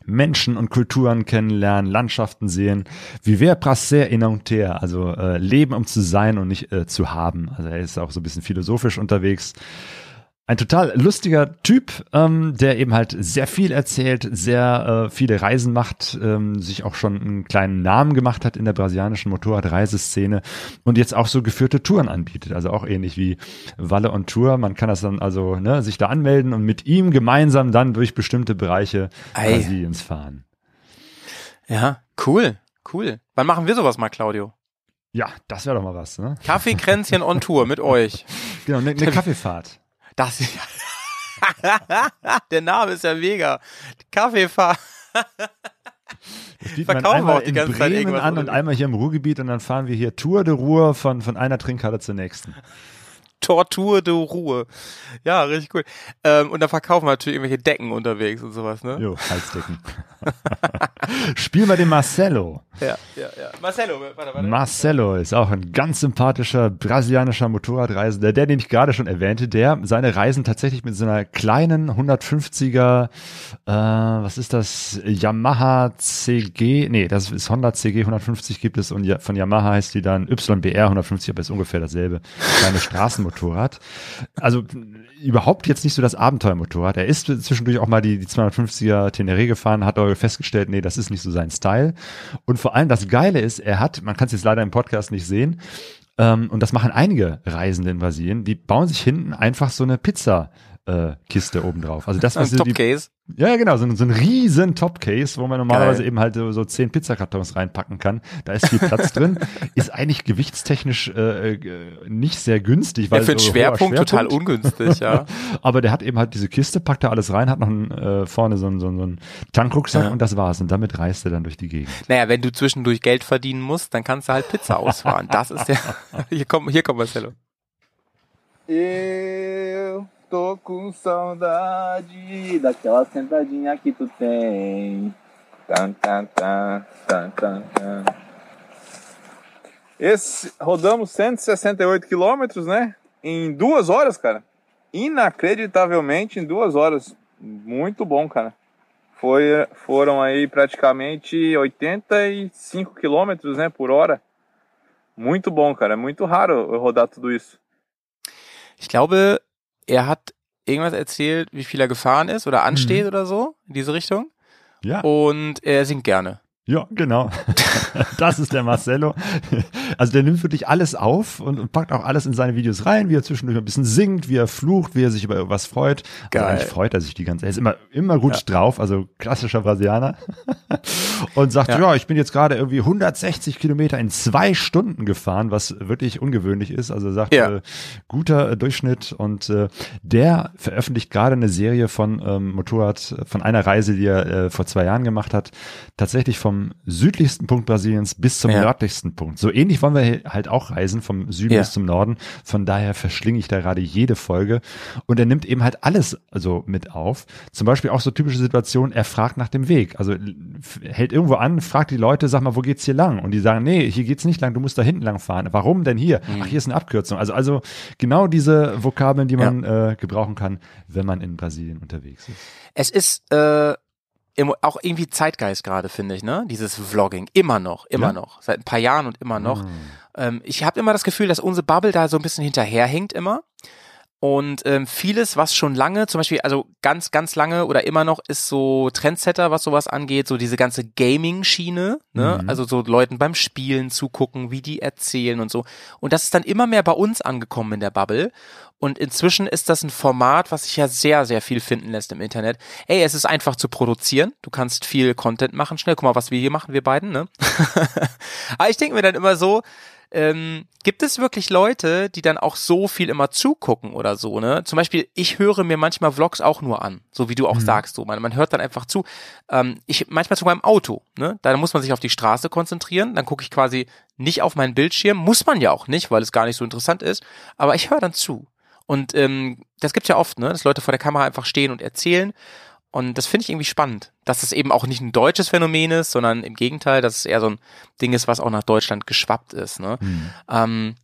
Menschen und Kulturen kennenlernen, Landschaften sehen. Viver pra ser e não ter, also äh, leben um zu sein und nicht äh, zu haben. Also er ist auch so ein bisschen philosophisch unterwegs. Ein total lustiger Typ, ähm, der eben halt sehr viel erzählt, sehr äh, viele Reisen macht, ähm, sich auch schon einen kleinen Namen gemacht hat in der brasilianischen Motorradreiseszene und jetzt auch so geführte Touren anbietet. Also auch ähnlich wie Walle on Tour. Man kann das dann also ne, sich da anmelden und mit ihm gemeinsam dann durch bestimmte Bereiche Ei. Brasiliens fahren. Ja, cool, cool. Wann machen wir sowas mal, Claudio? Ja, das wäre doch mal was, ne? Kaffeekränzchen on Tour mit euch. Genau, eine ne Kaffeefahrt. Das ist Der Name ist ja mega. Kaffeefahrt. Das Verkaufen wir auch die in ganze Zeit Bremen irgendwas, an und einmal hier im Ruhrgebiet und dann fahren wir hier Tour de Ruhr von, von einer Trinkhalle zur nächsten. Tortur de Ruhe. Ja, richtig cool. Ähm, und da verkaufen wir natürlich irgendwelche Decken unterwegs und sowas, ne? Jo, Halsdecken. Spiel mal den Marcelo. Ja, ja, ja. Marcelo, warte, warte. Marcelo ist auch ein ganz sympathischer brasilianischer Motorradreisender, der, den ich gerade schon erwähnte, der seine Reisen tatsächlich mit so einer kleinen 150er, äh, was ist das, Yamaha CG, nee, das ist Honda CG 150 gibt es und von Yamaha heißt die dann YBR 150, aber ist ungefähr dasselbe, kleine Straßenmotorrad. Also überhaupt jetzt nicht so das Abenteuermotorrad. Er ist zwischendurch auch mal die, die 250er Teneré gefahren, hat aber festgestellt, nee, das ist nicht so sein Style. Und vor allem das Geile ist, er hat, man kann es jetzt leider im Podcast nicht sehen, ähm, und das machen einige Reisende in Brasilien, die bauen sich hinten einfach so eine Pizza äh, Kiste oben drauf. Also das, was Ein Top-Case. ja, ja, genau, so, ein- so ein riesen Topcase, wo man normalerweise Geil. eben halt so, so zehn Pizzakartons reinpacken kann. Da ist viel Platz drin. Ist eigentlich gewichtstechnisch äh, äh, nicht sehr günstig, weil Ja, für so hoher Schwerpunkt, total Schwerpunkt. ungünstig, ja. Aber der hat eben halt diese Kiste, packt da alles rein, hat noch einen, äh, vorne so einen, so einen, Tankrucksack Ja. und das war's. Und damit reist er dann durch die Gegend. Naja, wenn du zwischendurch Geld verdienen musst, dann kannst du halt Pizza ausfahren. Das ist ja. Hier kommt, hier kommt Marcelo. Eu tô com saudade daquela sentadinha que tu tem. Tan, tan, tan, tan, tan, tan. Esse, rodamos 168 quilômetros, né? Em duas horas, cara. Inacreditavelmente em duas horas. Muito bom, cara. Foi, foram aí praticamente 85 quilômetros, né, por hora. Muito bom, cara. É muito raro eu rodar tudo isso. Ich glaube, er hat irgendwas erzählt, wie viel er gefahren ist oder ansteht Mhm. oder so, in diese Richtung. Ja. Und er singt gerne. Ja, genau. Das ist der Marcello. Also der nimmt wirklich alles auf und, und packt auch alles in seine Videos rein, wie er zwischendurch ein bisschen singt, wie er flucht, wie er sich über irgendwas freut. Geil. Also eigentlich freut er sich die ganze Zeit. Er ist immer, immer gut drauf, also klassischer Brasilianer. Und sagt, Ja. ja. ich bin jetzt gerade irgendwie 160 Kilometer in zwei Stunden gefahren, was wirklich ungewöhnlich ist. Also er sagt, Ja. äh, guter äh, Durchschnitt und äh, der veröffentlicht gerade eine Serie von ähm, Motorrad, von einer Reise, die er äh, vor zwei Jahren gemacht hat, tatsächlich vom südlichsten Punkt Brasiliens bis zum Ja. nördlichsten Punkt. So ähnlich wollen wir halt auch reisen, vom Süden Ja. bis zum Norden. Von daher verschlinge ich da gerade jede Folge. Und er nimmt eben halt alles also mit auf. Zum Beispiel auch so typische Situationen, er fragt nach dem Weg. Also hält irgendwo an, fragt die Leute, sag mal, wo geht's hier lang? Und die sagen, nee, hier geht's nicht lang, du musst da hinten lang fahren. Warum denn hier? Mhm. Ach, hier ist eine Abkürzung. Also, also genau diese Vokabeln, die man äh, gebrauchen kann, wenn man in Brasilien unterwegs ist. Es ist, äh, im, auch irgendwie Zeitgeist gerade, finde ich, ne? Dieses Vlogging. Immer noch, immer Ja? noch. Seit ein paar Jahren und immer noch. Mm. Ähm, ich habe immer das Gefühl, dass unsere Bubble da so ein bisschen hinterherhinkt immer. Und ähm, vieles, was schon lange, zum Beispiel, also ganz, ganz lange oder immer noch, ist so Trendsetter, was sowas angeht, so diese ganze Gaming-Schiene, ne? Mhm. Also so Leuten beim Spielen zugucken, wie die erzählen und so. Und das ist dann immer mehr bei uns angekommen in der Bubble. Und inzwischen ist das ein Format, was sich ja sehr, sehr viel finden lässt im Internet. Ey, es ist einfach zu produzieren. Du kannst viel Content machen. Schnell, guck mal, was wir hier machen, wir beiden, ne? Aber ich denke mir dann immer so, ähm, gibt es wirklich Leute, die dann auch so viel immer zugucken oder so, ne? Zum Beispiel, ich höre mir manchmal Vlogs auch nur an, so wie du auch sagst, so. Man, man hört dann einfach zu. Ähm, ich, manchmal sogar im Auto, ne? Da muss man sich auf die Straße konzentrieren, dann gucke ich quasi nicht auf meinen Bildschirm, muss man ja auch nicht, weil es gar nicht so interessant ist, aber ich höre dann zu. Und ähm, das gibt's ja oft, ne? Dass Leute vor der Kamera einfach stehen und erzählen. Und das finde ich irgendwie spannend, dass es eben auch nicht ein deutsches Phänomen ist, sondern im Gegenteil, dass es eher so ein Ding ist, was auch nach Deutschland geschwappt ist. Ne? Ähm,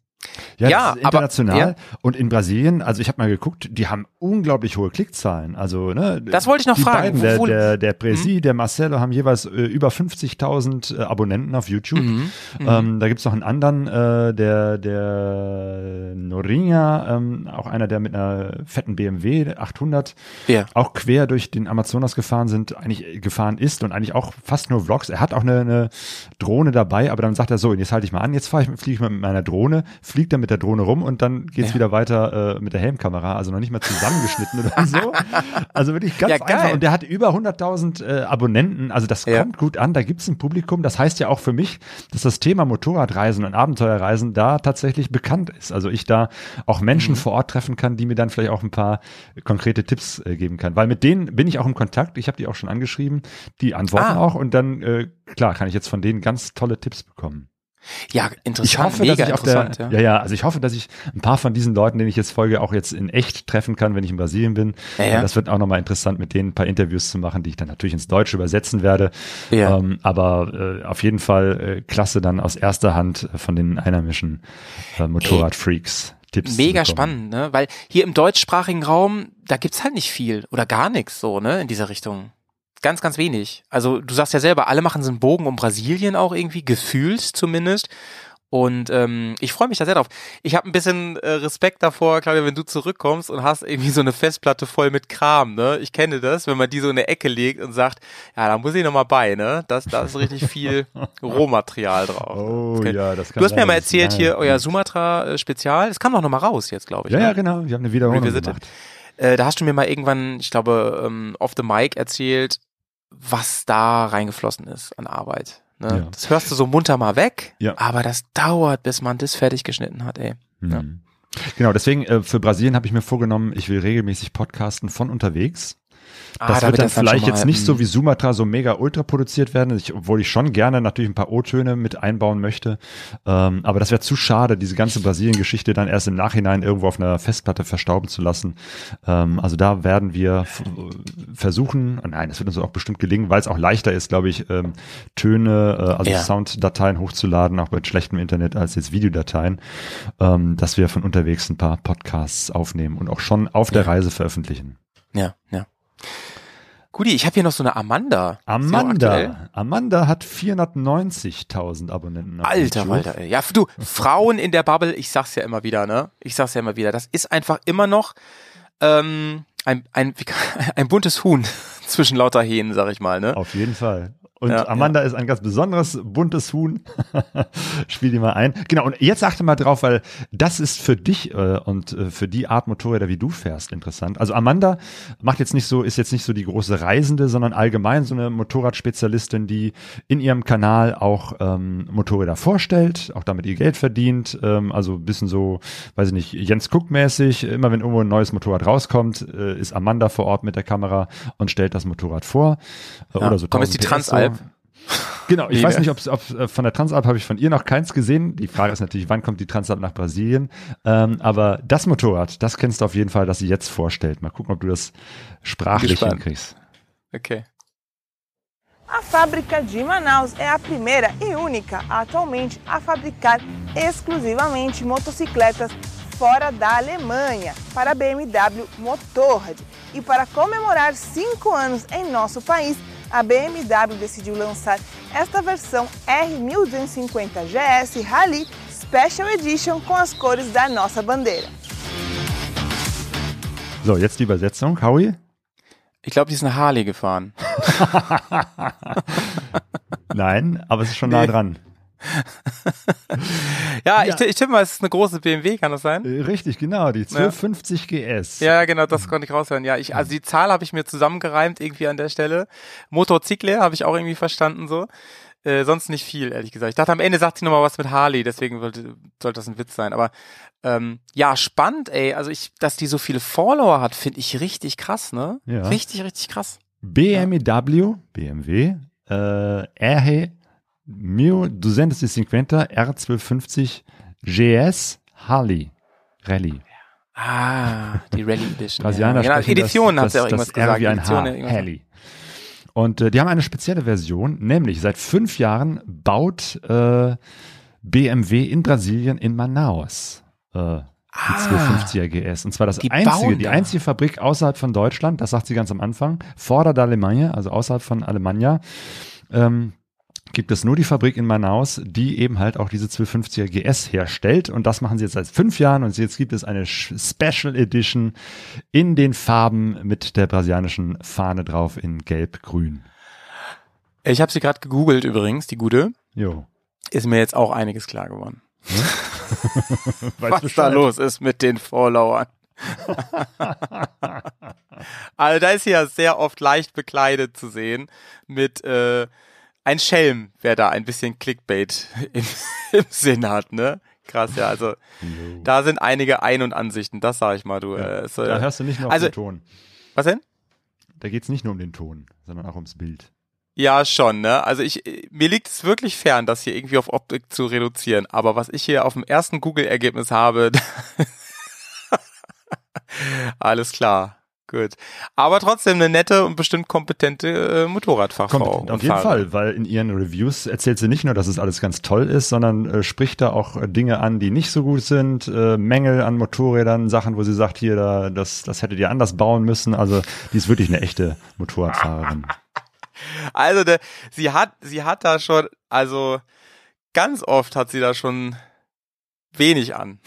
Ja, Ja, ist aber- international. ja. Und in Brasilien, also ich habe mal geguckt, die haben unglaublich hohe Klickzahlen. Also ne, Das wollte ich noch die fragen. Beiden, der, Mhm. der, der Presi, der Marcelo haben jeweils äh, über 50.000 äh, Abonnenten auf YouTube. Mhm. Ähm, da gibt's noch einen anderen, äh, der der Norinha, ähm, auch einer, der mit einer fetten BMW 800 Ja. auch quer durch den Amazonas gefahren sind, eigentlich gefahren ist und eigentlich auch fast nur Vlogs. Er hat auch eine, eine Drohne dabei, aber dann sagt er so, jetzt halte ich mal an, jetzt ich, fliege ich mal mit meiner Drohne, fliegt dann mit der Drohne rum und dann geht's Ja. wieder weiter äh, mit der Helmkamera, also noch nicht mal zusammengeschnitten oder so. Also wirklich ganz Ja, einfach. Und der hat über 100.000 äh, Abonnenten, also das Ja. kommt gut an, da gibt's ein Publikum. Das heißt ja auch für mich, dass das Thema Motorradreisen und Abenteuerreisen da tatsächlich bekannt ist. Also ich da auch Menschen Mhm. vor Ort treffen kann, die mir dann vielleicht auch ein paar konkrete Tipps äh, geben kann. Weil mit denen bin ich auch im Kontakt. Ich habe die auch schon angeschrieben. Die antworten Ah. auch und dann, äh, klar, kann ich jetzt von denen ganz tolle Tipps bekommen. Ja, interessant, Ich hoffe, mega dass ich auf der, interessant. ja. ja, also ich hoffe, dass ich ein paar von diesen Leuten, denen ich jetzt folge, auch jetzt in echt treffen kann, wenn ich in Brasilien bin. Ja, ja. Das wird auch nochmal interessant, mit denen ein paar Interviews zu machen, die ich dann natürlich ins Deutsche übersetzen werde. Ja. Ähm, aber äh, auf jeden Fall äh, klasse dann aus erster Hand von den einheimischen äh, Motorradfreaks. Tipps Mega spannend, ne? Weil hier im deutschsprachigen Raum, da gibt's halt nicht viel oder gar nichts so, ne, in dieser Richtung. Ganz, ganz wenig. Also du sagst ja selber, alle machen so einen Bogen um Brasilien auch irgendwie, gefühlt zumindest. Und ähm, ich freue mich da sehr drauf. Ich habe ein bisschen äh, Respekt davor, Claudia, wenn du zurückkommst und hast irgendwie so eine Festplatte voll mit Kram, ne? Ich kenne das, wenn man die so in eine Ecke legt und sagt, ja, da muss ich noch mal bei, ne? Das, da ist richtig viel Rohmaterial drauf. Oh Okay. ja, das kann Du hast mir mal erzählt ja, hier, euer Sumatra-Spezial, es kam doch noch mal raus jetzt, glaube ich. Ja, ne? ja, genau. Wir haben eine Wiederholung Revisited. gemacht. Äh, da hast du mir mal irgendwann, ich glaube, ähm, off the mic erzählt, was da reingeflossen ist an Arbeit. Ne? Ja. Das hörst du so munter mal weg, Ja. aber das dauert, bis man das fertig geschnitten hat, ey. Ja. Mhm. Genau, deswegen äh, für Brasilien habe ich mir vorgenommen, ich will regelmäßig podcasten von unterwegs. Ah, Das da wird dann vielleicht mal, jetzt nicht mm. so wie Sumatra so mega ultra produziert werden, ich, obwohl ich schon gerne natürlich ein paar O-Töne mit einbauen möchte. Ähm, aber das wäre zu schade, diese ganze Brasilien-Geschichte dann erst im Nachhinein irgendwo auf einer Festplatte verstauben zu lassen. Ähm, also da werden wir versuchen, und nein, das wird uns auch bestimmt gelingen, weil es auch leichter ist, glaube ich, ähm, Töne, äh, also Ja. Sounddateien hochzuladen, auch bei schlechtem Internet als jetzt Videodateien, ähm, dass wir von unterwegs ein paar Podcasts aufnehmen und auch schon auf der Ja. Reise veröffentlichen. Ja, ja. Guti, ich habe hier noch so eine Amanda. Amanda. Amanda hat 490.000 Abonnenten. Alter. Alter, ey. Ja, du, Frauen in der Bubble, ich sag's ja immer wieder, ne? Ich sag's ja immer wieder, das ist einfach immer noch ähm, ein, ein, ein buntes Huhn zwischen lauter Hähnen, sag ich mal, ne? Auf jeden Fall. Und Ja, Amanda ist ein ganz besonderes, buntes Huhn. Spiel die mal ein. Genau, und jetzt achte mal drauf, weil das ist für dich äh, und äh, für die Art Motorräder, wie du fährst, interessant. Also Amanda macht jetzt nicht so, ist jetzt nicht so die große Reisende, sondern allgemein so eine Motorradspezialistin, die in ihrem Kanal auch ähm, Motorräder vorstellt, auch damit ihr Geld verdient. Ähm, also ein bisschen so, weiß ich nicht, Jens Cook-mäßig. Immer wenn irgendwo ein neues Motorrad rauskommt, äh, ist Amanda vor Ort mit der Kamera und stellt das Motorrad vor. Äh, Ja. Oder so Kommt jetzt die 1000 PS Transalp? Genau, ich Liebe. weiß nicht, ob äh, von der Transalp habe ich von ihr noch keins gesehen. Die Frage ist natürlich, wann kommt die Transalp nach Brasilien? Ähm, aber das Motorrad, das kennst du auf jeden Fall, das sie jetzt vorstellt. Mal gucken, ob du das sprachlich Gespannt. hinkriegst. Okay. A fábrica de Manaus é a primeira e única atualmente a fabricar exclusivamente motocicletas fora da Alemanha para a BMW Motorrad. E para comemorar cinco anos em nosso país, a BMW decidiu lançar esta versão R1250 GS Rally Special Edition com as cores da nossa bandeira. So, jetzt die Übersetzung, Howie. Ich glaube, die ist eine Harley gefahren. Nein, aber es ist schon nah Nee. dran. ja, ich, ich tippe mal, es ist eine große BMW, kann das sein? Äh, Richtig, genau, die 1250 GS. Ja, genau, das konnte ich raushören. Ja, ich, also die Zahl habe ich mir zusammengereimt irgendwie an der Stelle. Motorzykle habe ich auch irgendwie verstanden so. Äh, sonst nicht viel, ehrlich gesagt. Ich dachte, am Ende sagt sie nochmal was mit Harley, deswegen sollte, sollte das ein Witz sein. Aber ähm, ja, spannend, ey. Also ich, dass die so viele Follower hat, finde ich richtig krass, ne? Ja. Richtig, richtig krass. BMW, BMW, äh, RH 1250 R1250 GS Harley Rallye. Ah, die Rally Edition. Brasilianer ja. genau, Edition das, hat sie auch irgendwas gesagt. wie ein Edition. Harley. Und äh, die haben eine spezielle Version, nämlich seit fünf Jahren baut äh, BMW in Brasilien in Manaus äh, die 250er GS. Und zwar das Ah. die einzige, die einzige Fabrik außerhalb von Deutschland, das sagt sie ganz am Anfang, fora da Alemannia, also außerhalb von Alemannia, ähm, gibt es nur die Fabrik in Manaus, die eben halt auch diese 250er GS herstellt. Und das machen sie jetzt seit fünf Jahren. Und jetzt gibt es eine Special Edition in den Farben mit der brasilianischen Fahne drauf in Gelb-Grün. Ich habe sie gerade gegoogelt übrigens, die gute. Jo. Ist mir jetzt auch einiges klar geworden. Weißt was Bescheid. da los ist mit den Followern. also da ist sie ja sehr oft leicht bekleidet zu sehen mit äh, ein Schelm, wer da ein bisschen Clickbait im, im Sinn hat, ne? Krass, ja, also da sind einige Ein- und Ansichten, das sag ich mal, du. äh, es, äh, Da hörst du nicht nur auf also, den Ton. Was denn? Da geht's nicht nur um den Ton, sondern auch ums Bild. Ja, schon, ne? Also ich, mir liegt es wirklich fern, das hier irgendwie auf Optik zu reduzieren. Aber was ich hier auf dem ersten Google-Ergebnis habe, alles klar. Gut. Aber trotzdem eine nette und bestimmt kompetente äh, Motorradfachfrau. Kommt, auf jeden. Fall, weil in ihren Reviews erzählt sie nicht nur, dass es alles ganz toll ist, sondern äh, spricht da auch äh, Dinge an, die nicht so gut sind, äh, Mängel an Motorrädern, Sachen, wo sie sagt, hier, da, das, das hättet ihr anders bauen müssen. Also die ist wirklich eine echte Motorradfahrerin. Also der, sie hat, sie hat da schon, also ganz oft hat sie da schon wenig an.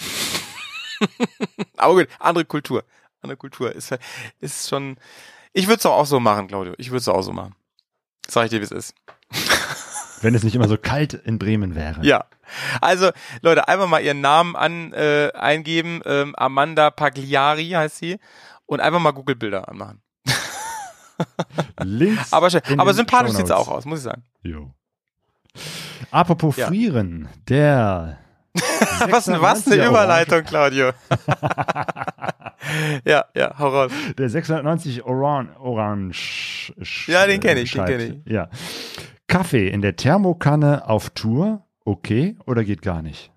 Aber gut, andere Kultur. Andere Kultur ist, ist schon. Ich würde es auch so machen, Claudio. Ich würde es auch so machen. Sag ich dir, wie es ist. Wenn es nicht immer so kalt in Bremen wäre. Ja. Also, Leute, einfach mal ihren Namen an äh, eingeben. Ähm, Amanda Pagliari heißt sie. Und einfach mal Google-Bilder anmachen. Links Aber, schön. aber sympathisch sieht sie Shownotes. auch aus, muss ich sagen. Jo. Apropos Ja. Frieren, der was, was 96er eine Überleitung, Claudio. ja, ja, hau raus. Der 690 Oran Orange. Ja, den kenn ich, den schreibt, kenn Ja. Kaffee in der Thermokanne auf Tour, okay oder geht gar nicht?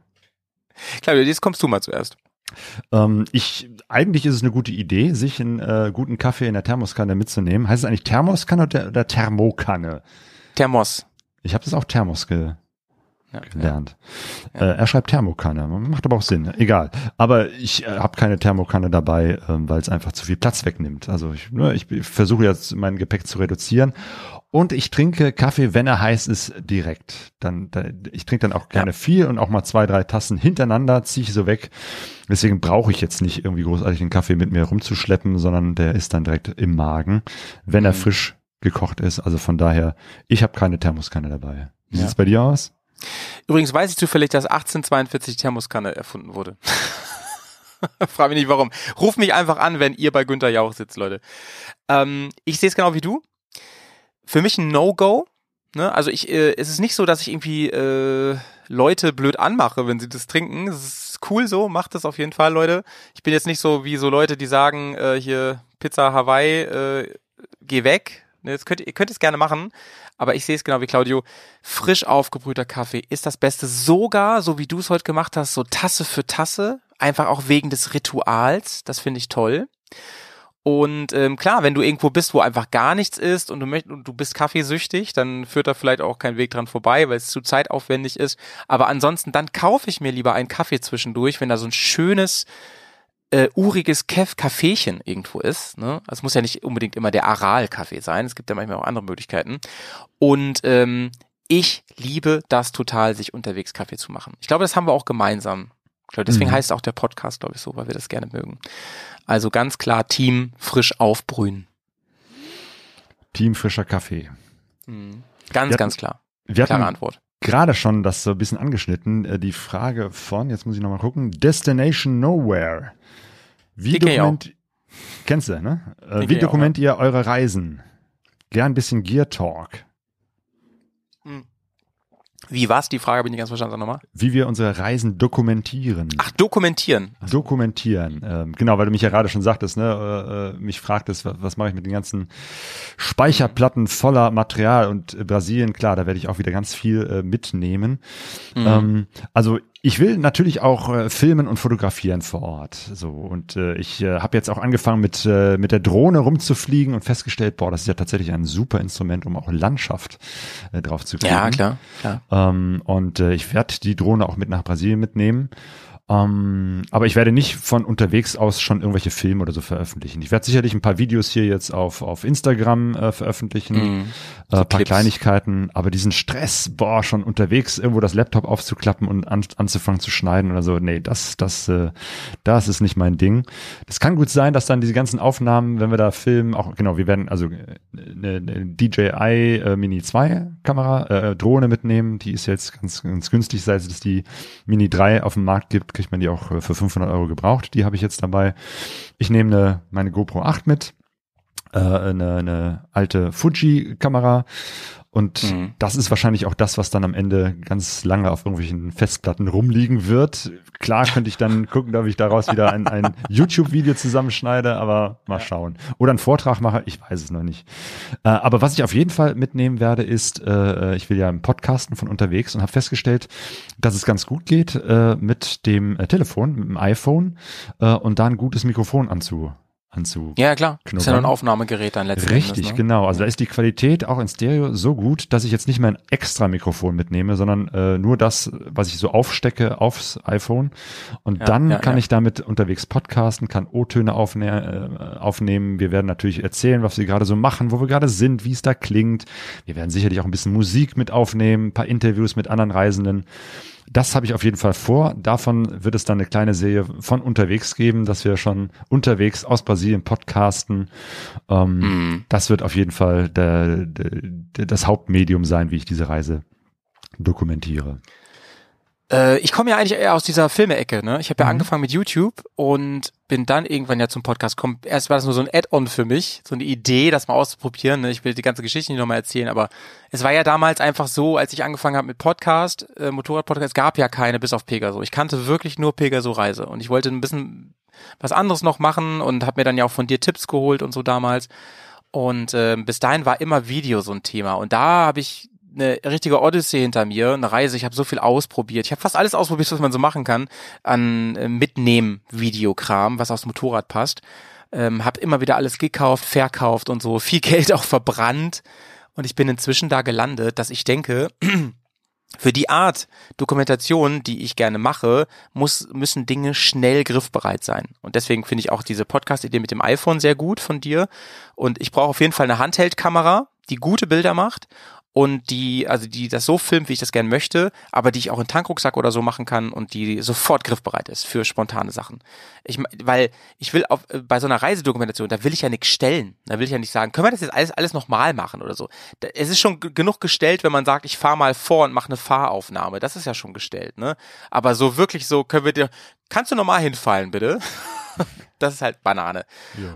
Claudio, jetzt kommst du mal zuerst. Ähm, ich, eigentlich ist es eine gute Idee, sich einen äh, guten Kaffee in der Thermoskanne mitzunehmen. Heißt es eigentlich Thermoskanne oder, oder Thermokanne? Thermos. Ich habe das auch Thermos ge Ja, gelernt. Äh, er schreibt Thermokanne, macht aber auch Sinn, egal. Aber ich äh, habe keine Thermokanne dabei, ähm, weil es einfach zu viel Platz wegnimmt. Also ich, ne, ich versuche jetzt mein Gepäck zu reduzieren und ich trinke Kaffee, wenn er heiß ist, direkt. Dann, da, ich trinke dann auch gerne viel und auch mal zwei, drei Tassen hintereinander ziehe ich so weg. Deswegen brauche ich jetzt nicht irgendwie großartig den Kaffee mit mir rumzuschleppen, sondern der ist dann direkt im Magen, wenn er Mhm. frisch gekocht ist. Also von daher, ich habe keine Thermoskanne dabei. Wie Ja. sieht's bei dir aus? Übrigens weiß ich zufällig, dass 1842 Thermoskanne erfunden wurde. Frag mich nicht warum. Ruf mich einfach an, wenn ihr bei Günther Jauch sitzt, Leute. Ähm, ich sehe es genau wie du. Für mich ein No-Go. Ne? Also ich, äh, es ist nicht so, dass ich irgendwie äh, Leute blöd anmache, wenn sie das trinken. Es ist cool so, macht das auf jeden Fall, Leute. Ich bin jetzt nicht so wie so Leute, die sagen, äh, hier Pizza Hawaii, äh, geh weg. Ne, das könnt, ihr ihr könnt es gerne machen, aber ich sehe es genau wie Claudio. Frisch aufgebrühter Kaffee ist das Beste. Sogar, so wie du es heute gemacht hast, so Tasse für Tasse. Einfach auch wegen des Rituals. Das finde ich toll. Und ähm, klar, wenn du irgendwo bist, wo einfach gar nichts ist und du möchtest und du bist kaffeesüchtig, dann führt da vielleicht auch kein Weg dran vorbei, weil es zu zeitaufwendig ist. Aber ansonsten, dann kaufe ich mir lieber einen Kaffee zwischendurch, wenn da so ein schönes äh, uriges Kaffeechen irgendwo ist. Ne? Also es muss ja nicht unbedingt immer der Aral-Kaffee sein. Es gibt ja manchmal auch andere Möglichkeiten. Und ähm, ich liebe das total, sich unterwegs Kaffee zu machen. Ich glaube, das haben wir auch gemeinsam. Glaube, deswegen Mhm. heißt auch der Podcast, glaube ich, so, weil wir das gerne mögen. Also ganz klar Team frisch aufbrühen. Team frischer Kaffee. Mhm. Ganz, hatten- ganz klar. Wir Klare hatten Antwort. Gerade schon das so ein bisschen angeschnitten. Äh, Die Frage von, jetzt muss ich nochmal gucken, Destination Nowhere. Wie dokument Kennst du, ne? Äh, Wie dokumentiert ihr eure Reisen? Gern ein bisschen Gear Talk. Wie war's? Die Frage habe ich nicht ganz verstanden. Nochmal. Wie wir unsere Reisen dokumentieren. Ach, dokumentieren. Dokumentieren. Ähm, genau, weil du mich ja gerade schon sagtest, ne, äh, mich fragtest, was, was mache ich mit den ganzen Speicherplatten voller Material und äh, Brasilien, klar, da werde ich auch wieder ganz viel äh, mitnehmen. Mhm. Ähm, also ich will natürlich auch äh, filmen und fotografieren vor Ort. So und äh, ich äh, habe jetzt auch angefangen mit äh, mit der Drohne rumzufliegen und festgestellt, boah, das ist ja tatsächlich ein super Instrument, um auch Landschaft äh, drauf zu kriegen. Ja, klar, klar. Ähm, und äh, ich werde die Drohne auch mit nach Brasilien mitnehmen. Ähm, aber ich werde nicht von unterwegs aus schon irgendwelche Filme oder so veröffentlichen. Ich werde sicherlich ein paar Videos hier jetzt auf, auf Instagram äh, veröffentlichen, äh, So paar Clips. Kleinigkeiten, aber diesen Stress, boah, schon unterwegs irgendwo das Laptop aufzuklappen und an, anzufangen zu schneiden oder so, nee, das, das, äh, das ist nicht mein Ding. Das kann gut sein, dass dann diese ganzen Aufnahmen, wenn wir da filmen, auch, genau, wir werden also äh, eine, eine DJI äh, Mini 2 Kamera, äh, Drohne mitnehmen, die ist jetzt ganz, ganz günstig, seit es die Mini 3 auf dem Markt gibt, kriegt man die auch äh, für 500 Euro gebraucht, die habe ich jetzt dabei. Ich nehme eine, meine GoPro 8 mit, äh, eine, eine alte Fuji-Kamera. Und Mhm. das ist wahrscheinlich auch das, was dann am Ende ganz lange auf irgendwelchen Festplatten rumliegen wird. Klar könnte ich dann gucken, ob ich daraus wieder ein, ein YouTube-Video zusammenschneide, aber mal schauen. Oder einen Vortrag mache, ich weiß es noch nicht. Äh, aber was ich auf jeden Fall mitnehmen werde, ist, äh, ich will ja im Podcasten von unterwegs und habe festgestellt, dass es ganz gut geht, äh, mit dem äh, Telefon, mit dem iPhone äh, und da ein gutes Mikrofon anzu, anzu Ja, klar. Ist ja nur ein. Aufnahmegerät dann letztendlich. Richtig, ne? genau. Also da ist die Qualität auch in Stereo so gut, dass ich jetzt nicht mein extra Mikrofon mitnehme, sondern äh, nur das, was ich so aufstecke aufs iPhone. Und Ja, dann ja, kann ja. ich damit unterwegs podcasten, kann O-Töne aufne äh, aufnehmen. Wir werden natürlich erzählen, was wir gerade so machen, wo wir gerade sind, wie es da klingt. Wir werden sicherlich auch ein bisschen Musik mit aufnehmen, ein paar Interviews mit anderen Reisenden. Das habe ich auf jeden Fall vor. Davon wird es dann eine kleine Serie von unterwegs geben, dass wir schon unterwegs aus Brasilien podcasten. Ähm, Mhm. Das wird auf jeden Fall der, der, das Hauptmedium sein, wie ich diese Reise dokumentiere. Äh, ich komme ja eigentlich eher aus dieser Filme-Ecke, ne? Ich habe ja Mhm. angefangen mit YouTube und bin dann irgendwann ja zum Podcast gekommen. Erst war das nur so ein Add-on für mich, so eine Idee, das mal auszuprobieren. Ne? Ich will die ganze Geschichte nicht nochmal erzählen, aber es war ja damals einfach so, als ich angefangen habe mit Podcast, äh, Motorrad-Podcast, gab ja keine bis auf Pegaso. Ich kannte wirklich nur Pegaso-Reise und ich wollte ein bisschen was anderes noch machen und habe mir dann ja auch von dir Tipps geholt und so damals. Und äh, bis dahin war immer Video so ein Thema. Und da habe ich eine richtige Odyssee hinter mir, eine Reise. Ich habe so viel ausprobiert. Ich habe fast alles ausprobiert, was man so machen kann an äh, Mitnehmen-Videokram, was aufs Motorrad passt. Ähm, habe immer wieder alles gekauft, verkauft und so. Viel Geld auch verbrannt. Und ich bin inzwischen da gelandet, dass ich denke, für die Art Dokumentation, die ich gerne mache, muss, müssen Dinge schnell griffbereit sein. Und deswegen finde ich auch diese Podcast-Idee mit dem iPhone sehr gut von dir. Und ich brauche auf jeden Fall eine Handheld-Kamera, die gute Bilder macht und die, also die das so filmt, wie ich das gerne möchte, aber die ich auch in Tankrucksack oder so machen kann und die sofort griffbereit ist für spontane Sachen. Ich, weil ich will auf, bei so einer Reisedokumentation, da will ich ja nichts stellen. Da will ich ja nicht sagen, können wir das jetzt alles, alles nochmal machen oder so. Da, es ist schon genug gestellt, wenn man sagt, ich fahre mal vor und mache eine Fahraufnahme. Das ist ja schon gestellt, ne? Aber so wirklich so, können wir dir, kannst du nochmal hinfallen, bitte? das ist halt Banane.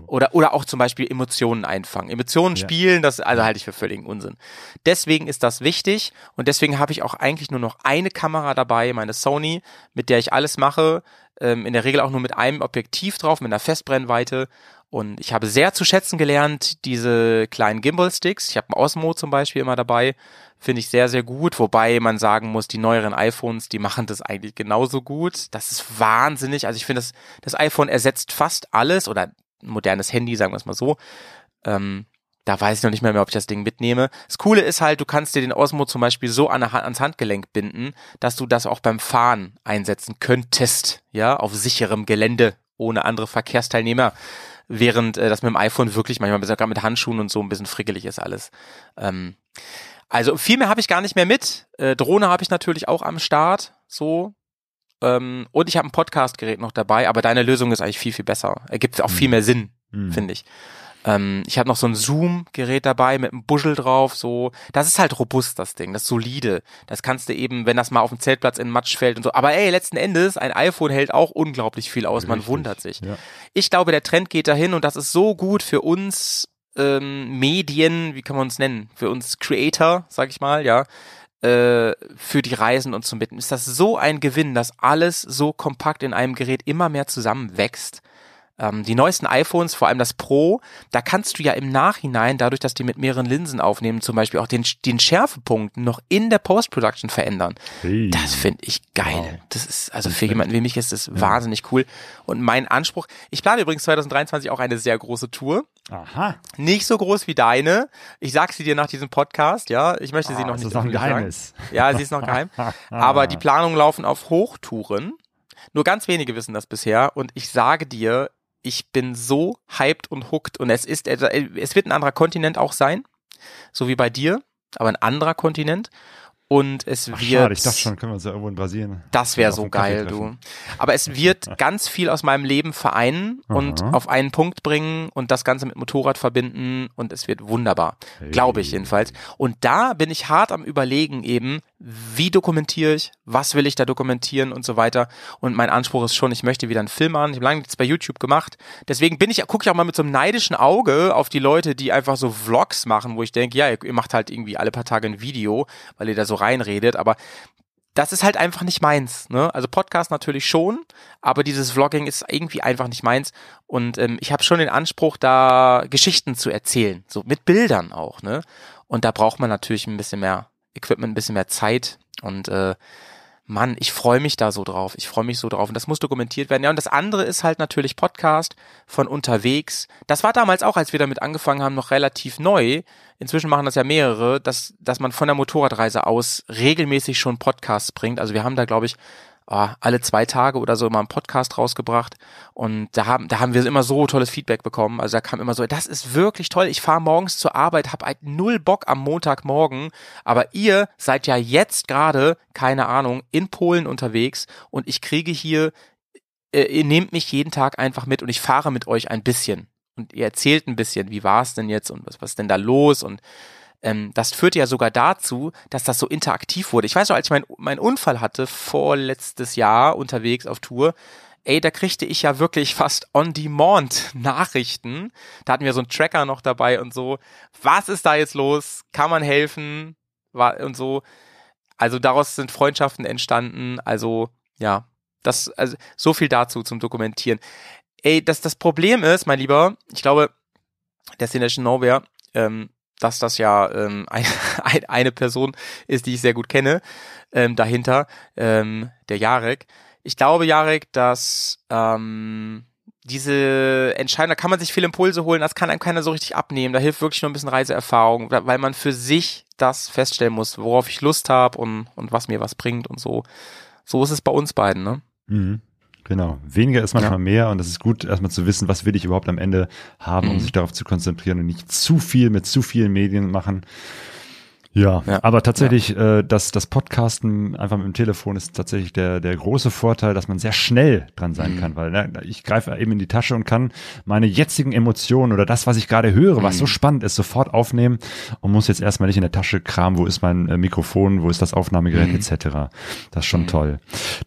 Oder, oder auch zum Beispiel Emotionen einfangen. Emotionen Ja. spielen, das also halte ich für völligen Unsinn. Deswegen ist das wichtig und deswegen habe ich auch eigentlich nur noch eine Kamera dabei, meine Sony, mit der ich alles mache. Ähm, in der Regel auch nur mit einem Objektiv drauf, mit einer Festbrennweite. Und ich habe sehr zu schätzen gelernt, diese kleinen Gimbal-Sticks. Ich habe einen Osmo zum Beispiel immer dabei. Finde ich sehr, sehr gut. Wobei man sagen muss, die neueren iPhones, die machen das eigentlich genauso gut. Das ist wahnsinnig. Also ich finde, das, das iPhone ersetzt fast alles oder ein modernes Handy, sagen wir es mal so. Ähm, da weiß ich noch nicht mehr, mehr, ob ich das Ding mitnehme. Das Coole ist halt, du kannst dir den Osmo zum Beispiel so an ans Handgelenk binden, dass du das auch beim Fahren einsetzen könntest, ja, auf sicherem Gelände ohne andere Verkehrsteilnehmer, während äh, das mit dem iPhone wirklich manchmal sogar mit Handschuhen und so ein bisschen frickelig ist alles. Ähm, also viel mehr habe ich gar nicht mehr mit. Äh, Drohne habe ich natürlich auch am Start, so. Ähm, und ich habe ein Podcast-Gerät noch dabei, aber deine Lösung ist eigentlich viel, viel besser. Ergibt auch viel mehr Sinn, Mhm. finde ich. Ähm, ich habe noch so ein Zoom-Gerät dabei mit einem Buschel drauf, so. Das ist halt robust, das Ding, das ist solide. Das kannst du eben, wenn das mal auf dem Zeltplatz in Matsch fällt und so. Aber ey, letzten Endes, ein iPhone hält auch unglaublich viel aus, man Richtig, wundert sich. Ja. Ich glaube, der Trend geht dahin und das ist so gut für uns ähm, Medien, wie kann man uns nennen? Für uns Creator, sag ich mal, ja. Äh, für die Reisen und zum Bitten. Ist das so ein Gewinn, dass alles so kompakt in einem Gerät immer mehr zusammenwächst? Ähm, die neuesten iPhones, vor allem das Pro, da kannst du ja im Nachhinein, dadurch, dass die mit mehreren Linsen aufnehmen, zum Beispiel auch den, den Schärfepunkt noch in der Post-Production verändern. Hey. Das finde ich geil. Wow. Das ist, also für jemanden wie mich ist das wahnsinnig cool. Und mein Anspruch, ich plane übrigens 2023 auch eine sehr große Tour. Aha. Nicht so groß wie deine. Ich sag sie dir nach diesem Podcast, ja. Ich möchte sie Ah, noch ist nicht das noch ein öffentlich sagen. Geheimnis? Ja, sie ist noch geheim. Aber die Planungen laufen auf Hochtouren. Nur ganz wenige wissen das bisher. Und ich sage dir, ich bin so hyped und hooked. Und es ist, es wird ein anderer Kontinent auch sein. So wie bei dir. Aber ein anderer Kontinent. Und es Ach, wird. schade, ich dachte schon, können wir uns ja irgendwo in Brasilien. Das wäre so geil, du. Aber es wird ganz viel aus meinem Leben vereinen und Aha. auf einen Punkt bringen und das Ganze mit Motorrad verbinden und es wird wunderbar. Hey. Glaube ich jedenfalls. Und da bin ich hart am überlegen eben, wie dokumentiere ich, was will ich da dokumentieren und so weiter. Und mein Anspruch ist schon, ich möchte wieder einen Film machen. Ich habe lange nichts bei YouTube gemacht. Deswegen bin ich, gucke ich auch mal mit so einem neidischen Auge auf die Leute, die einfach so Vlogs machen, wo ich denke, ja, ihr, macht halt irgendwie alle paar Tage ein Video, weil ihr da so reinredet. Aber das ist halt einfach nicht meins. Ne? Also Podcast natürlich schon, aber dieses Vlogging ist irgendwie einfach nicht meins. Und ähm, ich habe schon den Anspruch, da Geschichten zu erzählen, so mit Bildern auch. Ne? Und da braucht man natürlich ein bisschen mehr Equipment, ein bisschen mehr Zeit. Und äh, Mann, ich freue mich da so drauf. Ich freue mich so drauf. Und das muss dokumentiert werden. Ja, und das andere ist halt natürlich Podcast von unterwegs. Das war damals auch, als wir damit angefangen haben, noch relativ neu. Inzwischen machen das ja mehrere, dass, dass man von der Motorradreise aus regelmäßig schon Podcasts bringt. Also wir haben da, glaube ich, ah, alle zwei Tage oder so immer einen Podcast rausgebracht. Und da haben da haben wir immer so tolles Feedback bekommen. Also da kam immer so, das ist wirklich toll. Ich fahre morgens zur Arbeit, habe halt null Bock am Montagmorgen, aber ihr seid ja jetzt gerade keine Ahnung in Polen unterwegs. Und ich kriege hier äh, ihr nehmt mich jeden Tag einfach mit und ich fahre mit euch ein bisschen. Und ihr erzählt ein bisschen, wie war es denn jetzt und was was ist denn da los? Und ähm, das führte ja sogar dazu, dass das so interaktiv wurde. Ich weiß noch, als ich meinen mein Unfall hatte, vorletztes Jahr unterwegs auf Tour, ey, da kriegte ich ja wirklich fast on-demand Nachrichten. Da hatten wir so einen Tracker noch dabei und so. Was ist da jetzt los? Kann man helfen? War, und so. Also daraus sind Freundschaften entstanden. Also, ja, das, also, so viel dazu zum Dokumentieren. Ey, das, das Problem ist, mein Lieber, ich glaube, Destination Nowhere, ähm, dass das ja ähm, ein, ein, eine Person ist, die ich sehr gut kenne, ähm, dahinter, ähm, der Jarek. Ich glaube, Jarek, dass ähm, diese Entscheidung, da kann man sich viele Impulse holen, das kann einem keiner so richtig abnehmen. Da hilft wirklich nur ein bisschen Reiseerfahrung, weil man für sich das feststellen muss, worauf ich Lust habe und, und was mir was bringt und so. So ist es bei uns beiden, ne? Mhm. Genau. Weniger ist manchmal Ja. mehr und es ist gut, erstmal zu wissen, was will ich überhaupt am Ende haben, um Mhm. sich darauf zu konzentrieren und nicht zu viel mit zu vielen Medien machen. Ja, Ja. aber tatsächlich, äh, das, das Podcasten einfach mit dem Telefon ist tatsächlich der, der große Vorteil, dass man sehr schnell dran sein Mhm. kann, weil ne, ich greife eben in die Tasche und kann meine jetzigen Emotionen oder das, was ich gerade höre, was Mhm. so spannend ist, sofort aufnehmen und muss jetzt erstmal nicht in der Tasche kramen, wo ist mein äh, Mikrofon, wo ist das Aufnahmegerät Mhm. etc. Das ist schon toll.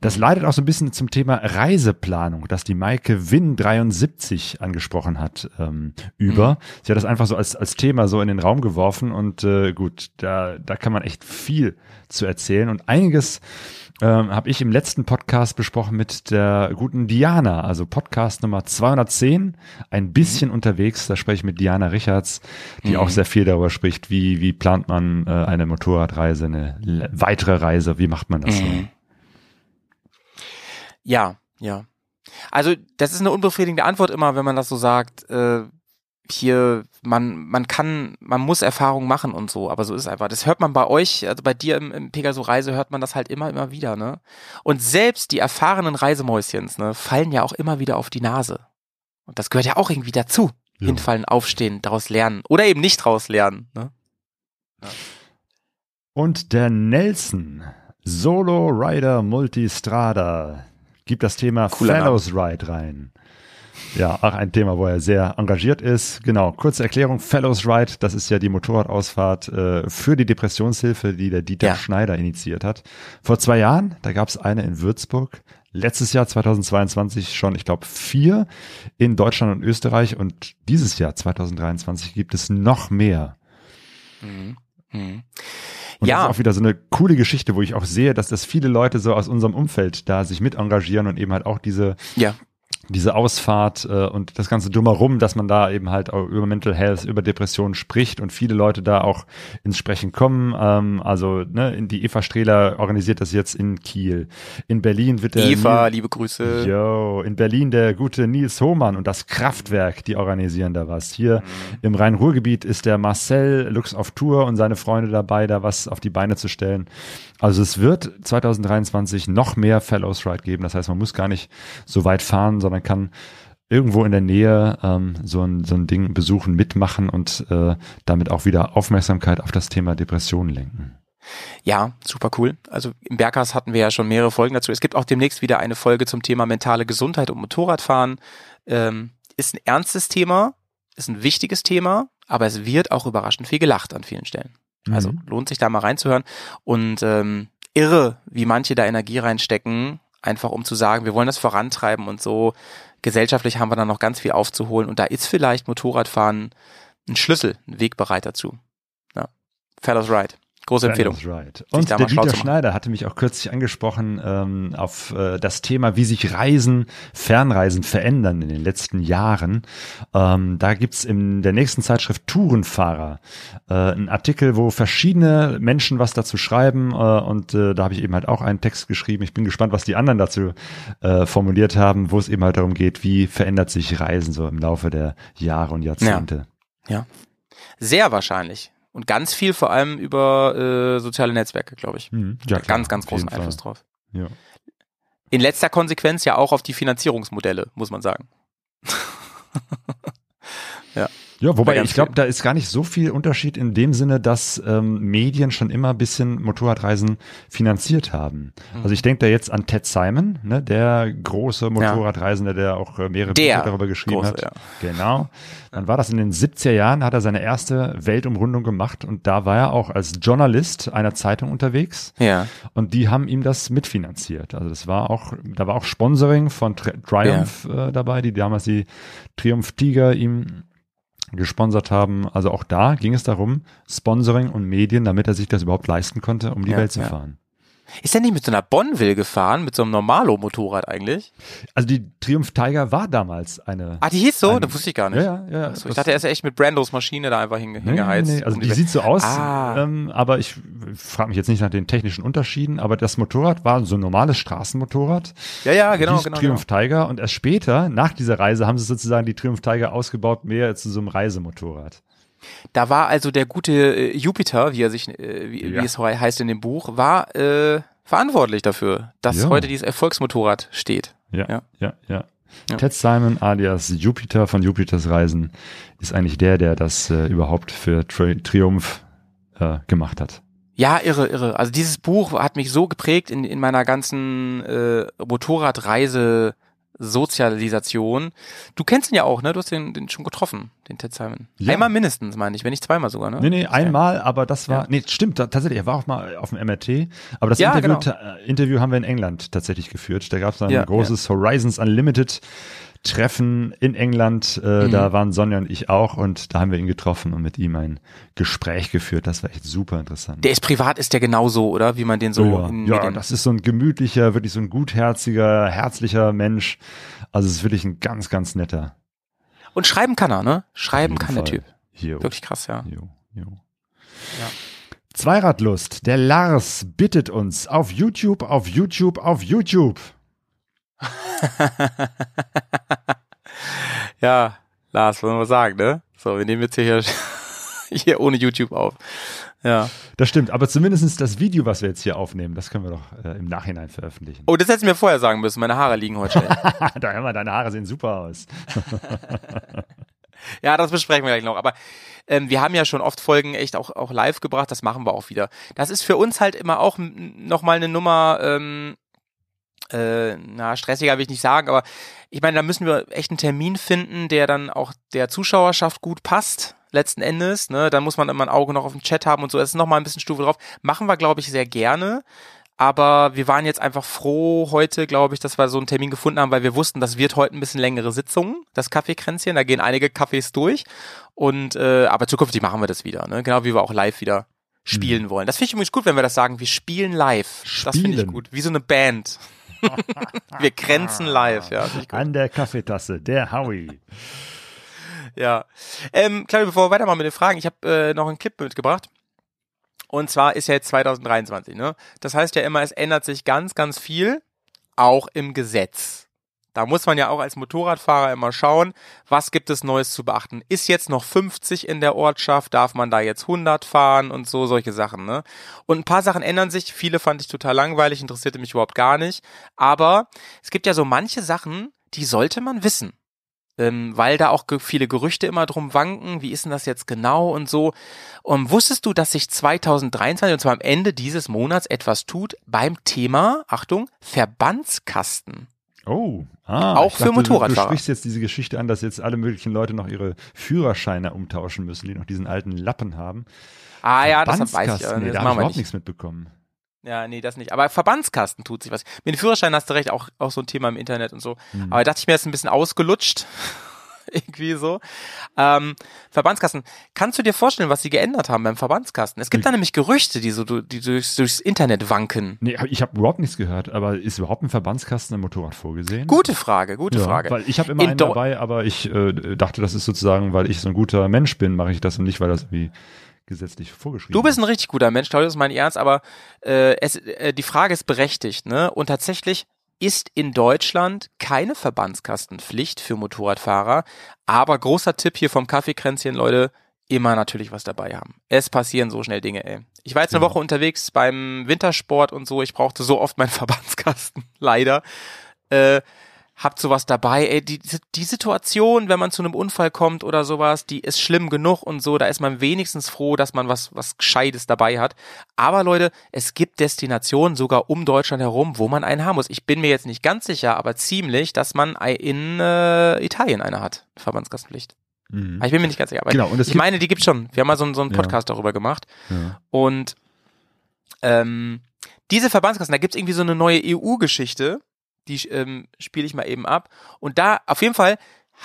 Das leitet auch so ein bisschen zum Thema Reiseplanung, das die Maike Win 73 angesprochen hat ähm, über. Sie hat das einfach so als, als Thema so in den Raum geworfen und äh, gut, da, da kann man echt viel zu erzählen und einiges ähm, habe ich im letzten Podcast besprochen mit der guten Diana, also Podcast Nummer 210, ein bisschen unterwegs. Da spreche ich mit Diana Richards, die Mhm. auch sehr viel darüber spricht, wie, wie plant man äh, eine Motorradreise, eine weitere Reise, wie macht man das so? Mhm. Ja, ja. Also das ist eine unbefriedigende Antwort immer, wenn man das so sagt. Äh, hier, man, man kann, man muss Erfahrungen machen und so, aber so ist einfach. Das hört man bei euch, also bei dir im, im Pegaso Reise hört man das halt immer, immer wieder, ne? Und selbst die erfahrenen Reisemäuschens, ne, fallen ja auch immer wieder auf die Nase. Und das gehört ja auch irgendwie dazu. Ja. Hinfallen, aufstehen, daraus lernen. Oder eben nicht daraus lernen, ne? Und der Nelson, Solo Rider Multistrada, gibt das Thema Cooler Fellows Ride rein. Ja, auch ein Thema, wo er sehr engagiert ist. Genau, kurze Erklärung, Fellows Ride, das ist ja die Motorradausfahrt äh, für die Depressionshilfe, die der Dieter Ja. Schneider initiiert hat. Vor zwei Jahren, da gab es eine in Würzburg. Letztes Jahr 2022 schon, ich glaube, vier in Deutschland und Österreich. Und dieses Jahr 2023 gibt es noch mehr. Mhm. Mhm. Und Ja. das ist auch wieder so eine coole Geschichte, wo ich auch sehe, dass das viele Leute so aus unserem Umfeld da sich mit engagieren und eben halt auch diese, Ja. Diese Ausfahrt äh, und das ganze drumherum, dass man da eben halt auch über Mental Health, über Depressionen spricht und viele Leute da auch ins Sprechen kommen. Ähm, also ne, die Eva Strehler organisiert das jetzt in Kiel. In Berlin wird der Eva, Nils- liebe Grüße. Yo, in Berlin der gute Nils Hohmann und das Kraftwerk, die organisieren da was. Hier Mhm. im Rhein-Ruhr-Gebiet ist der Marcel Lux auf Tour und seine Freunde dabei, da was auf die Beine zu stellen. Also es wird 2023 noch mehr Fellows Ride geben. Das heißt, man muss gar nicht so weit fahren, sondern kann irgendwo in der Nähe ähm, so, ein, so ein Ding besuchen, mitmachen und äh, damit auch wieder Aufmerksamkeit auf das Thema Depressionen lenken. Ja, super cool. Also im Berghaus hatten wir ja schon mehrere Folgen dazu. Es gibt auch demnächst wieder eine Folge zum Thema mentale Gesundheit und Motorradfahren. Ähm, ist ein ernstes Thema, ist ein wichtiges Thema, aber es wird auch überraschend viel gelacht an vielen Stellen. Also Mhm. lohnt sich da mal reinzuhören. Und ähm, irre, wie manche da Energie reinstecken, einfach um zu sagen, wir wollen das vorantreiben und so. Gesellschaftlich haben wir da noch ganz viel aufzuholen und da ist vielleicht Motorradfahren ein Schlüssel, ein Wegbereiter zu. Ja. Fellows Ride. Große Empfehlung. Right. Und der Dieter. Schneider hatte mich auch kürzlich angesprochen ähm, auf äh, das Thema, wie sich Reisen, Fernreisen verändern in den letzten Jahren. Ähm, da gibt's in der nächsten Zeitschrift Tourenfahrer äh, einen Artikel, wo verschiedene Menschen was dazu schreiben äh, und äh, da habe ich eben halt auch einen Text geschrieben. Ich bin gespannt, was die anderen dazu äh, formuliert haben, wo es eben halt darum geht, wie verändert sich Reisen so im Laufe der Jahre und Jahrzehnte. Ja. Sehr wahrscheinlich. Und ganz viel vor allem über äh, soziale Netzwerke, glaube ich. Mhm. Ja, klar, ganz, ganz großen Einfluss Fall. drauf. Ja. In letzter Konsequenz ja auch auf die Finanzierungsmodelle, muss man sagen. ja. Ja, wobei ich glaube, da ist gar nicht so viel Unterschied in dem Sinne, dass ähm, Medien schon immer ein bisschen Motorradreisen finanziert haben. Mhm. Also ich denke da jetzt an Ted Simon, ne, der große Motorradreisende, der auch äh, mehrere Der Bücher darüber geschrieben große, hat. ja. Genau. Dann war das in den 70er Jahren, hat er seine erste Weltumrundung gemacht und da war er auch als Journalist einer Zeitung unterwegs Ja. und die haben ihm das mitfinanziert. Also das war auch, da war auch Sponsoring von Tri Triumph äh, dabei, die damals die Triumph Tiger ihm gesponsert haben. Also auch da ging es darum, Sponsoring und Medien, damit er sich das überhaupt leisten konnte, um die Ja, Welt zu ja. fahren. Ist er nicht mit so einer Bonville gefahren, mit so einem Normalo-Motorrad eigentlich? Also die Triumph Tiger war damals eine. Ah, die hieß so? Ein- das wusste ich gar nicht. Ja, ja, ja. Achso, ich dachte, er ist echt mit Brandos Maschine da einfach hinge Nee, hingeheizt. nee. Also die Welt- sieht so aus, Ah. ähm, aber ich frage mich jetzt nicht nach den technischen Unterschieden, aber das Motorrad war so ein normales Straßenmotorrad. Ja, ja, genau, genau. Triumph Tiger und erst später, nach dieser Reise, haben sie sozusagen die Triumph Tiger ausgebaut, mehr zu so einem Reisemotorrad. Da war also der gute äh, Jupiter, wie er sich, äh, wie, Ja. wie es heißt in dem Buch, war äh, verantwortlich dafür, dass Ja. heute dieses Erfolgsmotorrad steht. Ja, Ja. ja, ja. Ja. Ted Simon alias Jupiter von Jupiters Reisen ist eigentlich der, der das äh, überhaupt für Tri Triumph äh, gemacht hat. Ja, irre, irre. Also dieses Buch hat mich so geprägt in, in meiner ganzen äh, Motorradreise Sozialisation. Du kennst ihn ja auch, ne? Du hast den, den schon getroffen, den Ted Simon. Ja. Einmal mindestens, meine ich, wenn nicht zweimal sogar, ne? Nee, nee, einmal, aber das war, Ja. nee, stimmt, ta- tatsächlich, er war auch mal auf dem MRT, aber das Ja, Interview, genau. äh, Interview haben wir in England tatsächlich geführt. Da gab es ein großes Horizons Unlimited Treffen in England, äh, Mhm. da waren Sonja und ich auch und da haben wir ihn getroffen und mit ihm ein Gespräch geführt. Das war echt super interessant. Der ist privat, ist der genauso, oder? Wie man den so ja, in ja das ist so ein gemütlicher, wirklich so ein gutherziger, herzlicher Mensch. Also es ist wirklich ein ganz, ganz netter. Und schreiben kann er, ne? Schreiben kann Fall. der Typ. Jo. Wirklich krass, ja. Jo, jo. Ja. Zweiradlust. Der Lars bittet uns auf YouTube, auf YouTube, auf YouTube. Ja, Lars, wollen wir sagen, ne? So, wir nehmen jetzt hier, hier ohne YouTube auf. Ja. Das stimmt, aber zumindest das Video, was wir jetzt hier aufnehmen, das können wir doch äh, im Nachhinein veröffentlichen. Oh, das hättest du mir vorher sagen müssen. Meine Haare liegen heute schlecht. da hör mal, deine Haare sehen super aus. ja, das besprechen wir gleich noch. Aber ähm, wir haben ja schon oft Folgen echt auch, auch live gebracht. Das machen wir auch wieder. Das ist für uns halt immer auch nochmal eine Nummer, ähm, äh, na, stressiger will ich nicht sagen, aber ich meine, da müssen wir echt einen Termin finden, der dann auch der Zuschauerschaft gut passt letzten Endes. Ne? Dann muss man immer ein Auge noch auf dem Chat haben und so. Das ist nochmal ein bisschen Stufe drauf. Machen wir, glaube ich, sehr gerne. Aber wir waren jetzt einfach froh heute, glaube ich, dass wir so einen Termin gefunden haben, weil wir wussten, das wird heute ein bisschen längere Sitzung, das Kaffeekränzchen. Da gehen einige Kaffees durch. Und äh, aber zukünftig machen wir das wieder, ne? Genau wie wir auch live wieder spielen hm. wollen. Das finde ich übrigens gut, wenn wir das sagen. Wir spielen live. Spielen. Das finde ich gut. Wie so eine Band. Wir kränzen live, ja. An der Kaffeetasse, der Howie. Ja. Ähm, Claudia, bevor wir weitermachen mit den Fragen, ich habe äh, noch einen Clip mitgebracht. Und zwar ist ja jetzt 2023, ne? Das heißt ja immer, es ändert sich ganz, ganz viel, auch im Gesetz. Da muss man ja auch als Motorradfahrer immer schauen, was gibt es Neues zu beachten. Ist jetzt noch 50 in der Ortschaft, darf man da jetzt 100 fahren und so, solche Sachen, ne? Und ein paar Sachen ändern sich, viele fand ich total langweilig, interessierte mich überhaupt gar nicht. Aber es gibt ja so manche Sachen, die sollte man wissen ähm, weil da auch viele Gerüchte immer drum wanken, wie ist denn das jetzt genau und so. Und wusstest du, dass sich 2023 und zwar am Ende dieses Monats etwas tut beim Thema, Achtung, Verbandskasten? Oh, ah, auch für dachte, Motorradfahrer. Du, sprichst jetzt diese Geschichte an, dass jetzt alle möglichen Leute noch ihre Führerscheine umtauschen müssen, die noch diesen alten Lappen haben. Ah ja, das weiß ich. Äh, nee, das da habe ich überhaupt nichts mitbekommen. Ja, nee, das nicht. Aber Verbandskasten tut sich was. Mit dem Führerschein hast du recht, auch, auch so ein Thema im Internet und so. Mhm. Aber dachte ich mir, das ist ein bisschen ausgelutscht. Irgendwie so. Ähm, Verbandskasten. Kannst du dir vorstellen, was sie geändert haben beim Verbandskasten? Es gibt ich, da nämlich Gerüchte, die so die durchs, durchs Internet wanken. Nee, ich habe überhaupt nichts gehört, aber ist überhaupt ein Verbandskasten im Motorrad vorgesehen? Gute Frage, gute ja, Frage. Weil ich habe immer In einen dabei, aber ich äh, dachte, das ist sozusagen, weil ich so ein guter Mensch bin, mache ich das und nicht, weil das irgendwie gesetzlich vorgeschrieben. Du bist ein richtig guter Mensch, Claudius, mein Ernst, aber äh, es, äh, die Frage ist berechtigt, ne? Und tatsächlich ist in Deutschland keine Verbandskastenpflicht für Motorradfahrer, aber großer Tipp hier vom Kaffeekränzchen, Leute, immer natürlich was dabei haben. Es passieren so schnell Dinge, ey. Ich war jetzt eine. Woche unterwegs beim Wintersport und so, ich brauchte so oft meinen Verbandskasten, leider. Äh, habt sowas dabei. Ey, die, die Situation, wenn man zu einem Unfall kommt oder sowas, die ist schlimm genug und so, da ist man wenigstens froh, dass man was, was Gescheites dabei hat. Aber Leute, es gibt Destinationen sogar um Deutschland herum, wo man einen haben muss. Ich bin mir jetzt nicht ganz sicher, aber ziemlich, dass man in äh, Italien eine hat, Verbandskastenpflicht. Mhm. ich bin mir nicht ganz sicher. Aber genau, und ich meine, die gibt's schon. Wir haben mal so, so einen Podcast ja. darüber gemacht. Ja. Und ähm, diese Verbandskasten, da gibt's irgendwie so eine neue EU-Geschichte die ähm, spiele ich mal eben ab. Und da, auf jeden Fall,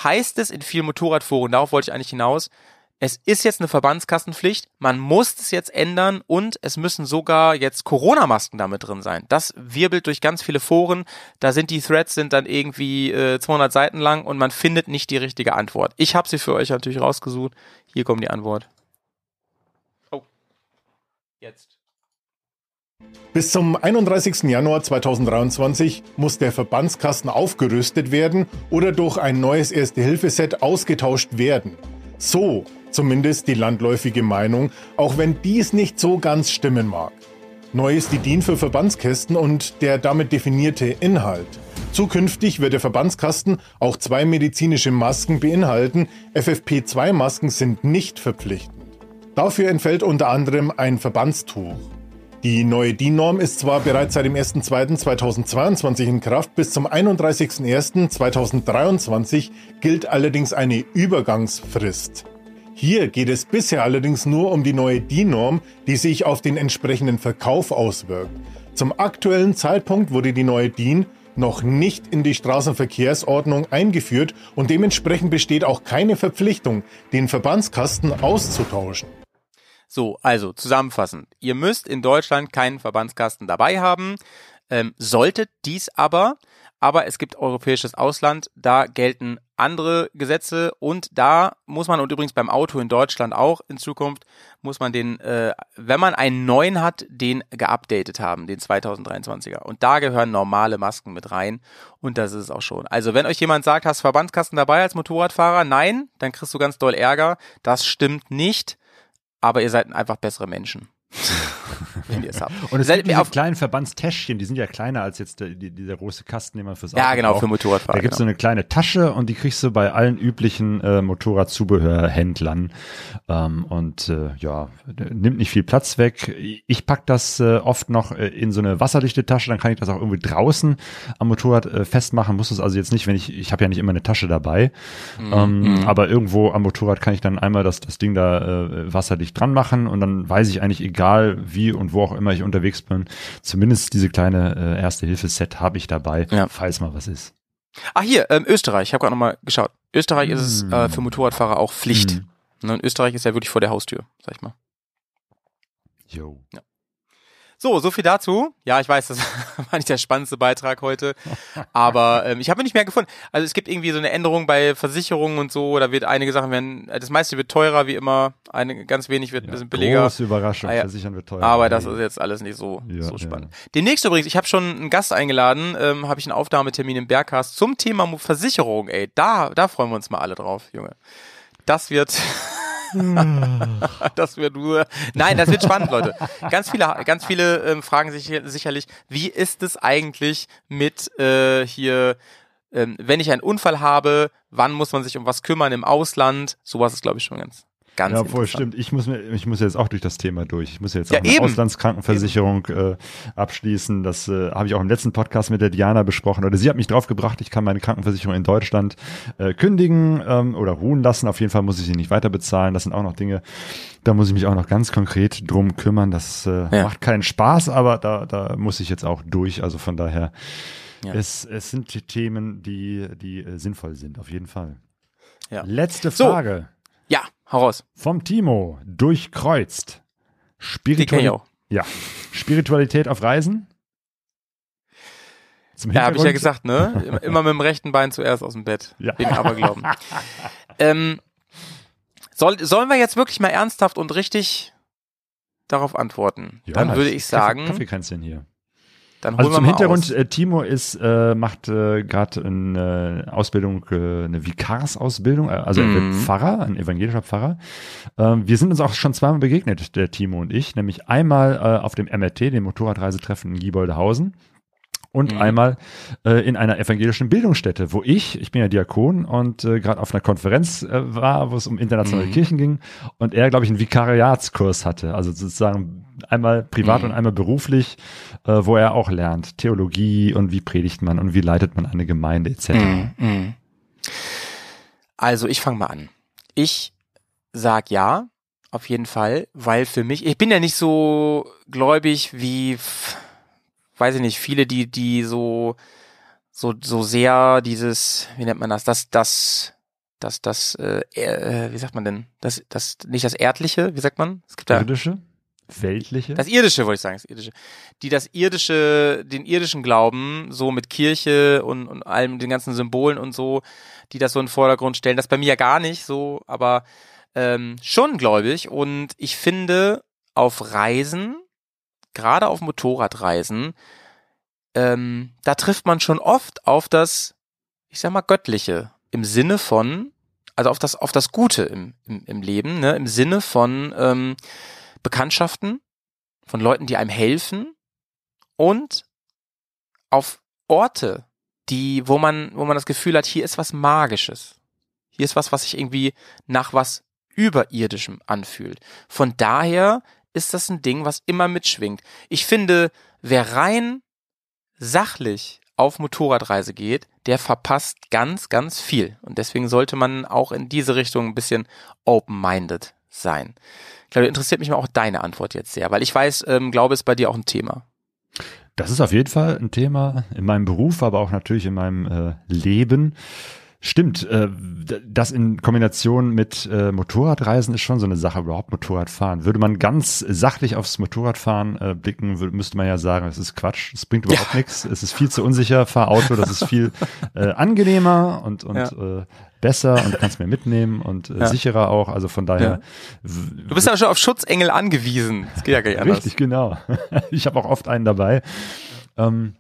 heißt es in vielen Motorradforen, darauf wollte ich eigentlich hinaus, es ist jetzt eine Verbandskassenpflicht, man muss es jetzt ändern und es müssen sogar jetzt Corona-Masken damit drin sein. Das wirbelt durch ganz viele Foren, da sind die Threads sind dann irgendwie äh, 200 Seiten lang und man findet nicht die richtige Antwort. Ich habe sie für euch natürlich rausgesucht. Hier kommt die Antwort. Oh. Jetzt. Bis zum 31. Januar 2023 muss der Verbandskasten aufgerüstet werden oder durch ein neues Erste-Hilfe-Set ausgetauscht werden. So zumindest die landläufige Meinung, auch wenn dies nicht so ganz stimmen mag. Neu ist die DIN für Verbandskästen und der damit definierte Inhalt. Zukünftig wird der Verbandskasten auch zwei medizinische Masken beinhalten. FFP2-Masken sind nicht verpflichtend. Dafür entfällt unter anderem ein Verbandstuch. Die neue DIN-Norm ist zwar bereits seit dem 01.02.2022 in Kraft, bis zum 31.01.2023 gilt allerdings eine Übergangsfrist. Hier geht es bisher allerdings nur um die neue DIN-Norm, die sich auf den entsprechenden Verkauf auswirkt. Zum aktuellen Zeitpunkt wurde die neue DIN noch nicht in die Straßenverkehrsordnung eingeführt und dementsprechend besteht auch keine Verpflichtung, den Verbandskasten auszutauschen. So, also zusammenfassend. Ihr müsst in Deutschland keinen Verbandskasten dabei haben, ähm, solltet dies aber aber es gibt europäisches Ausland, da gelten andere Gesetze und da muss man, und übrigens beim Auto in Deutschland auch in Zukunft, muss man den, äh, wenn man einen neuen hat, den geupdatet haben, den 2023er. Und da gehören normale Masken mit rein und das ist es auch schon. Also wenn euch jemand sagt, hast Verbandskasten dabei als Motorradfahrer, nein, dann kriegst du ganz doll Ärger. Das stimmt nicht, aber ihr seid einfach bessere Menschen. wenn ihr es habt. Und es gibt diese auf- kleinen Verbandstäschchen, die sind ja kleiner als jetzt der, die, dieser große Kasten, den man fürs Auto Ja, genau, braucht. für Motorradfahrer, Da gibt's so genau. eine kleine Tasche und die kriegst du bei allen üblichen äh, Motorradzubehörhändlern. Ähm, und äh, ja, nimmt nicht viel Platz weg. Ich pack das äh, oft noch äh, in so eine wasserdichte Tasche, dann kann ich das auch irgendwie draußen am Motorrad äh, festmachen. Muss es also jetzt nicht, wenn ich, ich habe ja nicht immer eine Tasche dabei, Mhm. ähm, aber irgendwo am Motorrad kann ich dann einmal das, das Ding da äh, wasserdicht dran machen und dann weiß ich eigentlich, egal wie und wo auch immer ich unterwegs bin, zumindest diese kleine äh, Erste-Hilfe-Set habe ich dabei, falls mal was ist. Ah, hier, ähm, Österreich, ich habe gerade nochmal geschaut. Österreich ist es äh, für Motorradfahrer auch Pflicht. Hm. Ne, und Österreich ist ja wirklich vor der Haustür, sag ich mal. Jo. Ja. So, so viel dazu. Ja, ich weiß, das war nicht der spannendste Beitrag heute, aber ähm, ich habe nicht mehr gefunden. Also es gibt irgendwie so eine Änderung bei Versicherungen und so, da wird einige Sachen werden, das meiste wird teurer wie immer, eine ganz wenig wird ein bisschen billiger. Große Überraschung, Ah, ja. Versichern wird teurer. Aber das ist jetzt alles nicht so, Ja, so spannend. Demnächst übrigens, ich habe schon einen Gast eingeladen, ähm, habe ich einen Aufnahmetermin im Bergcast zum Thema Versicherung, ey. Da, da freuen wir uns mal alle drauf, Junge. Das wird. das wird nur. Nein, das wird spannend, Leute. Ganz viele, ganz viele ähm, fragen sich sicherlich, wie ist es eigentlich mit äh, hier, ähm, wenn ich einen Unfall habe, wann muss man sich um was kümmern im Ausland? Sowas ist, glaube ich, schon ganz, ganz ja, voll interessant. stimmt. Ich muss mir, ich muss jetzt auch durch das Thema durch. Ich muss jetzt Ja, auch eine eben. Auslandskrankenversicherung äh, abschließen. Das äh, habe ich auch im letzten Podcast mit der Diana besprochen. Oder sie hat mich draufgebracht, ich kann meine Krankenversicherung in Deutschland äh, kündigen ähm, oder ruhen lassen. Auf jeden Fall muss ich sie nicht weiter bezahlen. Das sind auch noch Dinge, da muss ich mich auch noch ganz konkret drum kümmern. Das äh, Ja. macht keinen Spaß, aber da, da muss ich jetzt auch durch. Also von daher, Ja. es, es sind die Themen, die, die äh, sinnvoll sind, auf jeden Fall. Ja. Letzte So. Frage. Ja, hau raus. Vom Timo, durchkreuzt. Auch. Ja. Spiritualität auf Reisen? Zum Ja, habe ich ja gesagt, ne? Immer- mit dem rechten Bein zuerst aus dem Bett. Ja. Wegen Aberglauben. ähm, soll, sollen wir jetzt wirklich mal ernsthaft und richtig darauf antworten? Ja, dann würde ich ist Kaffee- sagen, Kaffeekränzchen hier. Dann Also zum Hintergrund, aus. äh, Timo ist, äh, macht äh, gerade eine Ausbildung, äh, eine Vikarsausbildung, äh, also er wird Pfarrer, ein evangelischer Pfarrer. Ähm, wir sind uns auch schon zweimal begegnet, der Timo und ich, nämlich einmal äh, auf dem MRT, dem Motorradreisetreffen in Gieboldehausen. Und Mhm. einmal äh, in einer evangelischen Bildungsstätte, wo ich, ich bin ja Diakon und äh, gerade auf einer Konferenz äh, war, wo es um internationale Mhm. Kirchen ging und er, glaube ich, einen Vikariatskurs hatte, also sozusagen einmal privat Mhm. und einmal beruflich, äh, wo er auch lernt, Theologie und wie predigt man und wie leitet man eine Gemeinde etc. Mhm, mhm. Also ich fange mal an. Ich sag ja, auf jeden Fall, weil für mich, ich bin ja nicht so gläubig wie, weiß ich nicht, viele, die, die so, so, so sehr dieses, wie nennt man das, das, das, das, das, äh, äh, wie sagt man denn, das, das, nicht das Erdliche, wie sagt man? Es gibt ja, Irdische, weltliche. das Irdische, wollte ich sagen, das Irdische. Die das Irdische, den irdischen Glauben, so mit Kirche und, und allem, den ganzen Symbolen und so, die das so in den Vordergrund stellen. Das bei mir ja gar nicht so, aber ähm, schon gläubig. Und ich finde, auf Reisen, gerade auf Motorradreisen, ähm, da trifft man schon oft auf das, ich sag mal, Göttliche. Im Sinne von, also auf das, auf das Gute im, im, im Leben, ne? im Sinne von ähm, Bekanntschaften, von Leuten, die einem helfen und auf Orte, die, wo man, wo man das Gefühl hat, hier ist was Magisches. Hier ist was, was sich irgendwie nach was Überirdischem anfühlt. Von daher ist das ein Ding, was immer mitschwingt. Ich finde, wer rein sachlich auf Motorradreise geht, der verpasst ganz, ganz viel. Und deswegen sollte man auch in diese Richtung ein bisschen open-minded sein. Ich glaube, interessiert mich mal auch deine Antwort jetzt sehr, weil ich weiß, ähm, Glaube ist bei dir auch ein Thema. Das ist auf jeden Fall ein Thema in meinem Beruf, aber auch natürlich in meinem äh, Leben. Stimmt, äh, das in Kombination mit äh, Motorradreisen ist schon so eine Sache, überhaupt Motorradfahren. Würde man ganz sachlich aufs Motorradfahren äh, blicken, würde, müsste man ja sagen, es ist Quatsch, es bringt überhaupt ja. nichts, es ist viel zu unsicher, fahr Auto, das ist viel äh, angenehmer und, und ja. äh, besser und du kannst mehr mitnehmen und äh, ja. sicherer auch, also von daher. Du bist ja schon auf Schutzengel angewiesen, das geht ja gar nicht anders. Richtig, genau. ich habe auch oft einen dabei. Ähm,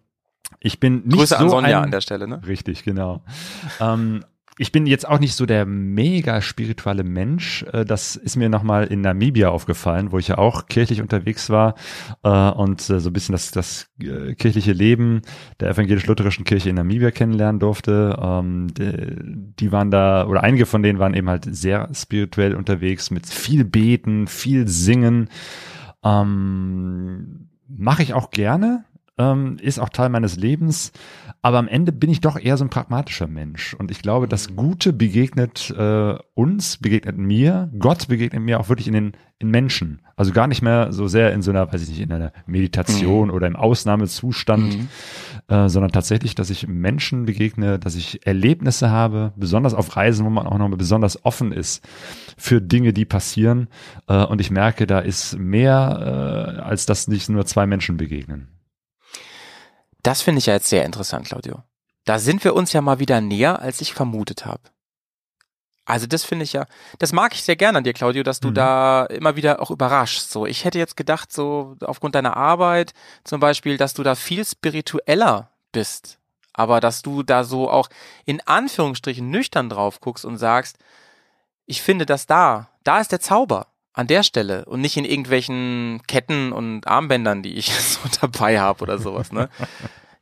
ich bin nicht Grüße so an Sonja ein, an der Stelle, ne? Richtig, genau. ähm, ich bin jetzt auch nicht so der mega spirituelle Mensch. Äh, das ist mir nochmal in Namibia aufgefallen, wo ich ja auch kirchlich unterwegs war äh, und äh, so ein bisschen das, das kirchliche Leben der evangelisch-lutherischen Kirche in Namibia kennenlernen durfte. Ähm, die waren da, oder einige von denen waren eben halt sehr spirituell unterwegs mit viel Beten, viel Singen. Ähm, Mache ich auch gerne, ähm, ist auch Teil meines Lebens. Aber am Ende bin ich doch eher so ein pragmatischer Mensch. Und ich glaube, das mhm. Gute begegnet äh, uns, begegnet mir, Gott begegnet mir auch wirklich in den in Menschen. Also gar nicht mehr so sehr in so einer, weiß ich nicht, in einer Meditation mhm. oder im Ausnahmezustand, mhm. äh, sondern tatsächlich, dass ich Menschen begegne, dass ich Erlebnisse habe, besonders auf Reisen, wo man auch noch besonders offen ist für Dinge, die passieren. Äh, und ich merke, da ist mehr, äh, als dass nicht nur zwei Menschen begegnen. Das finde ich ja jetzt sehr interessant, Claudio. Da sind wir uns ja mal wieder näher, als ich vermutet habe. Also das finde ich ja, das mag ich sehr gerne an dir, Claudio, dass du mhm. da immer wieder auch überraschst. So, ich hätte jetzt gedacht, so aufgrund deiner Arbeit zum Beispiel, dass du da viel spiritueller bist, aber dass du da so auch in Anführungsstrichen nüchtern drauf guckst und sagst, ich finde das da, da ist der Zauber an der Stelle und nicht in irgendwelchen Ketten und Armbändern, die ich so dabei habe oder sowas, ne?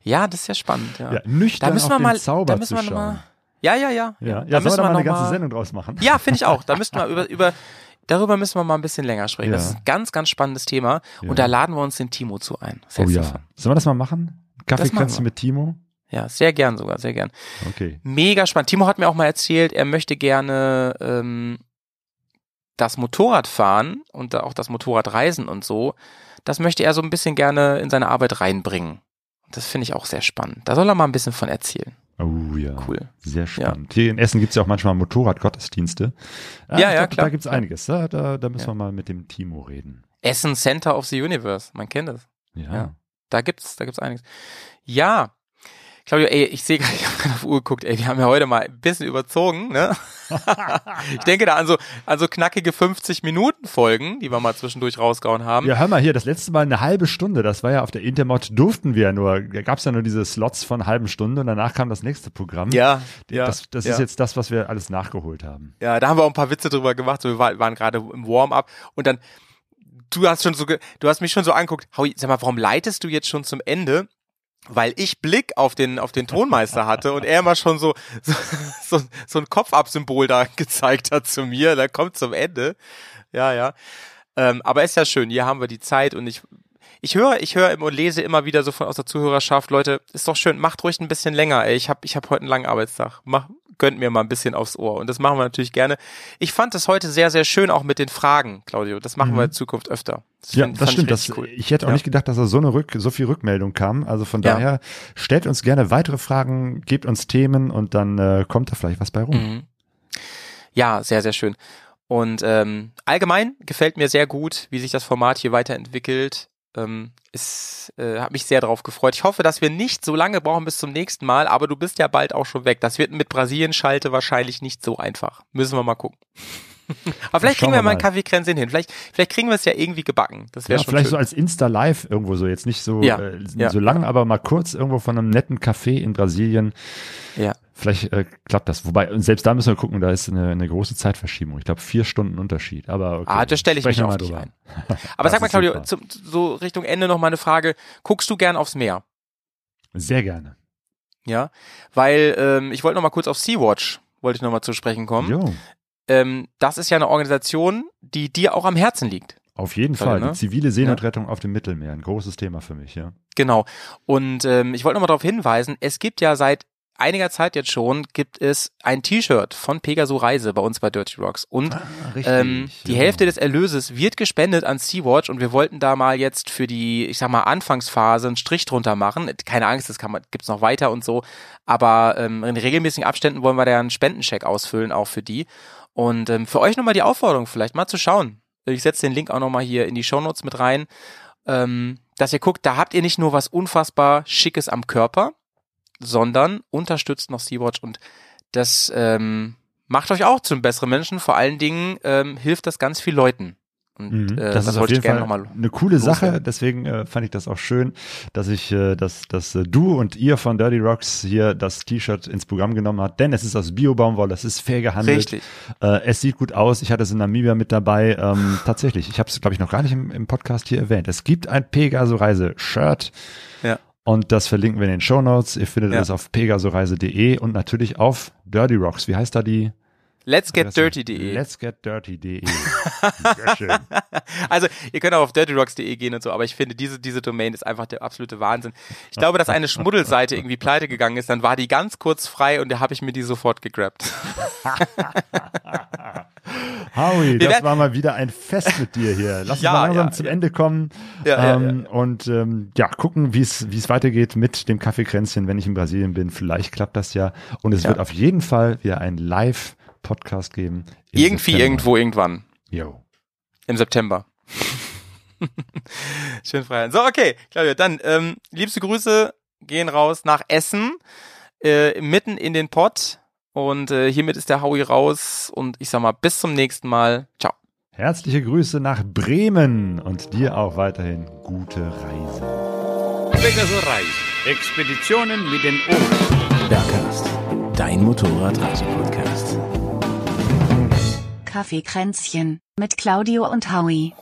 Ja, das ist ja spannend, ja. ja nüchtern da müssen wir mal, Zauber da müssen wir mal, ja, ja, ja. Ja, ja da müssen wir mal eine ganze mal, Sendung draus machen. Ja, finde ich auch. Da müssten wir über, über, darüber müssen wir mal ein bisschen länger sprechen. Ja. Das ist ein ganz, ganz spannendes Thema. Ja. Und da laden wir uns den Timo zu ein. Oh du ja. Sollen wir das mal machen? Machen Kaffeekränzchen wir. mit Timo? Ja, sehr gern sogar, sehr gern. Okay. Mega spannend. Timo hat mir auch mal erzählt, er möchte gerne ähm, das Motorradfahren und auch das Motorradreisen und so, das möchte er so ein bisschen gerne in seine Arbeit reinbringen. Das finde ich auch sehr spannend. Da soll er mal ein bisschen von erzählen. Oh ja. Cool. Sehr spannend. Hier in Essen gibt's ja auch manchmal Motorradgottesdienste. Ja, ja, da, klar. Da gibt's einiges. Da, da, da müssen Ja. wir mal mit dem Timo reden. Essen Center of the Universe, man kennt es. Ja. Ja. Da gibt's, da gibt's einiges. Ja. Claudio, ey, ich sehe gerade, ich habe gerade auf die Uhr geguckt, ey, wir haben ja heute mal ein bisschen überzogen, ne? ich denke da an so, an so knackige 50 Minuten Folgen, die wir mal zwischendurch rausgehauen haben. Ja, hör mal hier, das letzte Mal eine halbe Stunde, das war ja auf der Intermod, durften wir ja nur, da gab's ja nur diese Slots von halben Stunde und danach kam das nächste Programm. Ja, ja, Das, das ja. ist jetzt das, was wir alles nachgeholt haben. Ja, da haben wir auch ein paar Witze drüber gemacht. So, wir war- waren gerade im Warm-up und dann, du hast schon so, du hast mich schon so angeguckt, Howie, sag mal, warum leitest du jetzt schon zum Ende? Weil ich Blick auf den, auf den Tonmeister hatte und er immer schon so, so, so, so ein Kopfabsymbol da gezeigt hat zu mir. Da kommt zum Ende. Ja, ja. Ähm, aber ist ja schön. Hier haben wir die Zeit und ich, ich höre, ich höre und lese immer wieder so von aus der Zuhörerschaft, Leute, ist doch schön, macht ruhig ein bisschen länger, ey. Ich habe ich hab heute einen langen Arbeitstag. Mach, gönnt mir mal ein bisschen aufs Ohr. Und das machen wir natürlich gerne. Ich fand es heute sehr, sehr schön, auch mit den Fragen, Claudio. Das machen Mhm. wir in Zukunft öfter. Ja, find- das stimmt. Ich, Das, cool. ich hätte auch Ja. nicht gedacht, dass da so eine Rück, so viel Rückmeldung kam. Also von Ja. daher stellt uns gerne weitere Fragen, gebt uns Themen und dann äh, kommt da vielleicht was bei rum. Mhm. Ja, sehr, sehr schön. Und ähm, allgemein gefällt mir sehr gut, wie sich das Format hier weiterentwickelt. Ähm, es äh, hat mich sehr darauf gefreut. Ich hoffe, dass wir nicht so lange brauchen bis zum nächsten Mal, aber du bist ja bald auch schon weg. Das wird mit Brasilien-Schalte wahrscheinlich nicht so einfach. Müssen wir mal gucken. aber vielleicht kriegen wir wir mal ein mal. Kaffeekränzchen hin. Vielleicht, vielleicht kriegen wir es ja irgendwie gebacken. Das wäre Ja, schon vielleicht schön. so als Insta-Live irgendwo so, jetzt nicht so, Ja, äh, ja. so lang, aber mal kurz irgendwo von einem netten Café in Brasilien. Ja. Vielleicht äh, klappt das. Wobei, selbst da müssen wir gucken, da ist eine, eine große Zeitverschiebung. Ich glaube, vier Stunden Unterschied. Aber okay, Ah, das stelle ich mich auf dich ein. Aber sag mal, Claudio, zum, so Richtung Ende noch mal eine Frage. Guckst du gern aufs Meer? Sehr gerne. Ja, weil ähm, ich wollte noch mal kurz auf Sea-Watch, wollte ich noch mal zu sprechen kommen. Jo, Ähm, das ist ja eine Organisation, die dir auch am Herzen liegt. auf jeden Fall. ne? Die zivile Seenotrettung auf dem Mittelmeer. Ein großes Thema für mich, ja. Genau. Und ähm, ich wollte noch mal darauf hinweisen, es gibt ja seit einiger Zeit jetzt schon gibt es ein T-Shirt von Pegaso Reise bei uns bei Dirty Rocks. Und Ah, richtig, ähm, die ja. Hälfte des Erlöses wird gespendet an Sea-Watch und wir wollten da mal jetzt für die, ich sag mal, Anfangsphase einen Strich drunter machen. Keine Angst, das kann man, gibt's noch weiter und so. Aber ähm, in regelmäßigen Abständen wollen wir da einen Spendencheck ausfüllen, auch für die. Und ähm, für euch nochmal die Aufforderung, vielleicht mal zu schauen. Ich setze den Link auch nochmal hier in die Shownotes mit rein, ähm, dass ihr guckt, da habt ihr nicht nur was unfassbar Schickes am Körper, sondern unterstützt noch Sea-Watch und das ähm, macht euch auch zum besseren Menschen. Vor allen Dingen ähm, hilft das ganz viel Leuten. Und Mhm. äh, das, ist auf wollte ich jeden gerne Fall eine coole Sache. Deswegen äh, fand ich das auch schön, dass ich, äh, dass, dass äh, du und ihr von Dirty Rocks hier das T-Shirt ins Programm genommen habt. Denn es ist aus Bio-Baumwolle, es ist fair gehandelt. Richtig. Äh, es sieht gut aus. Ich hatte es in Namibia mit dabei. Ähm, tatsächlich, ich habe es, glaube ich, noch gar nicht im, im Podcast hier erwähnt. Es gibt ein Pegaso-Reise-Shirt. Ja. Und das verlinken wir in den Show Notes. Ihr findet Ja. es auf pegasoreise.de und natürlich auf Dirty Rocks. Wie heißt da die? Let's get Adresse? dirty.de. Let's get dirty.de. Sehr schön. Also, ihr könnt auch auf dirtyrocks.de gehen und so, aber ich finde, diese, diese Domain ist einfach der absolute Wahnsinn. Ich glaube, dass eine Schmuddelseite irgendwie pleite gegangen ist, dann war die ganz kurz frei und da habe ich mir die sofort gegrabt. Howie, das war mal wieder ein Fest mit dir hier. Lass uns Ja, mal langsam ja, zum ja. Ende kommen ähm, und ähm, ja, gucken, wie es weitergeht mit dem Kaffeekränzchen, wenn ich in Brasilien bin. Vielleicht klappt das ja. Und es wird auf jeden Fall wieder ein Live-Podcast geben. Irgendwie, September. irgendwo, irgendwann. Jo. Im September. Schön frei. So, okay, Claudia, dann ähm, liebste Grüße gehen raus nach Essen, äh, mitten in den Pott. Und äh, hiermit ist der Howie raus. Und ich sag mal, bis zum nächsten Mal. Ciao. Herzliche Grüße nach Bremen und dir auch weiterhin gute Reise. Pegaso Reise. Expeditionen mit den Ohren. Bergcast, dein Motorradreise-Podcast. Kaffeekränzchen mit Claudio und Howie.